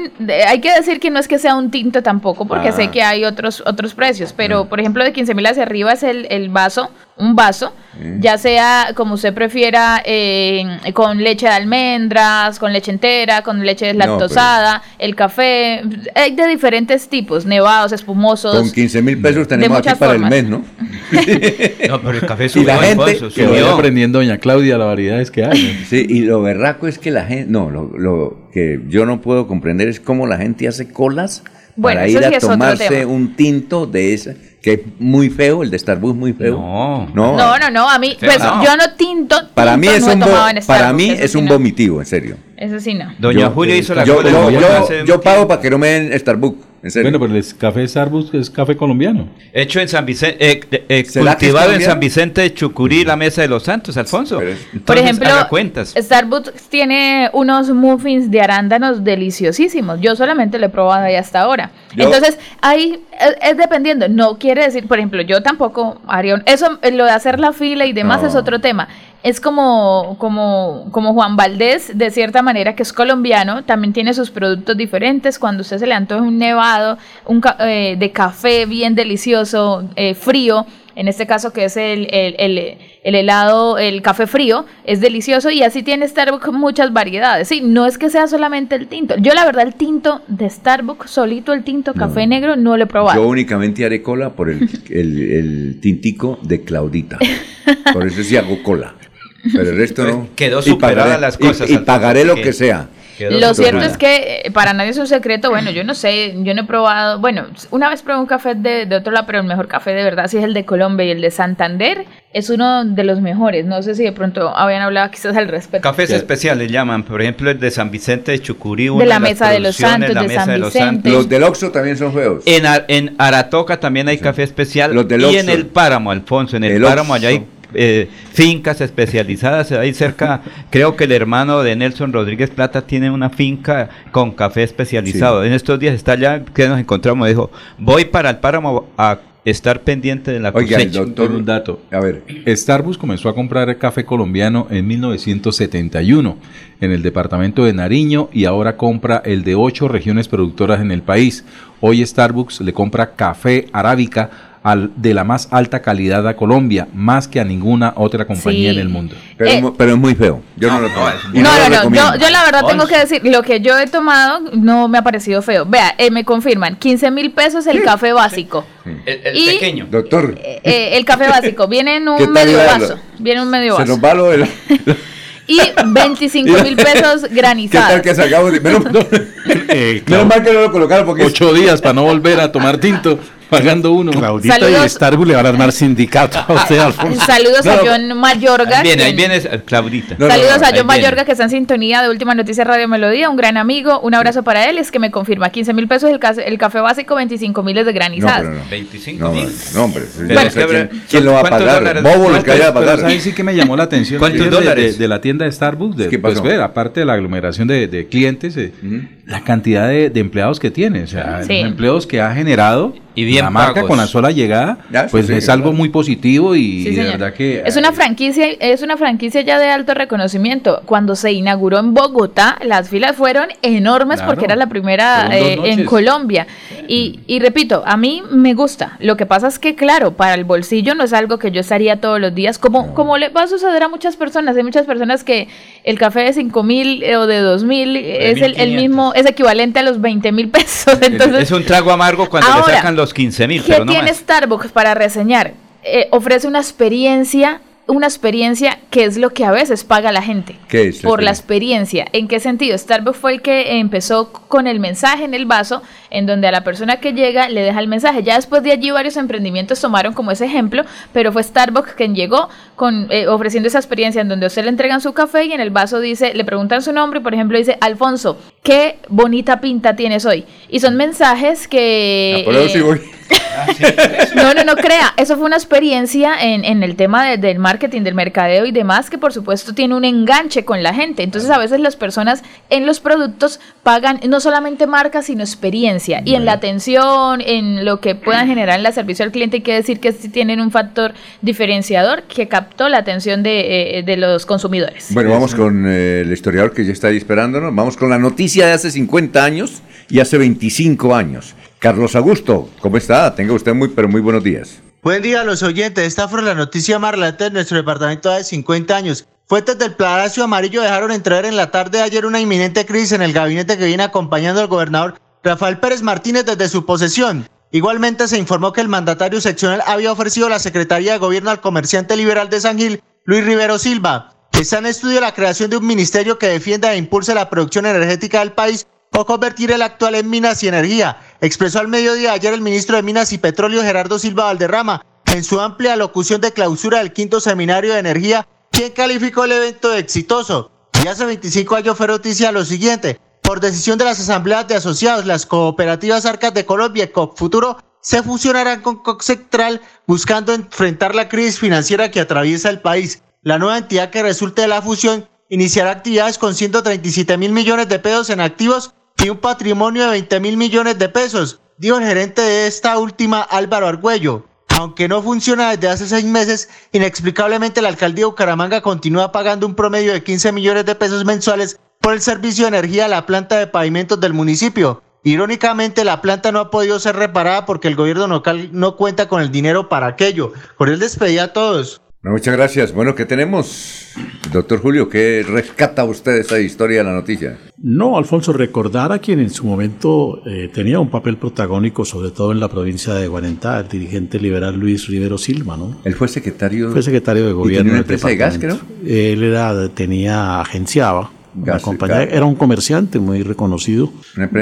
hay que decir que no es que sea un tinto tampoco, porque Ah. sé que hay otros otros precios, pero por ejemplo, de 15 mil hacia arriba es el, el vaso, un vaso, ya sea como usted prefiera, eh, con leche de almendras, con leche entera, con leche deslactosada, el café, hay de diferentes tipos, nevados, espumosos. Con 15 mil pesos tenemos aquí para formas. el mes, ¿no? No, pero el café Y subió, la gente Alfonso, Que aprendiendo doña Claudia las variedades que hay. ¿no? Sí, y lo berraco es que la gente, no, lo, lo que yo no puedo comprender es cómo la gente hace colas Bueno, para eso ir sí a tomarse un tinto de ese, que es muy feo, el de Starbucks muy feo. No. no, No, no, no, a mí, Feo, pues no. yo no tinto. para mí es no un, para mí es sí un no. vomitivo, en serio. Eso sí no. Doña Yo- Julia hizo la Yo, cola yo, yo- yo pago para que no me den Starbucks, en serio. Bueno, pero el café Starbucks es café colombiano. Hecho en San Vicente, eh, eh, ¿Será que es cultivado en? San Vicente de Chucurí, la mesa de los santos, Alfonso. Por ejemplo, cuentas. Starbucks tiene unos muffins de arándanos deliciosísimos. Yo solamente lo he probado ahí hasta ahora. Yo- Entonces, ahí es, es dependiendo. No quiere decir, por ejemplo, yo tampoco haría un- Eso, eh, lo de hacer la fila y demás No. es otro tema. Es como, como, como Juan Valdés, de cierta manera, que es colombiano, también tiene sus productos diferentes. Cuando usted se le antoja un nevado un eh, de café bien delicioso, eh, frío, en este caso que es el, el, el- el helado, el café frío, es delicioso y así tiene Starbucks muchas variedades. Sí, no es que sea solamente el tinto. Yo la verdad el tinto de Starbucks, solito el tinto café negro, no lo he probado. Yo únicamente haré cola por el tintico de Claudita. Por eso sí hago cola. Pero el resto no. Quedó Y superada pagaré- las cosas, Y, pagaré lo que- que sea. Lo cierto es que eh, para nadie es un secreto, bueno, yo no sé, yo no he probado, bueno, una vez probé un café de, de otro lado, pero el mejor café de verdad sí es el de Colombia y el de Santander es uno de los mejores, no sé si de pronto habían hablado quizás al respecto. Cafés especiales llaman, por ejemplo, el de San Vicente de Chucurí. una la Mesa de los Santos, la de Mesa San de los Vicente. Santos. Los del Oxxo también son feos. En, Ar- en Aratoca también hay café especial. Los del y en el Páramo, Alfonso, en el, El Páramo allá hay. Eh, fincas especializadas. Ahí cerca, creo que el hermano de Nelson Rodríguez Plata tiene una finca con café especializado. En estos días está allá, que nos encontramos, dijo, voy para el Páramo a estar pendiente de la Oiga, el cosecha. doctor, un dato. A ver, Starbucks comenzó a comprar café colombiano en 1971 en el departamento de Nariño y ahora compra el de ocho regiones productoras en el país. Hoy Starbucks le compra café arábica al, de la más alta calidad a Colombia, más que a ninguna otra compañía Sí. en el mundo. pero, Eh, pero es muy feo. Yo no, lo tomo. No, no, no, yo, yo la verdad tengo que decir, lo que yo he tomado no me ha parecido feo. Vea, eh, me confirman, 15 mil pesos el café básico. El, el Y- pequeño. Doctor, Eh, el café básico, viene en ¿Qué un medio vaso, viene en un medio se vaso. nos va lo de la- Y 25 mil pesos ¿Qué tal granizados. que sacamos? de- Menos, Eh, menos mal que no lo colocaron porque Ocho días para no volver a tomar tinto. Pagando uno. Claudita y Saludos. Starbucks le van a armar sindicato a usted, Alfonso. Saludos a No, John Mayorga. Bien, ahí viene Claudita. Saludos a ahí John viene. Mayorga que está en sintonía de Última Noticia Radio Melodía, un gran amigo, un abrazo para él, es que me confirma 15 mil pesos el, el café básico, 25 miles de granizadas. No, pero no. 25 No, mil. no, hombre. Pero no es sé que habrá- ¿quién, quién lo va a ¿cuántos pagar? Bobo los que vaya a pagar. ¿sabes sí que me llamó la atención? ¿Cuántos Fíjate de- dólares? De, la tienda de Starbucks, de, ¿Qué pasó? pues, ver, aparte de la aglomeración de, de clientes, eh, la cantidad de, de empleados que tiene, o sea, Sí. los empleos que ha generado Y bien la marca pagos. con la sola llegada, Ya, pues sí, es algo muy positivo y, Sí, de verdad que... Es una franquicia, es una franquicia ya de alto reconocimiento. Cuando se inauguró en Bogotá, las filas fueron enormes Claro. porque era la primera dos eh, en. Colombia. Y, y repito, a mí me gusta. Lo que pasa es que, claro, para el bolsillo no es algo que yo estaría todos los días, como, como le va a suceder a muchas personas. Hay muchas personas que el café de 5 mil o de 2 mil es el, el 1.500. mismo, es equivalente a los 20 mil pesos. Entonces, es un trago amargo cuando Ahora, le sacan los 15 mil, ¿Qué pero no tiene más. Starbucks para reseñar? Eh, ofrece una experiencia, una experiencia que es lo que a veces paga la gente. ¿Qué es Por la experiencia. ¿En qué sentido? Starbucks fue el que empezó con el mensaje en el vaso, en donde a la persona que llega le deja el mensaje. Ya después de allí varios emprendimientos tomaron como ese ejemplo, pero fue Starbucks quien llegó con eh, ofreciendo esa experiencia en donde a usted le entregan su café y en el vaso dice, le preguntan su nombre y por ejemplo dice, Alfonso, qué bonita pinta tienes hoy. Y son mensajes que... Ah, por eso eh, sí voy. no, no, no crea. Eso fue una experiencia en, en el tema de- del marketing, del mercadeo y demás, que por supuesto tiene un enganche con la gente. Entonces, a veces las personas en los productos pagan no solamente marca, sino experiencia. Y en la atención, en lo que puedan generar en el servicio al cliente, hay que decir que sí tienen un factor diferenciador que captó la atención de, eh, de los consumidores. Bueno, vamos con eh, el historiador que ya está ahí esperándonos. Vamos con la noticia de hace 50 años y hace 25 años. Carlos Augusto, ¿cómo está? Tenga usted muy, pero muy buenos días. Buen día a los oyentes. Esta fue la noticia más relevante de nuestro departamento de 50 años. Fuentes del Palacio Amarillo dejaron entrever en la tarde de ayer una inminente crisis en el gabinete que viene acompañando al gobernador Rafael Pérez Martínez desde su posesión. Igualmente se informó que el mandatario seccional había ofrecido la Secretaría de Gobierno al comerciante liberal de San Gil, Luis Rivero Silva. Está en estudio la creación de un ministerio que defienda e impulse la producción energética del país o convertir el actual en minas y energía, expresó al mediodía ayer el ministro de Minas y Petróleo Gerardo Silva Valderrama en su amplia locución de clausura del quinto seminario de energía, quien calificó el evento de exitoso. Y hace 25 años fue noticia lo siguiente. Por decisión de las asambleas de asociados, las cooperativas Arcas de Colombia y COP se fusionarán con COP Central buscando enfrentar la crisis financiera que atraviesa el país. La nueva entidad que resulte de la fusión iniciará actividades con 137 mil millones de pesos en activos y un patrimonio de 20 mil millones de pesos, dijo el gerente de esta última Álvaro Argüello. Aunque no funciona desde hace seis meses, inexplicablemente la alcaldía de Bucaramanga continúa pagando un promedio de 15 millones de pesos mensuales por el servicio de energía a la planta de pavimentos del municipio. Irónicamente, la planta no ha podido ser reparada porque el gobierno local no cuenta con el dinero para aquello. Por el despedí a todos. Bueno, muchas gracias. Bueno, ¿qué tenemos? Doctor Julio, ¿qué rescata usted de esa historia de la noticia? No, Alfonso, recordar a quien en su momento eh, tenía un papel protagónico, sobre todo en la provincia de Guarentá, el dirigente liberal Luis Rivero Silva, ¿no? Él fue secretario. Fue secretario de ¿Y gobierno. tenía una empresa de gas, departamento. Él era, tenía, agenciaba. Era un comerciante muy reconocido,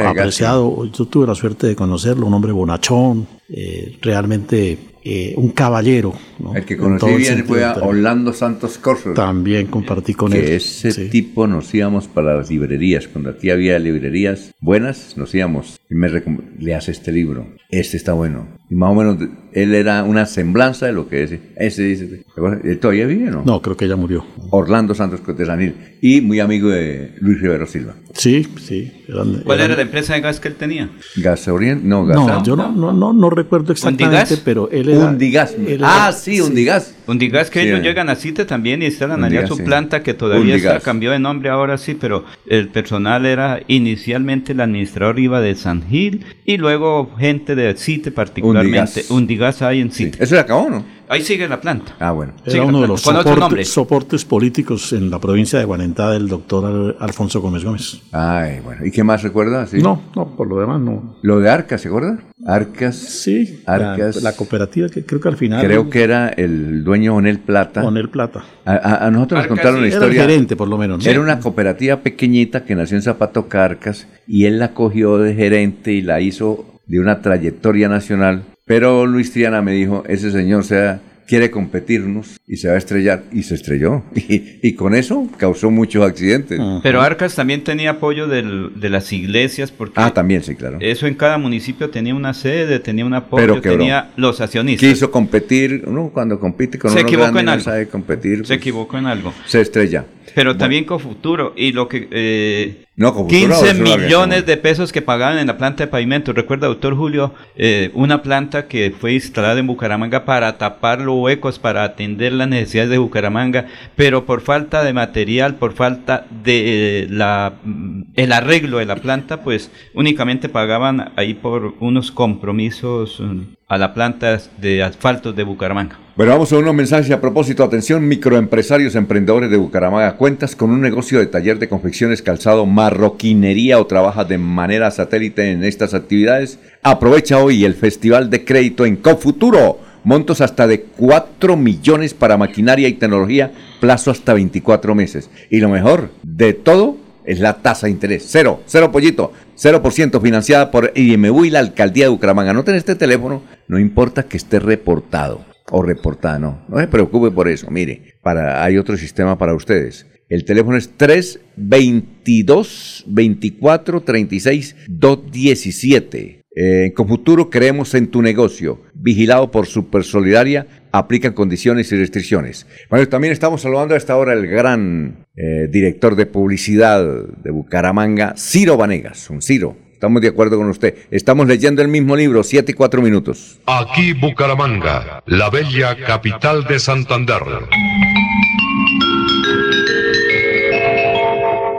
apreciado. Yo tuve la suerte de conocerlo, un hombre bonachón, eh, realmente eh, un caballero. ¿no? El que conocí bien sentido fue a. Orlando Santos Corso. También compartí con que él. ese sí. tipo nos íbamos para las librerías. Cuando aquí había librerías buenas, nos íbamos. Y me recom- le hace este libro. Este está bueno. Y más o menos él era una semblanza de lo que ese. Ese dice. ¿te acuerdas? ¿Él todavía vive o no? No, creo que ya murió. Orlando Santos de Sanil. Y muy amigo de Luis Rivero Silva. Sí, sí. eran- ¿Cuál eran- era la empresa de gas que él tenía? Gas Orient, no, Gas No, yo no, no, no, no recuerdo exactamente, ¿Undigas? pero él era... Undigas. él Ah, sí, Undigas. Undigas que Sí. ellos llegan a Cite también y instalan allá su sí. planta que todavía está, cambió de nombre ahora sí, pero el personal era inicialmente el administrador iba de San Gil y luego gente de Cite particularmente. Undigas. Undigas hay en Cite. ¿Eso se acabó no? Ahí sigue la planta. Ah, bueno. Era uno de los soportes, políticos en la provincia de Guarentá del doctor Al- Alfonso Gómez Gómez. Ay, bueno. ¿Y qué más recuerda? Sí. No, no, por lo demás no. Lo de Arcas, ¿se acuerda? Arcas. Sí, Arcas. La, la cooperativa que creo que al final... Creo que era el dueño Onel Plata. Onel Plata. A, a- a nosotros Arcas, nos contaron sí. la Era el historia. gerente, por lo menos, ¿no? Era una cooperativa pequeñita que nació en Zapato Carcas y él la cogió de gerente y la hizo de una trayectoria nacional Pero Luis Triana me dijo, ese señor sea quiere competirnos y se va a estrellar y se estrelló y, y con eso causó muchos accidentes. Pero Arcas también tenía apoyo del- de las iglesias porque Ah, también sí, claro. eso en cada municipio tenía una sede, tenía un apoyo, tenía los accionistas. Quiso competir, uno cuando compite con Se uno equivocó grande en no sabe competir, Se pues, equivocó en algo. se estrella. Pero también con futuro y lo que eh, No, con Futuro 15 es una millones de pesos que pagaban en la planta de pavimento. Recuerda, doctor Julio, eh, una planta que fue instalada en Bucaramanga para tapar los huecos, para atender las necesidades de Bucaramanga, pero por falta de material, por falta de eh, la mm, el arreglo de la planta, pues únicamente pagaban ahí por unos compromisos mm, a la planta de asfaltos de Bucaramanga. Bueno, vamos a unos mensajes a propósito. Atención, microempresarios, emprendedores de Bucaramanga. ¿Cuentas con un negocio de taller de confecciones, calzado, marroquinería o trabajas de manera satélite en estas actividades? Aprovecha hoy el Festival de Crédito en Cofuturo. Montos hasta de 4 millones para maquinaria y tecnología, plazo hasta 24 meses. Y lo mejor de todo es la tasa de interés. Cero, cero pollito, cero por ciento financiada por IMU y la Alcaldía de Bucaramanga. Anoten este teléfono, no importa que esté reportado o reportada, no. No se preocupe por eso. Mire, para, hay otro sistema para ustedes. El teléfono es 322 24 36 217. Eh, en Confuturo creemos en tu negocio. Vigilado por Super Solidaria, aplican condiciones y restricciones. Bueno, también estamos saludando a esta hora el gran eh, director de publicidad de Bucaramanga, Ciro Vanegas. Un Ciro, estamos de acuerdo con usted. Estamos leyendo el mismo libro, 7 y 4 minutos. Aquí Bucaramanga, la bella capital de Santander.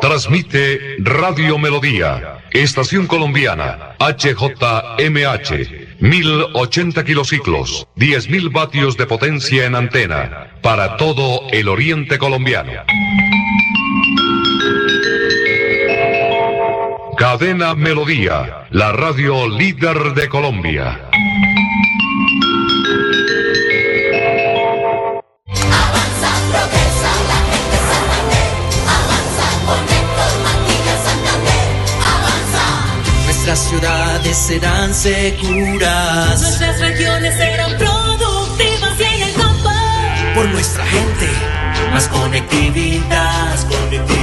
Transmite Radio Melodía, Estación Colombiana, HJMH, 1080 kilociclos, 10.000 vatios de potencia en antena, para todo el oriente colombiano. Cadena Melodía, la radio líder de Colombia. Avanza, progresa, la gente Santander. Avanza, con Héctor Mantilla Santander. Avanza. Nuestras ciudades serán seguras. Nuestras regiones serán productivas y en el campo. Por nuestra gente, más conectividad. Más conectividad.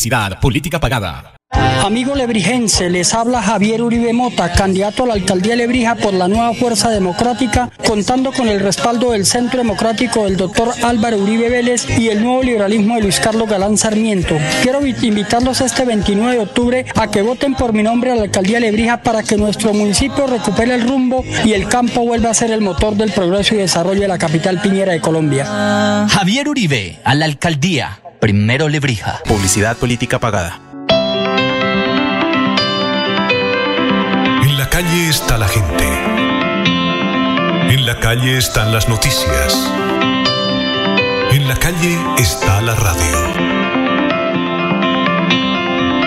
Publicidad, política pagada. Amigo lebrijense, les habla Javier Uribe Mota, candidato a la alcaldía de Lebrija por la nueva Fuerza Democrática, contando con el respaldo del Centro Democrático del doctor Álvaro Uribe Vélez y el nuevo liberalismo de Luis Carlos Galán Sarmiento. Quiero vi- invitarlos este 29 de octubre a que voten por mi nombre a la alcaldía de Lebrija para que nuestro municipio recupere el rumbo y el campo vuelva a ser el motor del progreso y desarrollo de la capital piñera de Colombia. Javier Uribe, a la alcaldía. Primero Lebrija. Publicidad política pagada. En la calle está la gente. En la calle están las noticias. En la calle está la radio.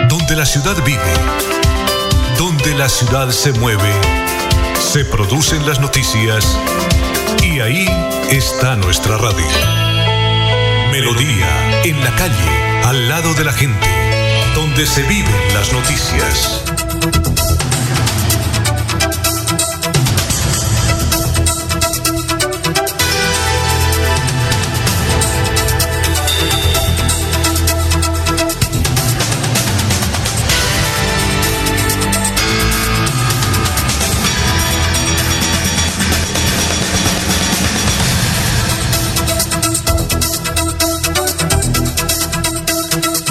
Donde la ciudad vive, donde la ciudad se mueve, se producen las noticias y ahí está nuestra radio. Melodía, en la calle, al lado de la gente, donde se viven las noticias.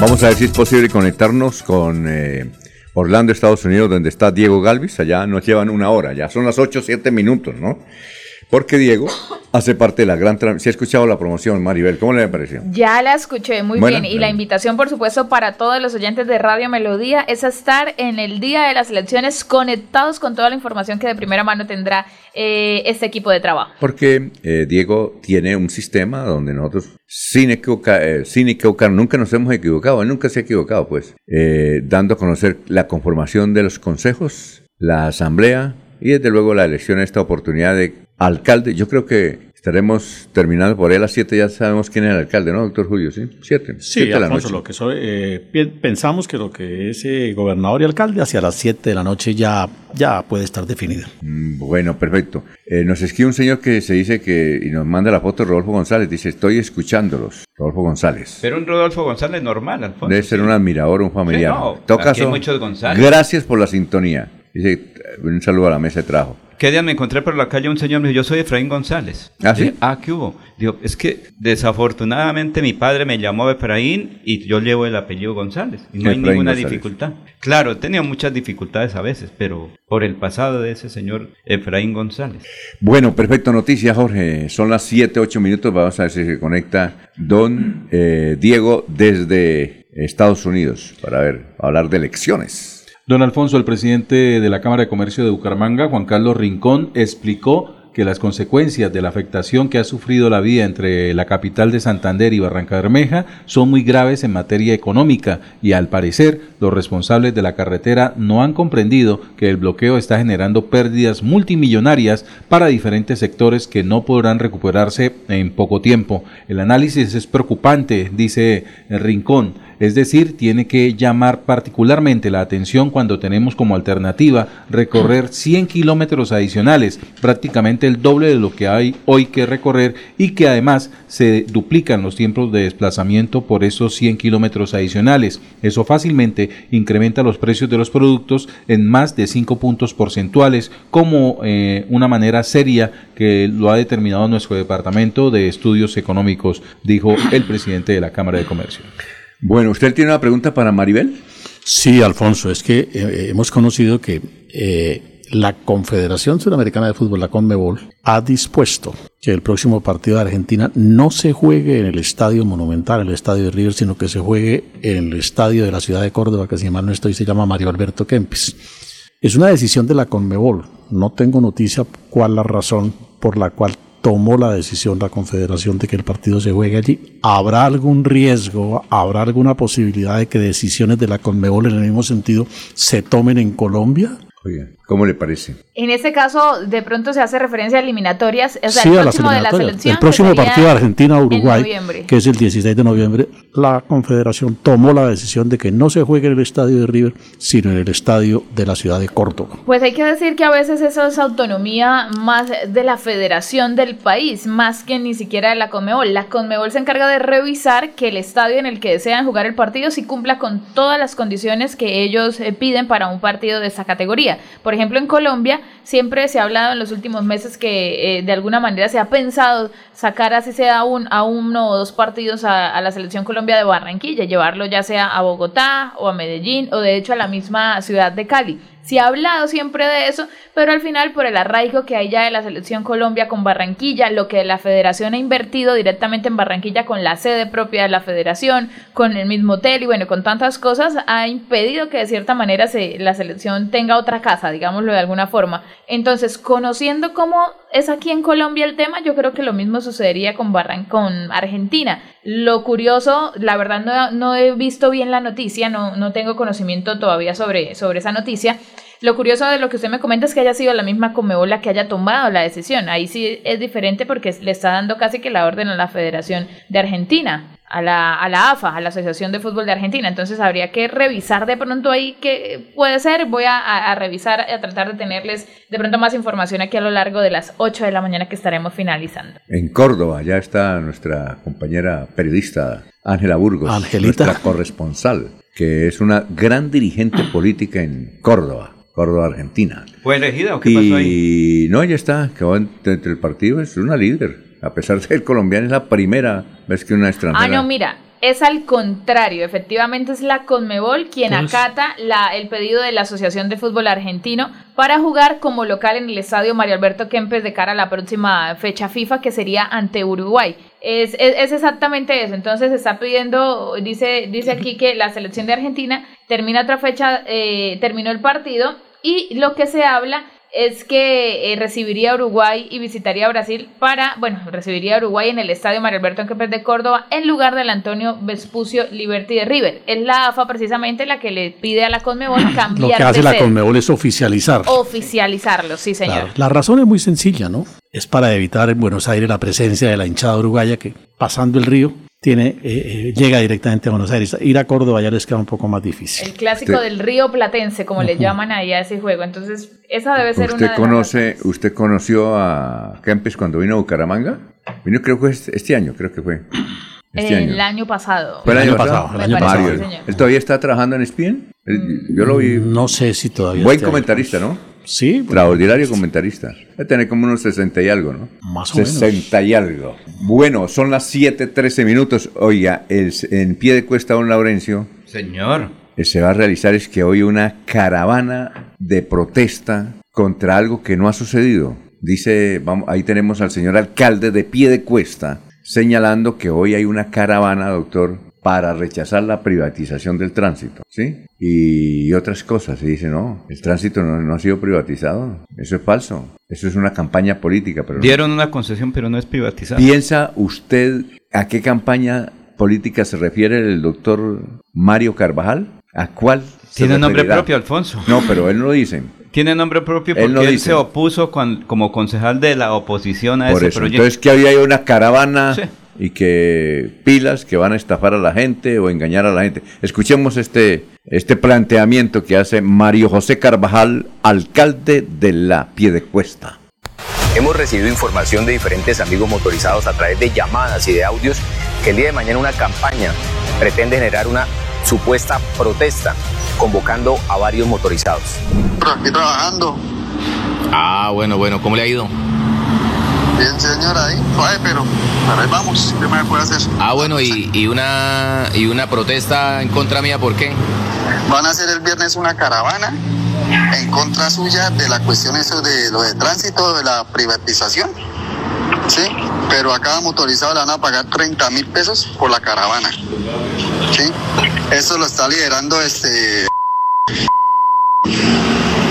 Vamos a ver si es posible conectarnos con eh, Orlando, Estados Unidos, donde está Diego Galvis. Allá nos llevan una hora, ya son las 8 o 7 minutos, ¿no? Porque Diego hace parte de la gran... Si ha escuchado la promoción, Maribel, ¿cómo le pareció? Ya la escuché muy Bueno, bien. Y la invitación, por supuesto, para todos los oyentes de Radio Melodía es a estar en el día de las elecciones conectados con toda la información que de primera mano tendrá eh, este equipo de trabajo. Porque eh, Diego tiene un sistema donde nosotros, sin, equivoca- eh, sin equivocar, nunca nos hemos equivocado, nunca se ha equivocado, pues, eh, dando a conocer la conformación de los consejos, la asamblea y desde luego la elección, esta oportunidad de alcalde. Yo creo que estaremos terminando por ahí a las 7, ya sabemos quién es el alcalde, ¿no, doctor Julio? Sí, 7. Sí, Alfonso, lo que soy, eh, pensamos que lo que es eh, gobernador y alcalde hacia las 7 de la noche ya, ya puede estar definido. Mm, Bueno, perfecto. Eh, nos escribe un señor que se dice que, y nos manda la foto de Rodolfo González, dice, estoy escuchándolos, Rodolfo González. Pero un Rodolfo González normal, Alfonso. Debe ser un admirador, un familiar. Sí, no, muchos González. gracias por la sintonía. Dice, un saludo a la mesa de trabajo. ¿Qué día me encontré por la calle un señor? Me dijo, yo soy Efraín González. ¿Ah, sí? Dije, Ah, ¿qué hubo? Digo, es que desafortunadamente mi padre me llamó Efraín y yo llevo el apellido González. Y no hay ninguna González. dificultad. Claro, he tenido muchas dificultades a veces, pero por el pasado de ese señor Efraín González. Bueno, perfecto, noticia, Jorge. Son las 7, 8 minutos. Vamos a ver si se conecta don eh, Diego desde Estados Unidos para ver, hablar de elecciones. Don Alfonso, el presidente de la Cámara de Comercio de Bucaramanga, Juan Carlos Rincón, explicó que las consecuencias de la afectación que ha sufrido la vía entre la capital de Santander y Barranca Bermeja son muy graves en materia económica y al parecer los responsables de la carretera no han comprendido que el bloqueo está generando pérdidas multimillonarias para diferentes sectores que no podrán recuperarse en poco tiempo. El análisis es preocupante, dice Rincón. Es decir, tiene que llamar particularmente la atención cuando tenemos como alternativa recorrer 100 kilómetros adicionales, prácticamente el doble de lo que hay hoy que recorrer y que además se duplican los tiempos de desplazamiento por esos 100 kilómetros adicionales. Eso fácilmente incrementa los precios de los productos en más de 5 puntos porcentuales como eh, una manera seria que lo ha determinado nuestro Departamento de Estudios Económicos, dijo el presidente de la Cámara de Comercio. Bueno, ¿usted tiene una pregunta para Maribel? Sí, Alfonso, es que eh, hemos conocido que eh, la Confederación Sudamericana de Fútbol, la CONMEBOL, ha dispuesto que el próximo partido de Argentina no se juegue en el Estadio Monumental, en el Estadio de River, sino que se juegue en el Estadio de la ciudad de Córdoba, que si mal no estoy se llama Mario Alberto Kempis. Es una decisión de la CONMEBOL. No tengo noticia cuál la razón por la cual tomó la decisión la Confederación de que el partido se juegue allí. ¿Habrá algún riesgo, habrá alguna posibilidad de que decisiones de la CONMEBOL en el mismo sentido se tomen en Colombia? Oiga, ¿cómo le parece? En ese caso, de pronto se hace referencia a eliminatorias, o sea, sí, el a las de la selección. El próximo partido Argentina-Uruguay, que es el 16 de noviembre, la Confederación tomó la decisión de que no se juegue en el estadio de River, sino en el estadio de la ciudad de Córdoba. Pues hay que decir que a veces eso es autonomía más de la federación del país, más que ni siquiera de la Conmebol. La Conmebol se encarga de revisar que el estadio en el que desean jugar el partido sí cumpla con todas las condiciones que ellos eh, piden para un partido de esta categoría. Por ejemplo, en Colombia siempre se ha hablado en los últimos meses que eh, de alguna manera se ha pensado sacar así sea un, a uno o dos partidos a, a la selección Colombia de Barranquilla, llevarlo ya sea a Bogotá o a Medellín o de hecho a la misma ciudad de Cali. Se ha hablado siempre de eso, pero al final por el arraigo que hay ya de la selección Colombia con Barranquilla, lo que la federación ha invertido directamente en Barranquilla con la sede propia de la federación, con el mismo hotel y bueno, con tantas cosas, ha impedido que de cierta manera se, la selección tenga otra casa, digámoslo de alguna forma. Entonces, conociendo cómo es aquí en Colombia el tema, yo creo que lo mismo sucedería con, Barran con Argentina. Lo curioso, la verdad no, no he visto bien la noticia, no, no tengo conocimiento todavía sobre, sobre esa noticia. Lo curioso de lo que usted me comenta es que haya sido la misma Conmebol la que haya tomado la decisión. Ahí sí es diferente porque le está dando casi que la orden a la Federación de Argentina, a la, a la AFA, a la Asociación de Fútbol de Argentina. Entonces habría que revisar de pronto ahí qué puede ser. Voy a, a, a revisar, a tratar de tenerles de pronto más información aquí a lo largo de las 8 de la mañana que estaremos finalizando. En Córdoba ya está nuestra compañera periodista Ángela Burgos, Angelita. nuestra corresponsal, que es una gran dirigente política en Córdoba, Córdoba, Argentina. ¿Fue elegida o qué pasó ahí? Y no, ella está, que va entre entre el partido, es una líder. A pesar de ser colombiana, es la primera vez que una extranjera. Ah, no, mira, es al contrario. Efectivamente, es la Conmebol quien Pues- acata la, el pedido de la Asociación de Fútbol Argentino para jugar como local en el estadio Mario Alberto Kempes de cara a la próxima fecha FIFA, que sería ante Uruguay. Es, es, es exactamente eso. Entonces, se está pidiendo, dice, dice aquí que la selección de Argentina termina otra fecha, eh, terminó el partido. Y lo que se habla es que eh, recibiría a Uruguay y visitaría a Brasil para, bueno, recibiría a Uruguay en el Estadio Mario Alberto Kempes de Córdoba en lugar del Antonio Vespucio Liberty de River. Es la AFA precisamente la que le pide a la Conmebol cambiar Lo que hace de la. Conmebol es oficializar. Oficializarlo, sí señor. Claro. La razón es muy sencilla, ¿no? Es para evitar en Buenos Aires la presencia de la hinchada uruguaya que, pasando el río, tiene, eh, eh, llega directamente a Buenos Aires. Ir a Córdoba ya les queda un poco más difícil. El clásico del río platense, como le llaman ahí a ese juego. Entonces, esa debe ser una ¿Usted de las conoce, usted conoció a Kempes cuando vino a Bucaramanga? Vino creo que fue este, este año, creo que fue. Este el año. año pasado. ¿Fue el año, año pasado? pasado, el año pasado, Mario, sí, señor. ¿Él todavía está trabajando en ESPN? Él- Yo lo vi. No sé si todavía. Buen comentarista, ¿no? Sí, Extraordinario comentarista. Debe tener como unos 60 y algo, ¿no? Más o menos. 60 y algo. Bueno, son las 7:13 minutos. Oiga, el- en pie de cuesta, don Laurencio, Señor. eh, se va a realizar es que hoy una caravana de protesta contra algo que no ha sucedido. Dice, vamos, ahí tenemos al señor alcalde de pie de cuesta señalando que hoy hay una caravana, doctor, para rechazar la privatización del tránsito, ¿sí? Y otras cosas. Y dice, no, el tránsito no, no ha sido privatizado. Eso es falso. Eso es una campaña política. Pero no. Dieron una concesión, pero no es privatizada. ¿Piensa usted a qué campaña política se refiere el doctor Mario Carvajal? ¿A cuál? se Tiene nombre propio, Alfonso. No, pero él no lo dice. Tiene nombre propio Él porque no él, dice. se opuso cuan- como concejal de la oposición a Por ese eso. proyecto. Entonces que había una caravana Sí. Y que pilas que van a estafar a la gente o engañar a la gente. Escuchemos este, este planteamiento que hace Mario José Carvajal, alcalde de la Piedecuesta. Hemos recibido información de diferentes amigos motorizados a través de llamadas y de audios que el día de mañana una campaña pretende generar una supuesta protesta convocando a varios motorizados. Aquí trabajando. Ah, bueno, bueno, ¿cómo le ha ido? Bien, señora, ahí, suave, pero pero ahí vamos, ¿qué me puede hacer? Ah, bueno, y, y una y una protesta en contra mía, ¿por qué? Van a hacer el viernes una caravana en contra suya de la cuestión eso de lo de tránsito, de la privatización. Sí, pero a cada motorizado le van a pagar 30 mil pesos por la caravana. Sí, eso lo está liderando este.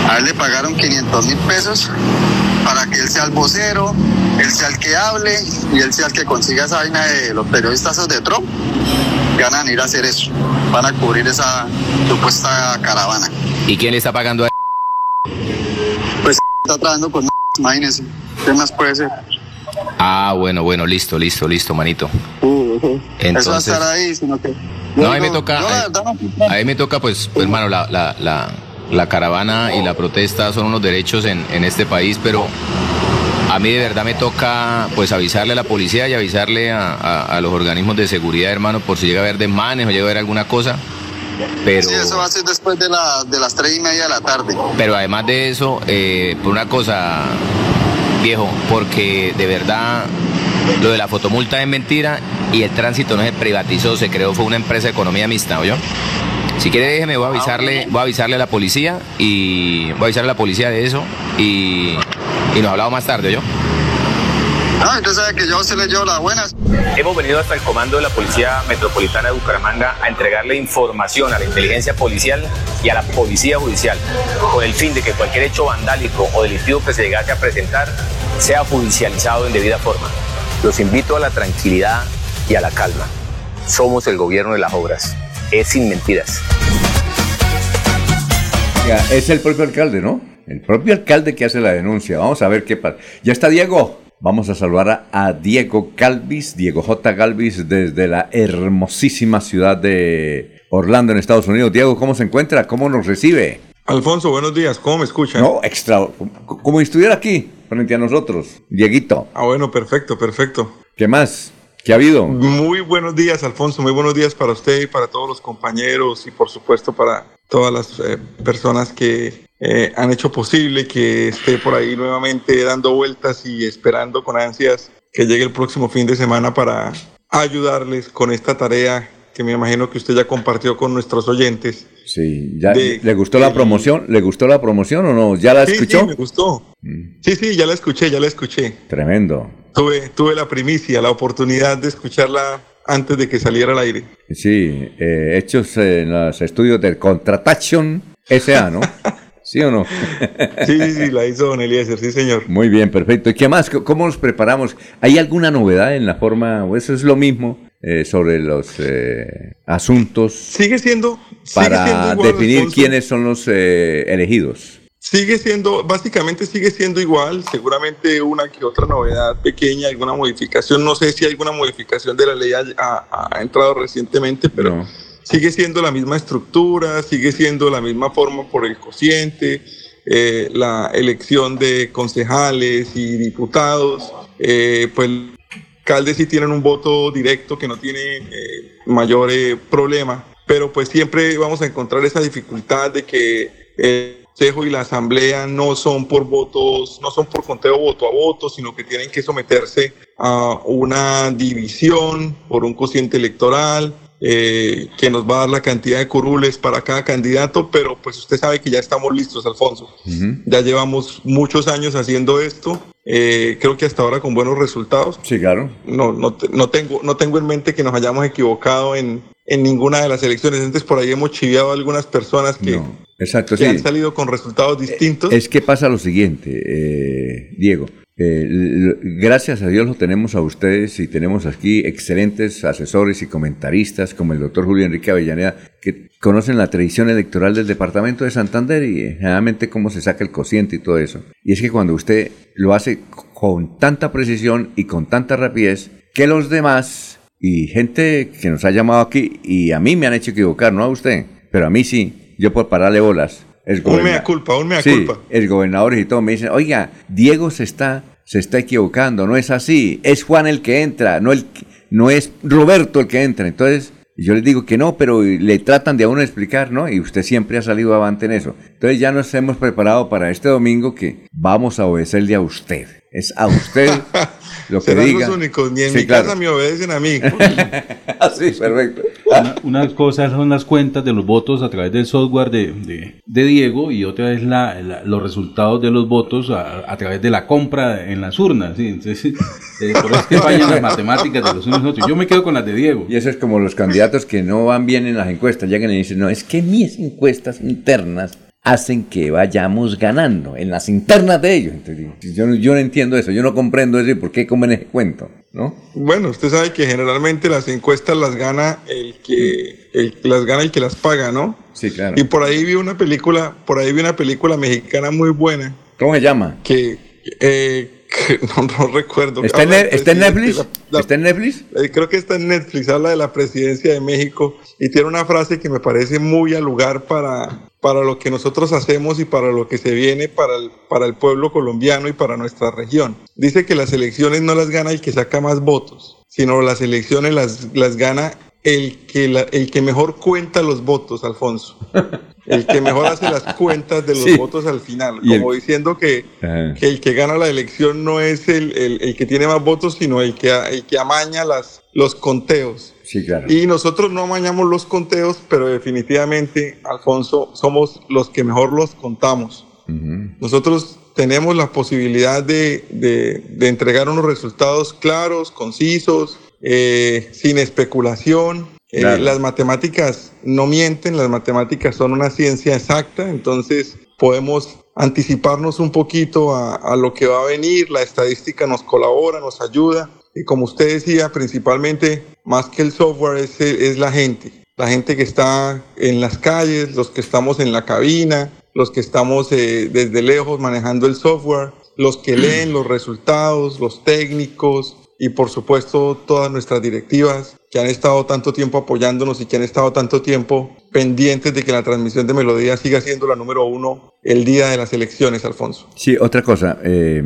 A él le pagaron 500 mil pesos para que él sea el vocero, él sea el que hable y él sea el que consiga esa vaina de los periodistas de Trump. Ganan ir a hacer eso, van a cubrir esa supuesta caravana. ¿Y quién le está pagando a Pues está trabajando con imagínense, ¿qué más puede ser? Ah, bueno, bueno, listo, listo, listo, manito. Eso va a Entonces, estar ahí, sino que. no, a mí me toca, Yo la a, verdad no- a mí me toca, pues, pues, hermano, la, la, la, la caravana y la protesta son unos derechos en, en este país, pero a mí de verdad me toca, pues, avisarle a la policía y avisarle a, a- a los organismos de seguridad, hermano, por si llega a haber desmanes o llega a haber alguna cosa. Pero, Sí, eso va a ser después de, la, de las tres y media de la tarde. pero además de eso, eh, por una cosa, viejo, porque de verdad lo de la fotomulta es mentira y el tránsito no se privatizó, se creó, fue una empresa de economía mixta, ¿oyó? Si quiere déjeme, voy a avisarle, voy a avisarle a la policía y voy a avisarle a la policía de eso y, y nos hablamos más tarde. No, entonces sabe que yo se le llevo las buenas. Hemos venido hasta el comando de la Policía Metropolitana de Bucaramanga a entregarle información a la inteligencia policial y a la policía judicial con el fin de que cualquier hecho vandálico o delictivo que se llegase a presentar sea judicializado en debida forma. Los invito a la tranquilidad y a la calma. Somos el gobierno de las obras. Es sin mentiras. Ya, es el propio alcalde, ¿no? El propio alcalde que hace la denuncia. Vamos a ver qué pasa. Ya está Diego. Vamos a saludar a, Diego Galvis, Diego J. Galvis, desde la hermosísima ciudad de Orlando, en Estados Unidos. Diego, ¿cómo se encuentra? ¿Cómo nos recibe? Alfonso, buenos días, ¿cómo me escuchan? No, extra. Como si estuviera aquí, frente a nosotros. Dieguito. Ah, bueno, perfecto, perfecto. ¿Qué más? ¿Qué ha habido? Muy buenos días, Alfonso, muy buenos días para usted y para todos los compañeros y por supuesto para todas las eh, personas que eh, han hecho posible que esté por ahí nuevamente dando vueltas y esperando con ansias que llegue el próximo fin de semana para ayudarles con esta tarea que me imagino que usted ya compartió con nuestros oyentes. Sí, ya, De- ¿le gustó la promoción? ¿Le gustó la promoción o no? ¿Ya la Sí, escuchó? Sí, me gustó. Sí, sí, ya la escuché, ya la escuché. Tremendo. Tuve, tuve la primicia, la oportunidad de escucharla antes de que saliera al aire. Sí, eh, hechos en los estudios del Contratation SA, ¿no? ¿Sí o no? Sí, sí, sí, la hizo don Eliezer, sí, señor. Muy bien, perfecto. ¿Y qué más? ¿Cómo nos preparamos? ¿Hay alguna novedad en la forma, o eso es lo mismo, eh, sobre los eh, asuntos Sigue siendo, sigue para siendo igual, definir quiénes son los eh, elegidos? Sigue siendo, básicamente sigue siendo igual, seguramente una que otra novedad pequeña, alguna modificación, no sé si alguna modificación de la ley ha, ha- ha entrado recientemente, pero sigue siendo la misma estructura, sigue siendo la misma forma por el cociente, eh, la elección de concejales y diputados, eh, pues alcaldes sí tienen un voto directo que no tiene eh, mayor eh, problema, pero pues siempre vamos a encontrar esa dificultad de que el consejo y la asamblea no son por votos, no son por conteo voto a voto, sino que tienen que someterse a una división por un cociente electoral. Eh, que nos va a dar la cantidad de curules para cada candidato, pero pues usted sabe que ya estamos listos, Alfonso. Ya llevamos muchos años haciendo esto, eh, creo que hasta ahora con buenos resultados. Sí, claro. No, no, no, tengo, no tengo en mente que nos hayamos equivocado en, en ninguna de las elecciones. Antes por ahí hemos chiviado a algunas personas que, Exacto, que sí. han salido con resultados distintos. Es que pasa lo siguiente, eh, Diego. Eh, gracias a Dios lo tenemos a ustedes y tenemos aquí excelentes asesores y comentaristas como el doctor Julio Enrique Avellaneda que conocen la tradición electoral del departamento de Santander y eh, generalmente cómo se saca el cociente y todo eso. Y es que cuando usted lo hace con tanta precisión y con tanta rapidez que los demás y gente que nos ha llamado aquí y a mí me han hecho equivocar, no a usted, pero a mí sí, yo por pararle bolas. El Un mea culpa, un mea Sí, culpa. el gobernador y todo me dicen, oiga, Diego se está, se está equivocando, no es así, es Juan el que entra, no, el, no es Roberto el que entra. Entonces, yo les digo que no, pero le tratan de a uno explicar, ¿no? Y usted siempre ha salido avante en eso. Entonces ya nos hemos preparado para este domingo que vamos a obedecerle a usted. Es a usted lo que Serán diga. los únicos, ni en Sí, mi claro. casa me obedecen a mí. Así, perfecto. Una, una cosa son las cuentas de los votos a través del software de, de- de Diego y otra es la, la- los resultados de los votos a, a través de la compra en las urnas. ¿sí? Entonces, eh, por eso es que fallan las matemáticas de los unos y otros. Yo me quedo con las de Diego. Y eso es como los candidatos que no van bien en las encuestas, llegan y dicen, no, es que mis encuestas internas hacen que vayamos ganando en las internas de ellos. Entonces, yo, no- yo no entiendo eso, yo no comprendo eso y por qué comen ese cuento, ¿no? Bueno, usted sabe que generalmente las encuestas las gana el que el, las gana el que las paga, ¿no? Sí, claro. Y por ahí vi una película, por ahí vi una película mexicana muy buena ¿Cómo se llama? que eh, que no, no recuerdo. ¿Está en, está en Netflix? la- la- ¿Está en Netflix? eh, creo que está en Netflix, habla de la presidencia de México y tiene una frase que me parece muy al lugar para, para lo que nosotros hacemos y para lo que se viene para el, para el pueblo colombiano y para nuestra región. Dice que las elecciones no las gana el que saca más votos, sino las elecciones las, las gana el que, la- el que mejor cuenta los votos, Alfonso. El que mejor hace las cuentas de los Sí. votos al final, el- como diciendo que, que el que gana la elección no es el, el- el que tiene más votos, sino el que, el que amaña las, los conteos. Sí, claro. Y nosotros no amañamos los conteos, pero definitivamente, Alfonso, somos los que mejor los contamos. Nosotros tenemos la posibilidad de, de- de entregar unos resultados claros, concisos, eh, sin especulación. Eh, las matemáticas no mienten, las matemáticas son una ciencia exacta, entonces podemos anticiparnos un poquito a, a lo que va a venir, la estadística nos colabora, nos ayuda, y como usted decía, principalmente, más que el software, es, es la gente, la gente que está en las calles, los que estamos en la cabina, los que estamos eh, desde lejos manejando el software, los que leen los resultados, los técnicos y por supuesto todas nuestras directivas que han estado tanto tiempo apoyándonos y que han estado tanto tiempo pendientes de que la transmisión de Melodía siga siendo la número uno el día de las elecciones, Alfonso. Sí, otra cosa, eh,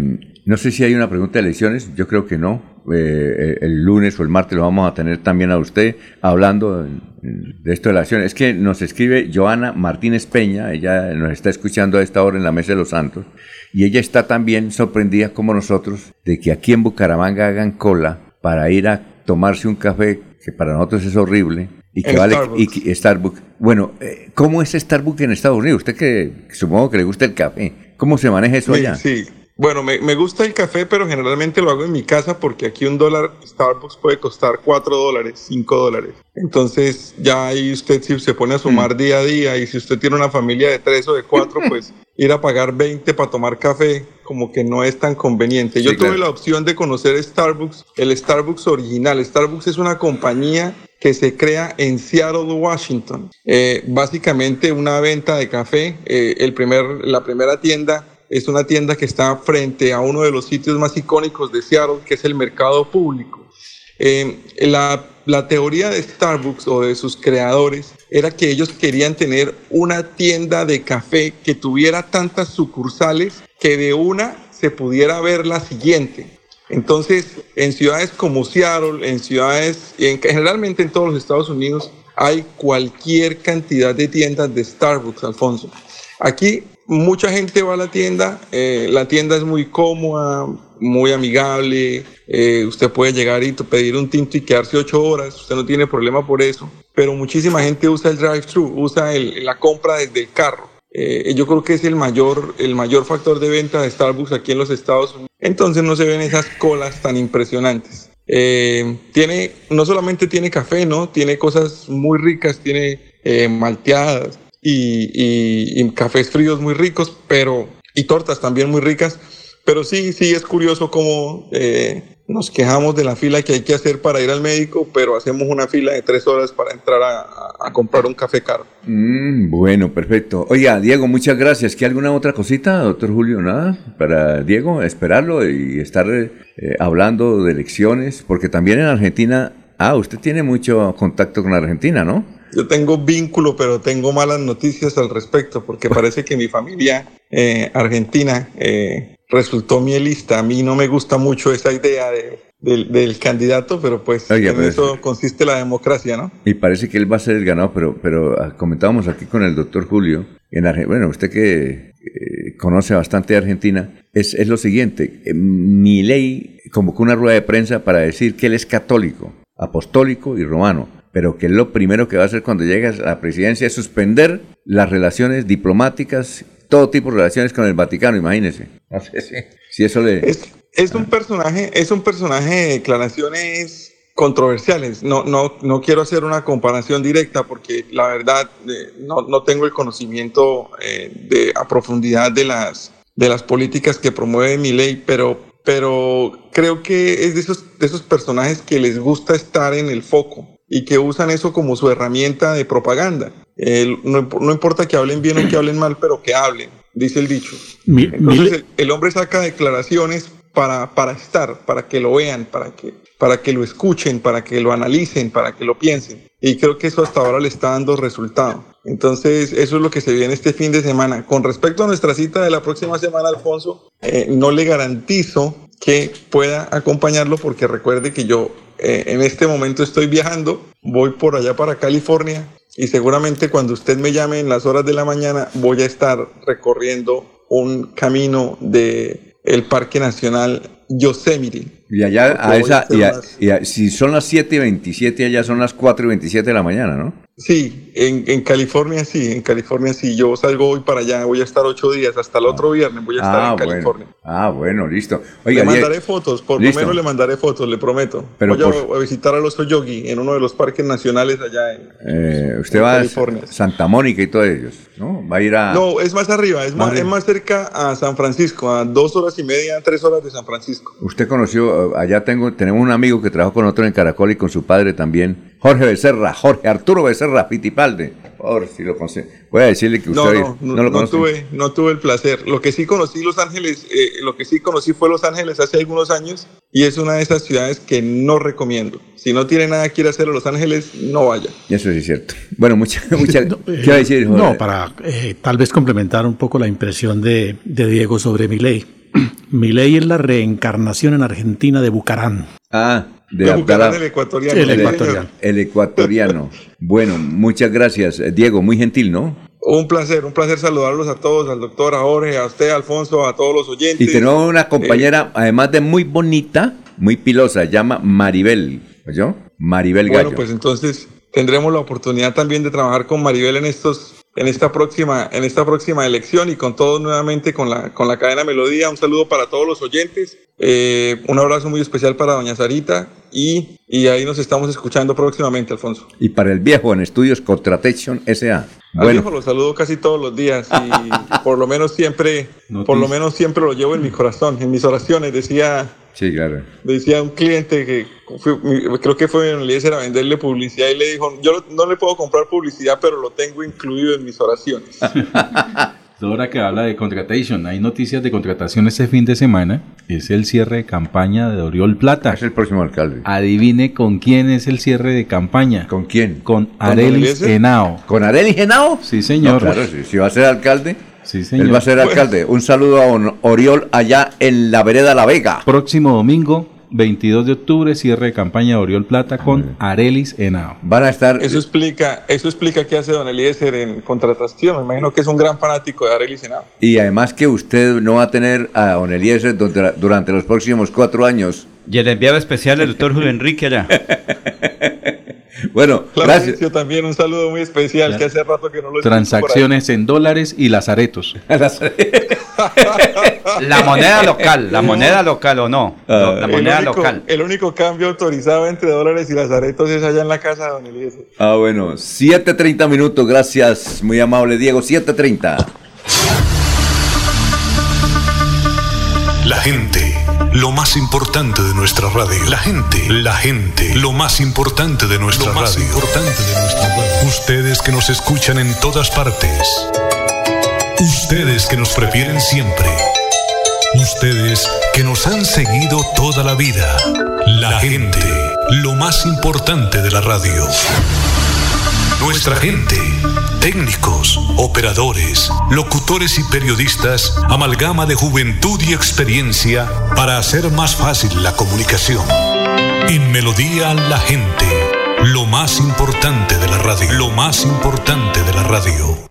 no sé si hay una pregunta de elecciones, yo creo que no. Eh, el lunes o el martes lo vamos a tener también a usted hablando de esto de las elecciones. Es que nos escribe Joana Martínez Peña, ella nos está escuchando a esta hora en la Mesa de los Santos, y ella está también sorprendida como nosotros de que aquí en Bucaramanga hagan cola para ir a tomarse un café, que para nosotros es horrible, y que vale Starbucks. y que- Starbucks. Bueno, eh, ¿cómo es Starbucks en Estados Unidos? Usted que supongo que le gusta el café, ¿cómo se maneja eso allá? Sí, Bueno, me, me gusta el café, pero generalmente lo hago en mi casa porque aquí un dólar Starbucks puede costar 4 dólares, 5 dólares. Entonces ya ahí usted si se pone a sumar día a día y si usted tiene una familia de 3 o de 4, pues ir a pagar 20 para tomar café como que no es tan conveniente. Yo tuve la opción de conocer Starbucks, el Starbucks original. Starbucks es una compañía que se crea en Seattle, Washington. Eh, básicamente una venta de café. Eh, el primer, la primera tienda es una tienda que está frente a uno de los sitios más icónicos de Seattle, que es el mercado público. Eh, la, teoría de Starbucks o de sus creadores era que ellos querían tener una tienda de café que tuviera tantas sucursales que de una se pudiera ver la siguiente. Entonces, en ciudades como Seattle, en ciudades, en, generalmente en todos los Estados Unidos, hay cualquier cantidad de tiendas de Starbucks, Alfonso. Aquí mucha gente va a la tienda, eh, la tienda es muy cómoda, muy amigable, eh, usted puede llegar y pedir un tinto y quedarse ocho horas, usted no tiene problema por eso, pero muchísima gente usa el drive-thru, usa la compra desde el carro. Eh, yo creo que es el mayor, el mayor factor de venta de Starbucks aquí en los Estados Unidos. Entonces no se ven esas colas tan impresionantes. Eh, tiene, no solamente tiene café, ¿no? Tiene cosas muy ricas, tiene eh, y, y- y cafés fríos muy ricos, pero y tortas también muy ricas. Pero sí, sí es curioso cómo eh, nos quejamos de la fila que hay que hacer para ir al médico, pero hacemos una fila de tres horas para entrar a, comprar un café caro. Mm, bueno, perfecto. Oiga, Diego, muchas gracias. ¿Qué alguna otra cosita, doctor Julio? Nada, para Diego, esperarlo y estar eh, hablando de elecciones, porque también en Argentina, ah, usted tiene mucho contacto con Argentina, ¿no? Yo tengo vínculo, pero tengo malas noticias al respecto, porque parece que mi familia eh, argentina eh, resultó mielista. A mí no me gusta mucho esa idea de- del, del candidato, pero pues en eso consiste la democracia, ¿no? Y parece que él va a ser el ganador, pero, pero ah, comentábamos aquí con el doctor Julio, en bueno, usted que eh, conoce bastante de Argentina, es, es lo siguiente, eh, Milei convocó una rueda de prensa para decir que él es católico, apostólico y romano, pero que lo primero que va a hacer cuando llegue a la presidencia es suspender las relaciones diplomáticas, todo tipo de relaciones con el Vaticano, imagínese. No sé si, eso le... Es un personaje, es un personaje de declaraciones controversiales. No, no, no quiero hacer una comparación directa porque la verdad eh, no, no tengo el conocimiento eh, de, a profundidad de las, de las políticas que promueve mi ley, pero, pero creo que es de esos, de esos personajes que les gusta estar en el foco y que usan eso como su herramienta de propaganda. Eh, no, no importa que hablen bien o que hablen mal, pero que hablen, dice el dicho. Entonces el, el hombre saca declaraciones para, para estar, para que lo vean, para que, para que lo escuchen, para que lo analicen, para que lo piensen. Y creo que eso hasta ahora le está dando resultado. Entonces, eso es lo que se viene este fin de semana. Con respecto a nuestra cita de la próxima semana, Alfonso, eh, no le garantizo que pueda acompañarlo porque recuerde que yo eh, en este momento estoy viajando, voy por allá para California y seguramente cuando usted me llame en las horas de la mañana voy a estar recorriendo un camino de el Parque Nacional Yosemite. Y allá, a esa, hacer y a- unas- y a- si son las 7 y 27, allá son las 4 y 27 de la mañana, ¿no? Sí, en, en California sí, en California sí. Yo salgo hoy para allá, voy a estar ocho días, hasta el otro viernes voy a estar Ah, en bueno. California. Ah, bueno, listo. le mandaré fotos, por Listo. lo menos le mandaré fotos, le prometo. Pero voy a- por- a, visitar al oso yogi en uno de los parques nacionales allá en... Eh, usted En va a California. Santa Mónica y todos ellos, ¿no? Va a ir a... No, es más arriba, es Más más, es más cerca a San Francisco, a dos horas y media, tres horas de San Francisco. Usted conoció, eh, allá tengo, tenemos un amigo que trabajó con otro en Caracol y con su padre también, Jorge Becerra, Jorge Arturo Becerra Pitipalde. Por si lo conoce. Voy a decirle que usted No, no, no, lo no tuve, no tuve el placer. Lo que sí conocí Los Ángeles, eh, lo que sí conocí fue Los Ángeles hace algunos años y es una de esas ciudades que no recomiendo. Si no tiene nada que ir a hacer a Los Ángeles, no vaya. Eso sí es cierto. Bueno, muchas, muchas. ¿Qué va a decir, Jorge? No, para eh, tal vez complementar un poco la impresión de, de Diego sobre Milei. Milei es la reencarnación en Argentina de Bucarán. Ah, de, Abdalá- Bucarán, el ecuatoriano. El Sí, ecuatoriano. El ecuatoriano. bueno, muchas gracias. Eh, Diego, muy gentil, ¿no? Un placer, un placer saludarlos a todos, al doctor, a Jorge, a usted, Alfonso, a todos los oyentes. Y tenemos una Eh, compañera, además de muy bonita, muy pilosa, llama Maribel. ¿Oyó? Maribel Gallo. Bueno, pues entonces tendremos la oportunidad también de trabajar con Maribel en estos en esta próxima, en esta próxima elección y con todos nuevamente con la, con la cadena Melodía. Un saludo para todos los oyentes. Eh, un abrazo muy especial para doña Sarita y, y ahí nos estamos escuchando próximamente, Alfonso. Y para el viejo en estudios Contratection SA. Al viejo lo saludo casi todos los días y por lo menos siempre, por lo menos siempre lo llevo en mi corazón, en mis oraciones. Decía, Sí, claro. decía un cliente que fue- creo que fue en Eliezer a venderle publicidad y le dijo, yo no le puedo comprar publicidad, pero lo tengo incluido en mis oraciones. Ahora que habla de contratation, hay noticias de contratación este fin de semana. Es el cierre de campaña de Oriol Plata. Es el próximo alcalde. Adivine con quién es el cierre de campaña. ¿Con quién? Con Arelis? Henao. ¿Con Arelis Henao? Sí, señor. No, claro, si, si va a ser alcalde, Sí, señor. él va a ser alcalde. Un saludo a Oriol allá en la vereda La Vega. Próximo domingo, 22 de octubre, cierre de campaña de Oriol Plata con Arelis Henao. Van a estar. Eso explica, eso explica qué hace Don Eliezer en contratación. Me imagino que es un gran fanático de Arely Senado. Y además que usted no va a tener a Don Eliezer durante, durante los próximos cuatro años. Y el enviado especial, el doctor Julio Enrique allá. Bueno, gracias. también un saludo muy especial que hace rato que no lo. Transacciones en dólares y lazaretos. La moneda local, la moneda local o no. No, la El moneda único- local. El único cambio autorizado entre dólares y lazaretos es allá en la casa de Don Eliezer. Ah, bueno, 7.30 minutos, gracias, muy amable Diego, 7.30. La gente, lo más importante de nuestra radio. La gente, la gente, lo más importante de nuestra Lo más radio. importante de nuestra radio. Ustedes que nos escuchan en todas partes. Ustedes que nos prefieren siempre. Ustedes que nos han seguido toda la vida. La gente, lo más importante de la radio. Nuestra gente, técnicos, operadores, locutores y periodistas, amalgama de juventud y experiencia para hacer más fácil la comunicación. En Melodía la gente, lo más importante de la radio, lo más importante de la radio.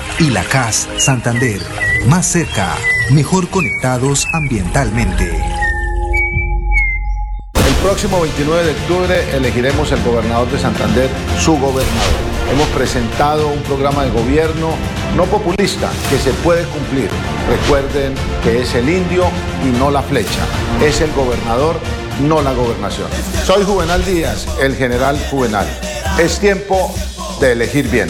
y la CAS Santander. Más cerca, mejor conectados ambientalmente. El próximo 29 de octubre elegiremos el gobernador de Santander, su gobernador. Hemos presentado un programa de gobierno no populista que se puede cumplir. Recuerden que es el indio y no la flecha. Es el gobernador, no la gobernación. Soy Juvenal Díaz, el general Juvenal. Es tiempo de elegir bien.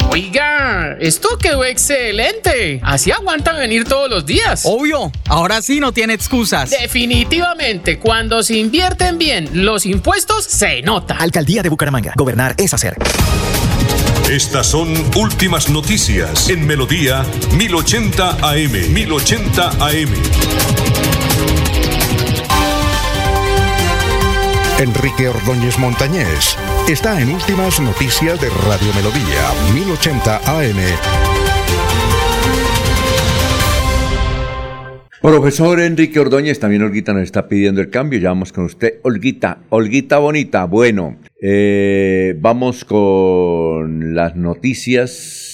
Oiga, esto quedó excelente. Así aguantan venir todos los días. Obvio, ahora sí no tiene excusas. Definitivamente, cuando se invierten bien los impuestos, se nota. Alcaldía de Bucaramanga. Gobernar es hacer. Estas son últimas noticias en Melodía 1080 AM. 1080 AM. Enrique Ordóñez Montañés está en Últimas Noticias de Radio Melodía, 1080 AM. Profesor Enrique Ordóñez, también Olguita nos está pidiendo el cambio. Ya vamos con usted. Olguita, Olguita bonita. Bueno, eh, vamos con las noticias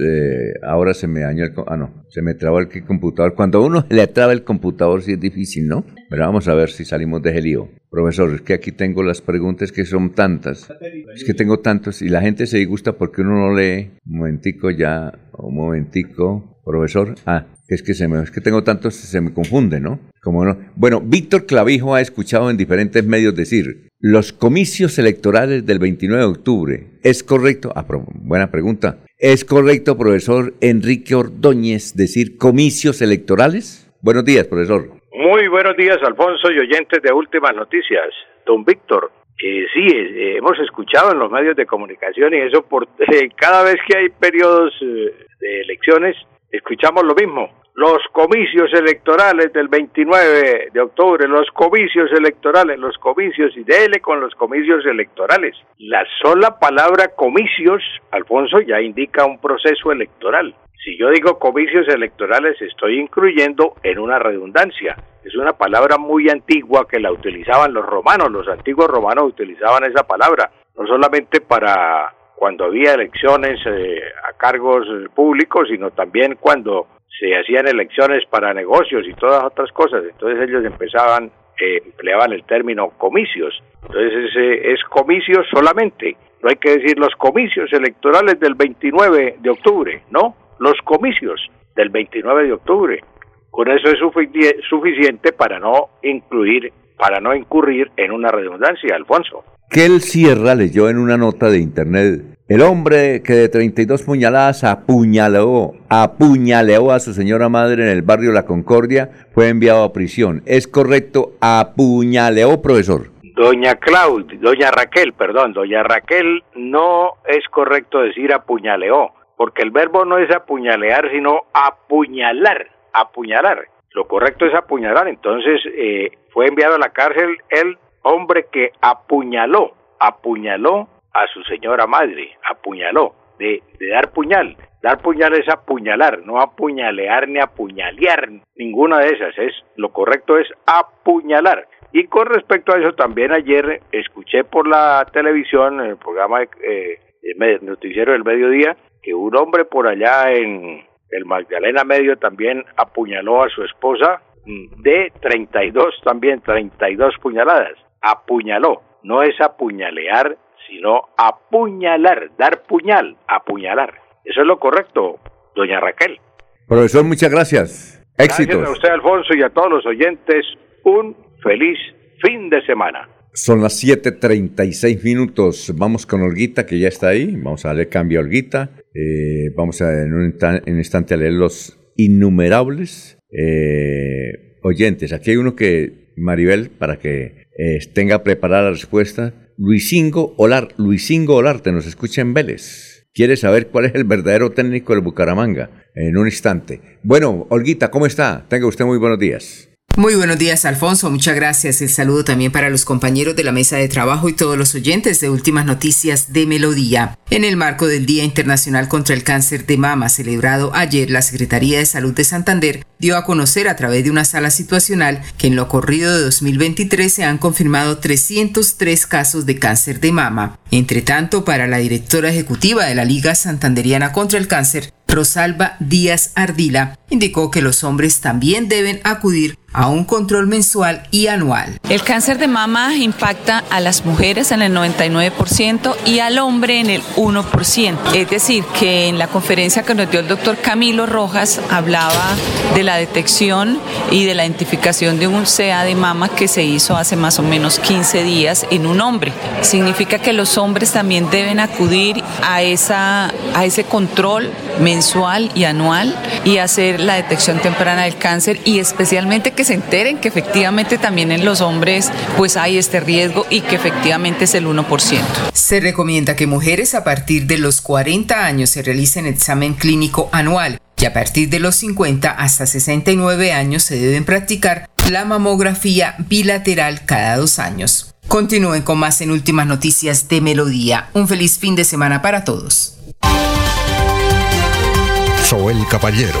eh, ahora se me dañó el... Ah, no, se me trabó el computador. Cuando uno le traba el computador sí es difícil, ¿no? Pero vamos a ver si salimos de ese. Profesor, es que aquí tengo las preguntas que son tantas. Es que tengo tantos y la gente se disgusta porque uno no lee. Un momentico ya, un momentico. Profesor, ah, es que se me, es que tengo tantos, se me confunde, ¿no? Como no. Bueno, Víctor Clavijo ha escuchado en diferentes medios decir, los comicios electorales del 29 de octubre, ¿es correcto? Ah, buena pregunta. ¿Es correcto, profesor Enrique Ordóñez, decir comicios electorales? Buenos días, profesor. Muy buenos días, Alfonso y oyentes de Últimas Noticias. Don Víctor, sí, eh, hemos escuchado en los medios de comunicación y eso por eh, cada vez que hay periodos eh, de elecciones, escuchamos lo mismo. Los comicios electorales del 29 de octubre, los comicios electorales, los comicios y dele con los comicios electorales. La sola palabra comicios, Alfonso, ya indica un proceso electoral. Si yo digo comicios electorales, estoy incluyendo en una redundancia. Es una palabra muy antigua que la utilizaban los romanos. Los antiguos romanos utilizaban esa palabra, no solamente para cuando había elecciones eh, a cargos públicos, sino también cuando se hacían elecciones para negocios y todas otras cosas. Entonces ellos empezaban, eh, empleaban el término comicios. Entonces es comicios solamente. No hay que decir los comicios electorales del 29 de octubre, no, los comicios del 29 de octubre. Con eso es sufici- suficiente para no incluir, para no incurrir en una redundancia, Alfonso. Kel Sierra leyó en una nota de internet, el hombre que de 32 puñaladas apuñaleó, apuñaleó a su señora madre en el barrio La Concordia, fue enviado a prisión. ¿Es correcto? Apuñaleó, profesor. Doña Claudia, doña Raquel, perdón, doña Raquel, no es correcto decir apuñaleó, porque el verbo no es apuñalear, sino apuñalar, apuñalar. Lo correcto es apuñalar, entonces eh, fue enviado a la cárcel el hombre que apuñaló, apuñaló a su señora madre, apuñaló, de, de dar puñal. Dar puñal es apuñalar, no apuñalear ni apuñalear, ninguna de esas. Es lo correcto es apuñalar. Y con respecto a eso también ayer escuché por la televisión, en el programa eh, me- noticiero del mediodía, que un hombre por allá en el Magdalena Medio también apuñaló a su esposa mm, de 32 también 32 puñaladas. Apuñaló, no es apuñalear, sino apuñalar, dar puñal, apuñalar. Eso es lo correcto, doña Raquel. Profesor, muchas gracias. Éxitos. Gracias a usted, Alfonso, y a todos los oyentes. Un feliz fin de semana. Son las 7.36 minutos. Vamos con Olguita, que ya está ahí. Vamos a darle cambio a Olguita. Eh, vamos a en un, en instante a leer los innumerables eh, oyentes. Aquí hay uno que, Maribel, para que eh, tenga preparada la respuesta. Luisingo Olar, Luisingo Olarte nos escucha en Vélez. Quiere saber cuál es el verdadero técnico del Bucaramanga. En un instante. Bueno, Olguita, ¿cómo está? Tenga usted muy buenos días. Muy buenos días, Alfonso. Muchas gracias. El saludo también para los compañeros de la mesa de trabajo y todos los oyentes de Últimas Noticias de Melodía. En el marco del Día Internacional contra el Cáncer de Mama, celebrado ayer, la Secretaría de Salud de Santander dio a conocer a través de una sala situacional que en lo corrido de 2023 se han confirmado 303 casos de cáncer de mama. Entre tanto, para la directora ejecutiva de la Liga Santanderiana contra el Cáncer, Rosalba Díaz Ardila, indicó que los hombres también deben acudir a un control mensual y anual. El cáncer de mama impacta a las mujeres en el 99% y al hombre en el 1%. Es decir, que en la conferencia que nos dio el doctor Camilo Rojas hablaba de la detección y de la identificación de un CA de mama que se hizo hace más o menos 15 días en un hombre. Significa que los hombres también deben acudir a, esa, a ese control mensual y anual y hacer la detección temprana del cáncer y especialmente que se enteren que efectivamente también en los hombres pues hay este riesgo y que efectivamente es el 1%. Se recomienda que mujeres a partir de los 40 años se realicen examen clínico anual y a partir de los 50 hasta 69 años se deben practicar la mamografía bilateral cada dos años. Continúen con más en últimas noticias de Melodía. Un feliz fin de semana para todos. Soel Caballero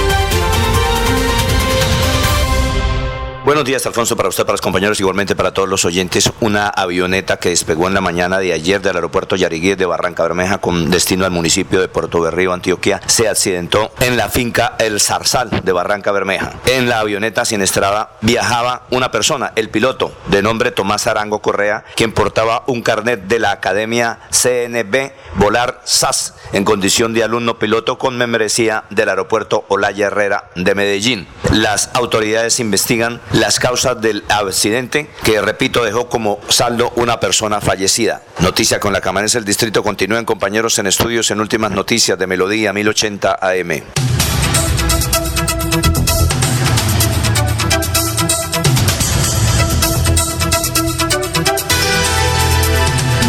Buenos días, Alfonso, para usted, para los compañeros, igualmente para todos los oyentes. Una avioneta que despegó en la mañana de ayer del aeropuerto Yariguí de Barranca Bermeja con destino al municipio de Puerto Berrío, Antioquia, se accidentó en la finca El Zarzal de Barranca Bermeja. En la avioneta siniestrada viajaba una persona, el piloto, de nombre Tomás Arango Correa, quien portaba un carnet de la Academia CNB Volar SAS en condición de alumno piloto con membresía del aeropuerto Olaya Herrera de Medellín. Las autoridades investigan las causas del accidente que, repito, dejó como saldo una persona fallecida. Noticia con la Camaresa del Distrito. Continúen compañeros en estudios en últimas noticias de Melodía 1080 AM.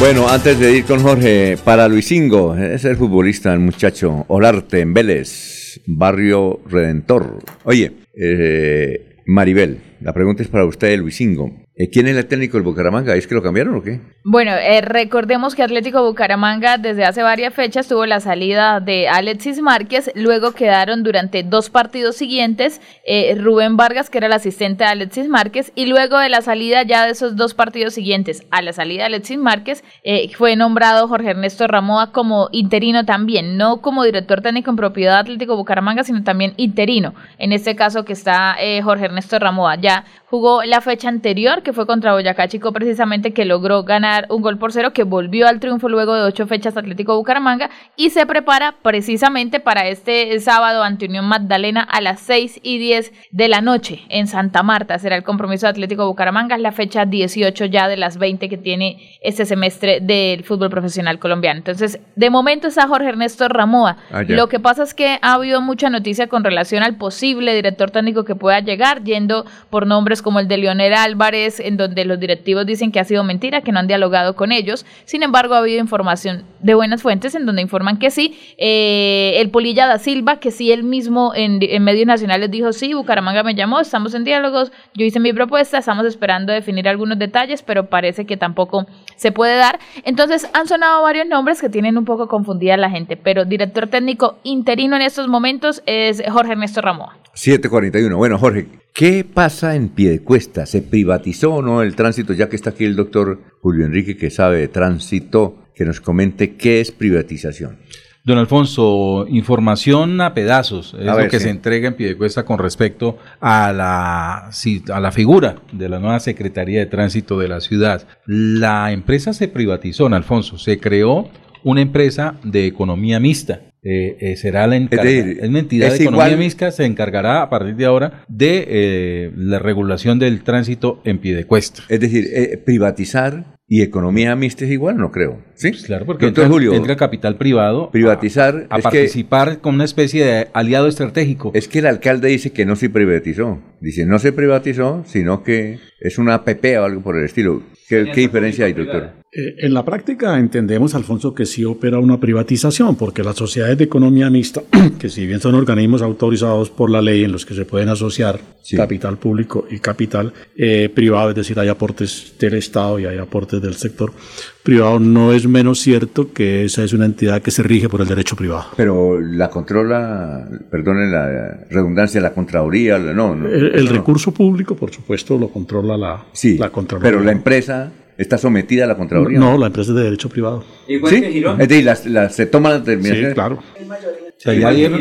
Bueno, antes de ir con Jorge, para Luisingo, es el futbolista, el muchacho Olarte en Vélez, Barrio Redentor. Oye, eh, Maribel, la pregunta es para usted, Luisingo. Eh, ¿Quién es el técnico del Bucaramanga? ¿Es que lo cambiaron o qué? Bueno, eh, recordemos que Atlético Bucaramanga desde hace varias fechas tuvo la salida de Alexis Márquez, luego quedaron durante dos partidos siguientes eh, Rubén Vargas, que era el asistente de Alexis Márquez, y luego de la salida ya de esos dos partidos siguientes a la salida de Alexis Márquez, eh, fue nombrado Jorge Ernesto Ramoa como interino también, no como director técnico en propiedad de Atlético Bucaramanga, sino también interino, en este caso que está eh, Jorge Ernesto Ramoa. Ya jugó la fecha anterior, que fue contra Boyacá Chico, precisamente que logró ganar un gol por cero, que volvió al triunfo luego de ocho fechas Atlético Bucaramanga y se prepara precisamente para este sábado ante Unión Magdalena a las 6 y 10 de la noche en Santa Marta. Será el compromiso de Atlético Bucaramanga, es la fecha 18 ya de las 20 que tiene este semestre del fútbol profesional colombiano. Entonces, de momento está Jorge Ernesto Ramoa. Ah. Lo que pasa es que ha habido mucha noticia con relación al posible director técnico que pueda llegar, yendo por nombres como el de Leonel Álvarez, en donde los directivos dicen que ha sido mentira, que no han dialogado con ellos. Sin embargo, ha habido información de buenas fuentes en donde informan que sí. Eh, el Polilla da Silva, que sí él mismo en, medios nacionales dijo, sí, Bucaramanga me llamó, estamos en diálogos, yo hice mi propuesta, estamos esperando definir algunos detalles, pero parece que tampoco se puede dar. Entonces, han sonado varios nombres que tienen un poco confundida la gente, pero director técnico interino en estos momentos es Jorge Ernesto Ramoa. 741. Bueno, Jorge, ¿qué pasa en Piedecuesta? ¿Se privatizó o no el tránsito? Ya que está aquí el doctor Julio Enrique, que sabe de tránsito, que nos comente qué es privatización. Don Alfonso, información a pedazos es A lo que sí. se entrega en Piedecuesta con respecto a la, a la figura de la nueva Secretaría de Tránsito de la ciudad. La empresa se privatizó, don Alfonso, se creó una empresa de economía mixta. Eh, eh, será la encarga- decir, es una entidad es de economía igual- mixta, se encargará a partir de ahora de eh, la regulación del tránsito en Piedecuesta. Es decir, eh, privatizar y economía mixta es igual, no creo. ¿Sí? Claro, porque entra, Julio, entra capital privado privatizar a que- participar con una especie de aliado estratégico. Es que el alcalde dice que no se privatizó. Dice, no se privatizó, sino que es una APP o algo por el estilo. ¿Qué, qué diferencia hay, doctor? Eh, en la práctica entendemos, Alfonso, que sí opera una privatización, porque las sociedades de economía mixta, que si bien son organismos autorizados por la ley en los que se pueden asociar capital público y capital eh, privado, es decir, hay aportes del Estado y hay aportes del sector privado, no es menos cierto que esa es una entidad que se rige por el derecho privado. Pero la controla, perdonen la redundancia, la Contraloría, la- no, no. El, el eso no. recurso público, por supuesto, lo controla la, Sí, la Contraloría. pero la empresa está sometida a la Contraloría. No, la empresa es de derecho privado. ¿Sí? Es decir, las- las- se toma la determinación. Sí, claro. O sea, ya dieron,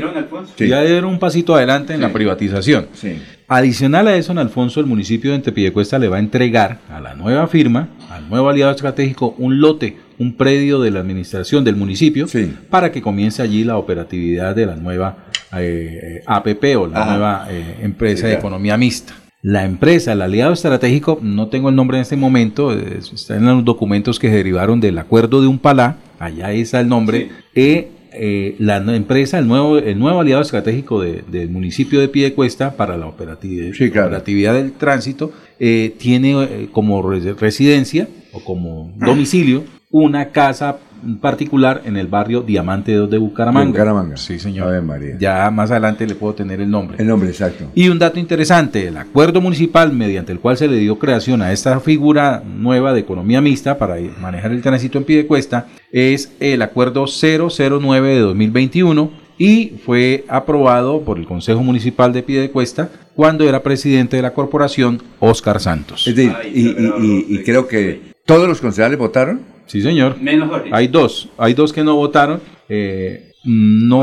Sí. ya dieron un pasito adelante en la privatización. Adicional a eso, en Alfonso, el municipio de Antepiedecuesta le va a entregar a la nueva firma, al nuevo aliado estratégico, un lote, un predio de la administración del municipio, para que comience allí la operatividad de la nueva eh, eh, APP o la Ajá. nueva eh, empresa Sí, de economía mixta. La empresa, el aliado estratégico, no tengo el nombre en este momento, está en los documentos que se derivaron del acuerdo de Umpalá, allá está el nombre, eh, eh, la empresa, el nuevo, el nuevo aliado estratégico de- del municipio de Piedecuesta para la operatividad, operatividad del tránsito, eh, tiene eh, como re- residencia o como domicilio una casa particular en el barrio Diamante 2 de Bucaramanga. De Bucaramanga. Sí, señor. Ya más adelante le puedo tener el nombre. El nombre exacto. Y un dato interesante, el acuerdo municipal mediante el cual se le dio creación a esta figura nueva de economía mixta para manejar el tránsito en Piedecuesta es el acuerdo 009 de 2021 y fue aprobado por el Consejo Municipal de Piedecuesta cuando era presidente de la corporación Oscar Santos. Es decir, y, y- y- y creo que todos los concejales votaron. Sí, señor. Hay dos, hay dos que no votaron. eh, no.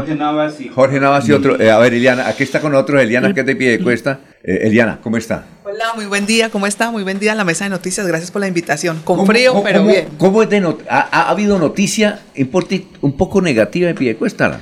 Jorge Navas y otro. eh, a ver, Eliana, aquí está con otro, Eliana, que es de pie de cuesta. Eh, Eliana, ¿cómo está? Hola, muy buen día, ¿cómo está? Muy buen día en la mesa de noticias, gracias por la invitación. Con frío, ¿Cómo- pero cómo- bien. ¿Cómo es de not- ha, ha habido noticia un poco negativa de pie de cuesta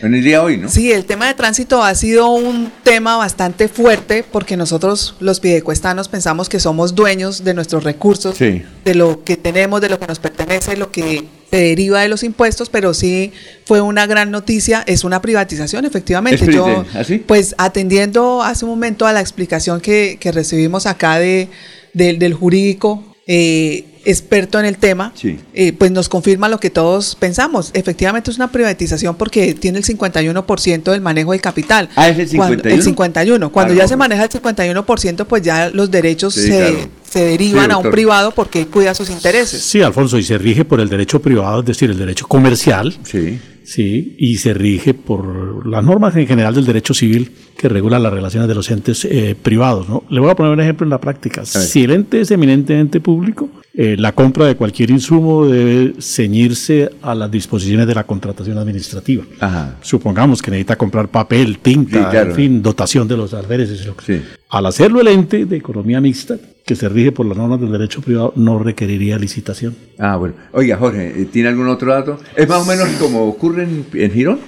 en el día de hoy, no? Sí, el tema de tránsito ha sido un tema bastante fuerte porque nosotros los pidecuestanos pensamos que somos dueños de nuestros recursos, Sí. de lo que tenemos, de lo que nos pertenece, lo que se deriva de los impuestos, pero sí fue una gran noticia, es una privatización, efectivamente. Yo, ¿así? pues atendiendo hace un momento a la explicación que, que recibimos acá de, del- del jurídico eh, experto en el tema, Sí. eh, pues nos confirma lo que todos pensamos. Efectivamente es una privatización porque tiene el 51% del manejo del capital. Ah, es el Cuando- 51. el 51. Cuando ya se maneja el 51%, pues ya los derechos Sí, se, claro. se derivan Sí, a un privado porque cuida sus intereses. Sí, Alfonso, y se rige por el derecho privado, es decir, el derecho comercial. Sí. Sí, y se rige por las normas en general del derecho civil que regula las relaciones de los entes eh, privados. ¿no? Le voy a poner un ejemplo en la práctica. Si el ente es eminentemente público, eh, la compra de cualquier insumo debe ceñirse a las disposiciones de la contratación administrativa. Ajá. Supongamos que necesita comprar papel, tinta, Sí, claro. en fin, dotación de los alféreces. lo que- Al hacerlo el ente de economía mixta, que se rige por las normas del derecho privado, no requeriría licitación. Ah, bueno. Oiga, Jorge, ¿eh, ¿tiene algún otro dato? ¿Es más o menos como ocurre en, en Girón?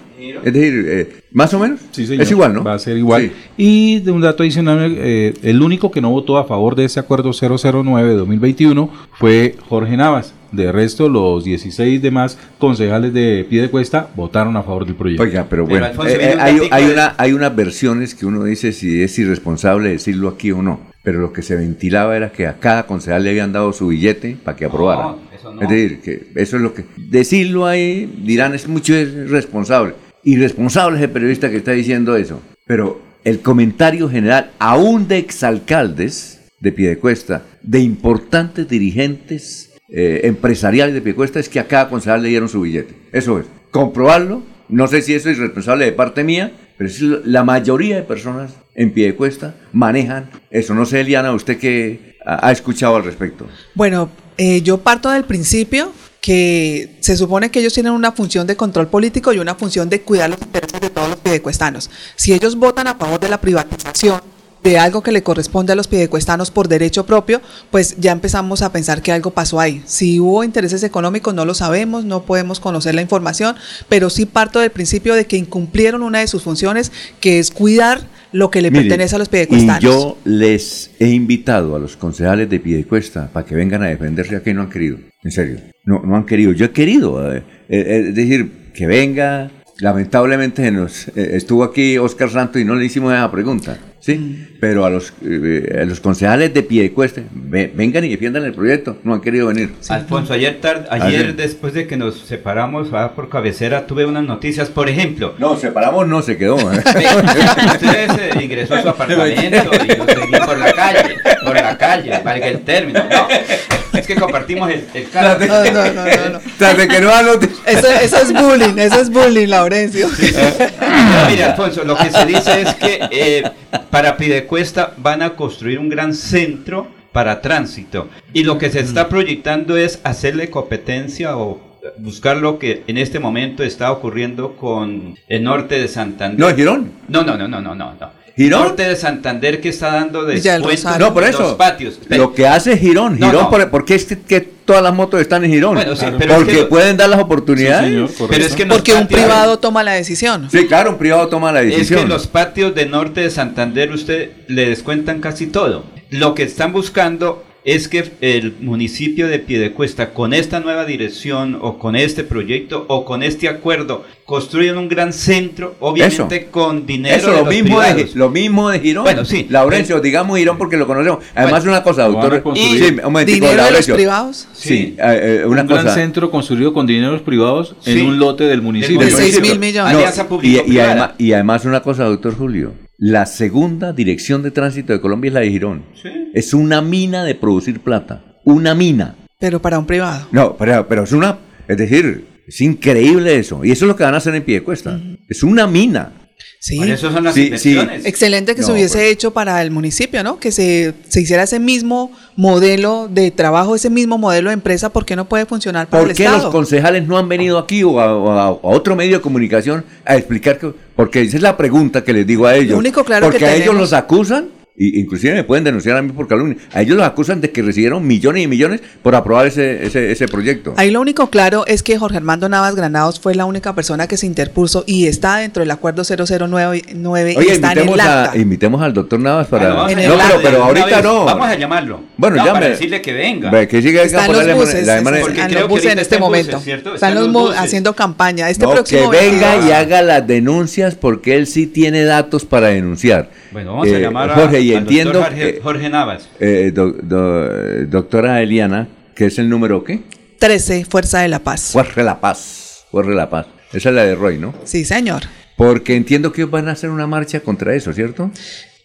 Es decir, eh, ¿más o menos? Sí, señor. Es igual, ¿no? Va a ser igual. Sí. Y de un dato adicional, eh, el único que no votó a favor de ese acuerdo 009 de 2021 fue Jorge Navas. De resto, los 16 demás concejales de Piedecuesta votaron a favor del proyecto. Oiga, pero bueno, eh, eh, hay, hay una, hay unas versiones que uno dice si es irresponsable decirlo aquí o no, pero lo que se ventilaba era que a cada concejal le habían dado su billete para que aprobara. eso no. Es decir, que eso es lo que... Decirlo ahí, dirán, es mucho irresponsable. Irresponsable es el periodista que está diciendo eso. Pero el comentario general, aún de exalcaldes de Piedecuesta, de importantes dirigentes eh, empresariales de Piedecuesta, es que a cada concejal le dieron su billete. Eso es. Comprobarlo, no sé si eso es irresponsable de parte mía, pero la mayoría de personas en Piedecuesta manejan eso. No sé, Eliana, usted ha ha escuchado al respecto. Bueno, eh, yo parto del principio que se supone que ellos tienen una función de control político y una función de cuidar los intereses de todos los pidecuestanos. Si ellos votan a favor de la privatización de algo que le corresponde a los pidecuestanos por derecho propio, pues ya empezamos a pensar que algo pasó ahí. Si hubo intereses económicos no lo sabemos, no podemos conocer la información, pero sí parto del principio de que incumplieron una de sus funciones, que es cuidar lo que le Mire, pertenece a los pidecuestanos. Y yo les he invitado a los concejales de Piedecuesta para que vengan a defenderse aquí no han querido. En serio. No, no han querido. Yo he querido. eh, eh, es decir, que venga. Lamentablemente nos, eh, estuvo aquí Oscar Santos y no le hicimos esa pregunta. ¿Sí? Pero a los, eh, a los concejales de Piedecuesta, ve- vengan y defiendan el proyecto. No han querido venir. Alfonso, ayer, tar- Ah, ayer sí. después de que nos separamos ah, por cabecera, tuve unas noticias, por ejemplo. No, separamos no, se quedó. ¿eh? Usted se ingresó a su apartamento y yo seguí por la calle, por la calle, valga el término. No, es que compartimos el, el carro. No, no, no, no, no. Tras de que no Eso, eso es bullying, eso es bullying, Laurencio. No, mire, Alfonso, lo que se dice es que eh, para Pidecuesta van a construir un gran centro para tránsito. Y lo que se está proyectando es hacerle competencia o buscar lo que en este momento está ocurriendo con el norte de Santander. No, Girón. No, no, no, no, no, no. no. ¿Girón? Norte de Santander que está dando descuentos. No, por en eso. los patios. Lo que hace Girón. No, Girón, no. por- porque es que, que todas las motos están en Girón. Bueno, sí, pero es porque que- pueden dar las oportunidades. Sí, señor, Pero es que Porque un privado toma la decisión. Sí, claro, un privado toma la Es que decisión. en los patios de norte de Santander usted le descuentan casi todo. Lo que están buscando es que el municipio de Piedecuesta con esta nueva dirección o con este proyecto o con este acuerdo construyan un gran centro, obviamente con dinero Eso, de lo los mismo, de, lo mismo de Girón. Bueno, sí. Laurencio, digamos Girón porque lo conocemos. Además, Bueno, una cosa, doctor. Sí, un ¿Dinero de los Laurencio. privados? Sí, eh, eh, una un cosa. gran centro construido con dineros privados Sí. en un lote del municipio. De seis mil millones. No, y, y, además, y además una cosa, doctor Julio. La segunda dirección de tránsito de Colombia es la de Girón. Es una mina de producir plata. Una mina. Pero para un privado. No, pero, pero es una... Es decir, Es increíble eso. Y eso es lo que van a hacer en Piedecuesta. Es una mina. Sí. Por eso son las Sí, inversiones. Excelente que se No, hubiese pues. hecho para el municipio, ¿no? Que se, se hiciera ese mismo modelo de trabajo, ese mismo modelo de empresa, ¿por qué no puede funcionar para ¿Por el qué Estado? los concejales no han venido aquí o a, o a- a otro medio de comunicación a explicar que, porque esa es la pregunta que les digo a ellos. Lo único claro porque que a ellos los acusan, y inclusive me pueden denunciar a mí por calumnia, a ellos los acusan de que recibieron millones y millones por aprobar ese, ese, ese proyecto. Ahí lo único claro es que Jorge Armando Navas Granados fue la única persona que se interpuso y está dentro del acuerdo 009 y Oye, está en el invitemos, a, acta. invitemos al doctor Navas para... No, pero, ahorita vez. no. Vamos a llamarlo. Bueno, No, llame. para decirle que venga. Ve, que siga Está en por los la- buses, la están creo los que buses en este buses, momento. ¿cierto? Están Están los buses. haciendo campaña. Este No, que venga 22. y haga las denuncias porque él sí tiene datos para denunciar. Bueno, vamos a Eh, llamar a, Jorge, y al entiendo doctor Jorge, que- Jorge Navas. Eh, do- do- doctora Eliana, que es el número qué? 13, Fuerza de la Paz. Fuerza la Paz. Fuerza la Paz. Esa es la de Roy, ¿no? Sí, señor. Porque entiendo que van a hacer una marcha contra eso, ¿cierto?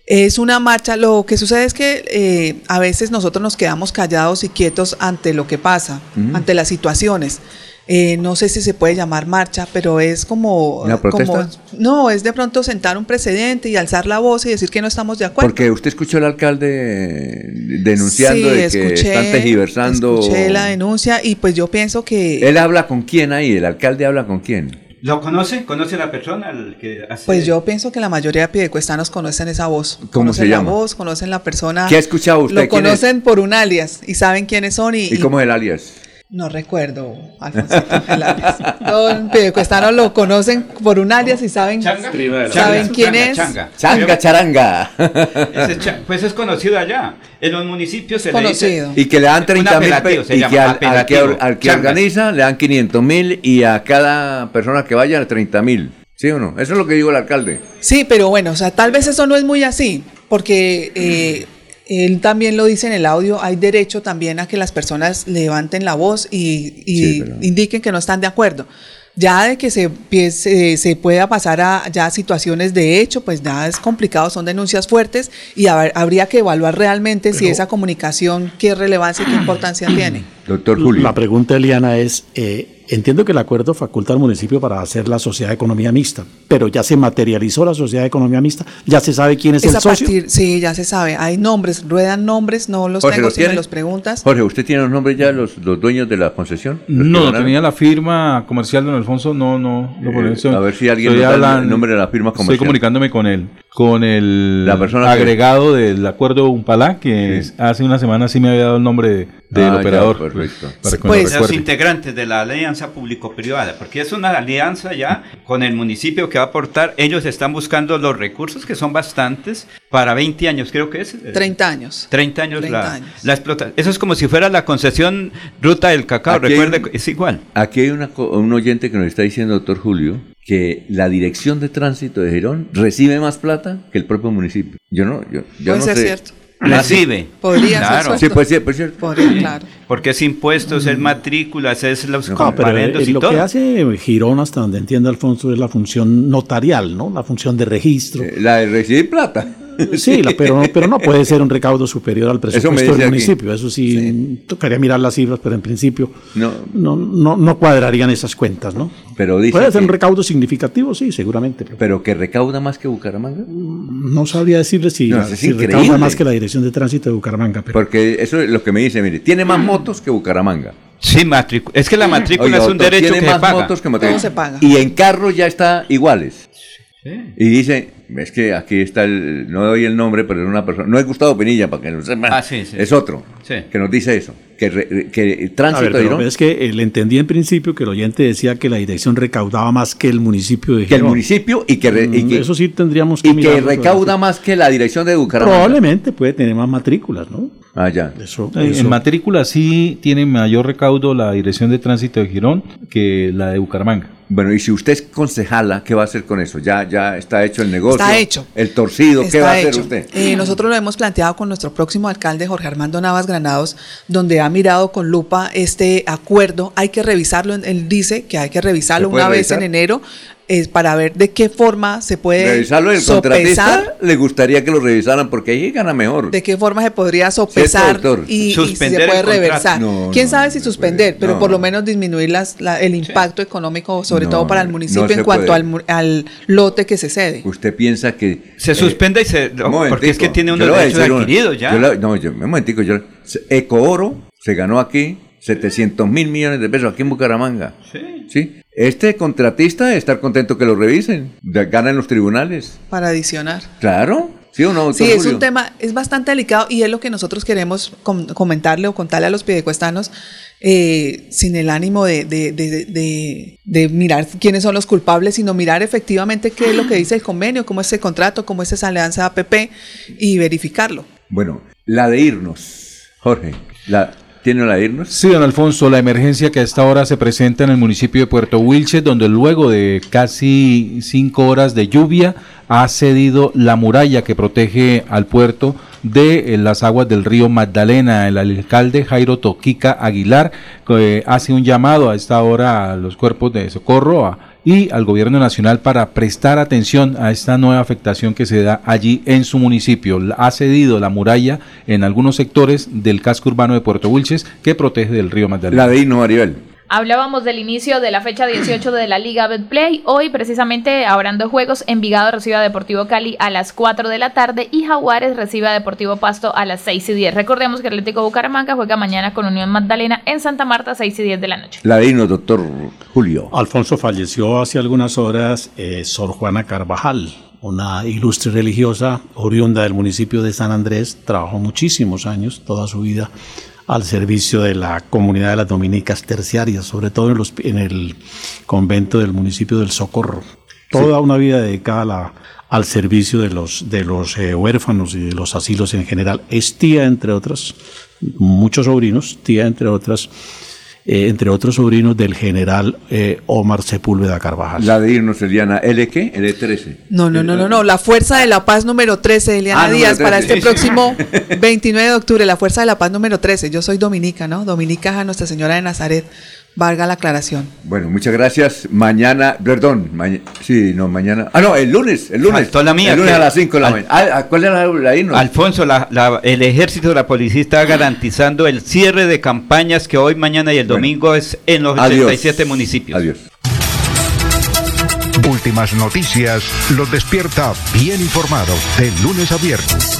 Es una marcha, lo que sucede es que eh, a veces nosotros nos quedamos callados y quietos ante lo que pasa, ante las situaciones. Eh, no sé si se puede llamar marcha, pero es como, ¿Una protesta? como- no, es de pronto sentar un precedente y alzar la voz y decir que no estamos de acuerdo. Porque usted escuchó al alcalde denunciando Sí, de que están tergiversando. escuché la denuncia y pues yo pienso que Él habla con quién ahí, el alcalde habla con quién. ¿Lo conoce? ¿Conoce la persona al que hace? pues yo pienso que la mayoría de piedecuestanos conocen esa voz. ¿Cómo conocen se la llama? voz, conocen la persona. ¿Qué ha escuchado usted? Lo conocen por un alias y saben quiénes son y, ¿Y cómo es el alias? No recuerdo. Todos los piedecuestanos lo conocen por un alias y saben, saben quién changa, es. changa. Changa, charanga. Ese es cha- pues es conocido allá. En los municipios se Conocido. le dice... Y que le dan Un 30 mil y que al, al que, al que organiza le dan 500 mil y a cada persona que vaya 30 mil. ¿Sí o no? Eso es lo que dijo el alcalde. Sí, pero bueno, o sea, tal vez eso no es muy así, porque eh, él también lo dice en el audio, hay derecho también a que las personas levanten la voz y, y Sí, pero- indiquen que no están de acuerdo. Ya de que se, se pueda pasar a ya situaciones de hecho, pues ya es complicado, son denuncias fuertes y habría que evaluar realmente si esa comunicación, qué relevancia y qué importancia tiene. Doctor Julio. La pregunta, Eliana, es, eh, entiendo que el acuerdo faculta al municipio para hacer la sociedad de economía mixta, pero ya se materializó la sociedad de economía mixta, ya se sabe quién es, Es el a socio. partir, sí, ya se sabe, hay nombres, ruedan nombres, no los Jorge, tengo ¿los si me los preguntas. Jorge, ¿usted tiene los nombres ya de los, los dueños de la concesión? ¿Los que No, no tenía la firma comercial, don Alfonso, no, no. no por Eh, eso. a ver si alguien Estoy nos da el nombre de la firma Estoy comercial. comunicándome con él, con el La persona que- agregado del acuerdo Umpalá, que Sí. hace una semana sí me había dado el nombre de- del Ah, ya, operador. perfecto. Para que Pues- lo Los integrantes de la alianza público-privada, porque es una alianza ya con el municipio que va a aportar. Ellos están buscando los recursos, que son bastantes, para 20 años, creo que es. eh, 30 años. 30 años 30 la, años. la explota. Eso es como si fuera la concesión Ruta del Cacao. Aquí Recuerde, un- es igual. Aquí hay una co- un oyente que nos está diciendo, doctor Julio, que la dirección de tránsito de Girón recibe más plata que el propio municipio. Yo no, yo, yo Puede no ser sé. cierto. Recibe. Podría Claro. ser Sí, cierto. pues sí, pues cierto. Podría, Sí, claro. Porque es impuestos, es matrículas, es los No, comparendos eh, y lo todo. que hace Girón, hasta donde entiende Alfonso, es la función notarial, ¿no? La función de registro. Eh, La de recibir plata. Sí, la- pero, pero no puede ser un recaudo superior al presupuesto del aquí. municipio. Eso sí, tocaría mirar las cifras, pero en principio No, no, no, no cuadrarían esas cuentas, ¿no? pero dice ¿Puede ser un recaudo significativo? Sí, seguramente. pero pero que recauda más que Bucaramanga. No sabría decirle si, No, recauda más que la Dirección de Tránsito de Bucaramanga. Pero Porque eso es lo que me dice, mire, tiene más motos que Bucaramanga. Sí, matrícula. Es que la matrícula es un doctor, derecho que se más paga. motos que matrícula. Todo se paga. Y en carros ya está iguales. Y dice, es que aquí está el, no doy el nombre, pero es una persona, no es Gustavo Pinilla, para que no sepan, Ah, sí, sí. es otro, Sí. que nos dice eso, que, re- que el A tránsito ver, de pero Girón- es que eh, le entendí en principio que el oyente decía que la dirección recaudaba más que el municipio de que el Girón. municipio y que, re- y Mm, que, Eso sí tendríamos que y que recauda más que la dirección de Bucaramanga. Probablemente puede tener más matrículas, ¿no? Ah, ya. Eso, En- eso- En matrícula sí tiene mayor recaudo la Dirección de Tránsito de Girón que la de Bucaramanga. Bueno, y si usted es concejala, ¿qué va a hacer con eso? Ya, ya está hecho el negocio. Está hecho. El torcido, ¿qué Está va a hacer hecho. usted? Eh, nosotros lo hemos planteado con nuestro próximo alcalde, Jorge Armando Navas Granados, donde ha mirado con lupa este acuerdo. Hay que revisarlo. Él dice que hay que revisarlo ¿Se puede una vez en enero. Es para ver de qué forma se puede Revisarlo el contratista, le gustaría que lo revisaran porque ahí gana mejor. de qué forma se podría sopesar y, y si se puede reversar. No, ¿Quién no, sabe si suspender? Pero No. por lo menos disminuir las, la- el impacto económico, sobre No, todo para el municipio en cuanto al, mu- al lote que se cede. Usted piensa que... Se eh, suspenda y se... un porque es que tiene unos a derechos adquiridos ya. yo no, yo, un momentico, yo, Ecooro se ganó aquí 700 mil millones de pesos aquí en Bucaramanga. Sí. Este contratista debe estar contento que lo revisen. Gana en los tribunales. Para adicionar. Claro. ¿Sí o no, Sí, es Julio? un tema, es bastante delicado y es lo que nosotros queremos com- comentarle o contarle a los piedecuestanos eh, sin el ánimo de, de- de- de- de mirar quiénes son los culpables, sino mirar efectivamente qué es lo que dice el convenio, cómo es ese contrato, cómo es esa alianza APP y verificarlo. Bueno, la de irnos. Jorge, la, ¿tiene la irnos? Sí, don Alfonso, la emergencia que a esta hora se presenta en el municipio de Puerto Wilches, donde luego de casi cinco horas de lluvia ha cedido la muralla que protege al puerto de eh, las aguas del río Magdalena. El alcalde Jairo Toquica Aguilar eh, hace un llamado a esta hora a los cuerpos de socorro y al gobierno nacional para prestar atención a esta nueva afectación que se da allí en su municipio. Ha cedido la muralla en algunos sectores del casco urbano de Puerto Wilches que protege del río Magdalena. La de Maribel. Hablábamos del inicio de la fecha 18 de la Liga Betplay. Hoy, precisamente, hablando de juegos, Envigado recibe a Deportivo Cali a las 4 de la tarde y Jaguares recibe a Deportivo Pasto a las 6 y 10. Recordemos que Atlético Bucaramanga juega mañana con Unión Magdalena en Santa Marta, 6 y 10 de la noche. La irnos, doctor Julio. Alfonso falleció hace algunas horas eh, Sor Juana Carvajal, una ilustre religiosa oriunda del municipio de San Andrés, trabajó muchísimos años, toda su vida, al servicio de la comunidad de las dominicas terciarias, sobre todo en, los- en el convento del municipio del Socorro. Toda una vida dedicada a la- al servicio de los, de los eh, huérfanos y de los asilos en general. Es tía, entre otras, muchos sobrinos, tía, entre otras, eh, entre otros sobrinos del general eh, Omar Sepúlveda Carvajal. La de irnos, Eliana. ¿L qué? L13. No, no, no, no, no. La Fuerza de la Paz número 13, Eliana Ah, Díaz, para 13. este próximo 29 de octubre. La Fuerza de la Paz número 13. Yo soy dominica, ¿no? Dominica a Nuestra Señora de Nazaret. Valga la aclaración. Bueno, muchas gracias. Mañana, perdón, maña- sí, no, mañana. Ah, no, el lunes, el lunes. Faltó la mía, El lunes que- a las 5 de la mañana. Ah, ¿Cuál era la, irnos? Alfonso, la- la- el ejército de la policía está garantizando el cierre de campañas que hoy, mañana y el domingo es en los Adiós. 87 municipios. Adiós. Últimas noticias los despierta bien informados de lunes a viernes.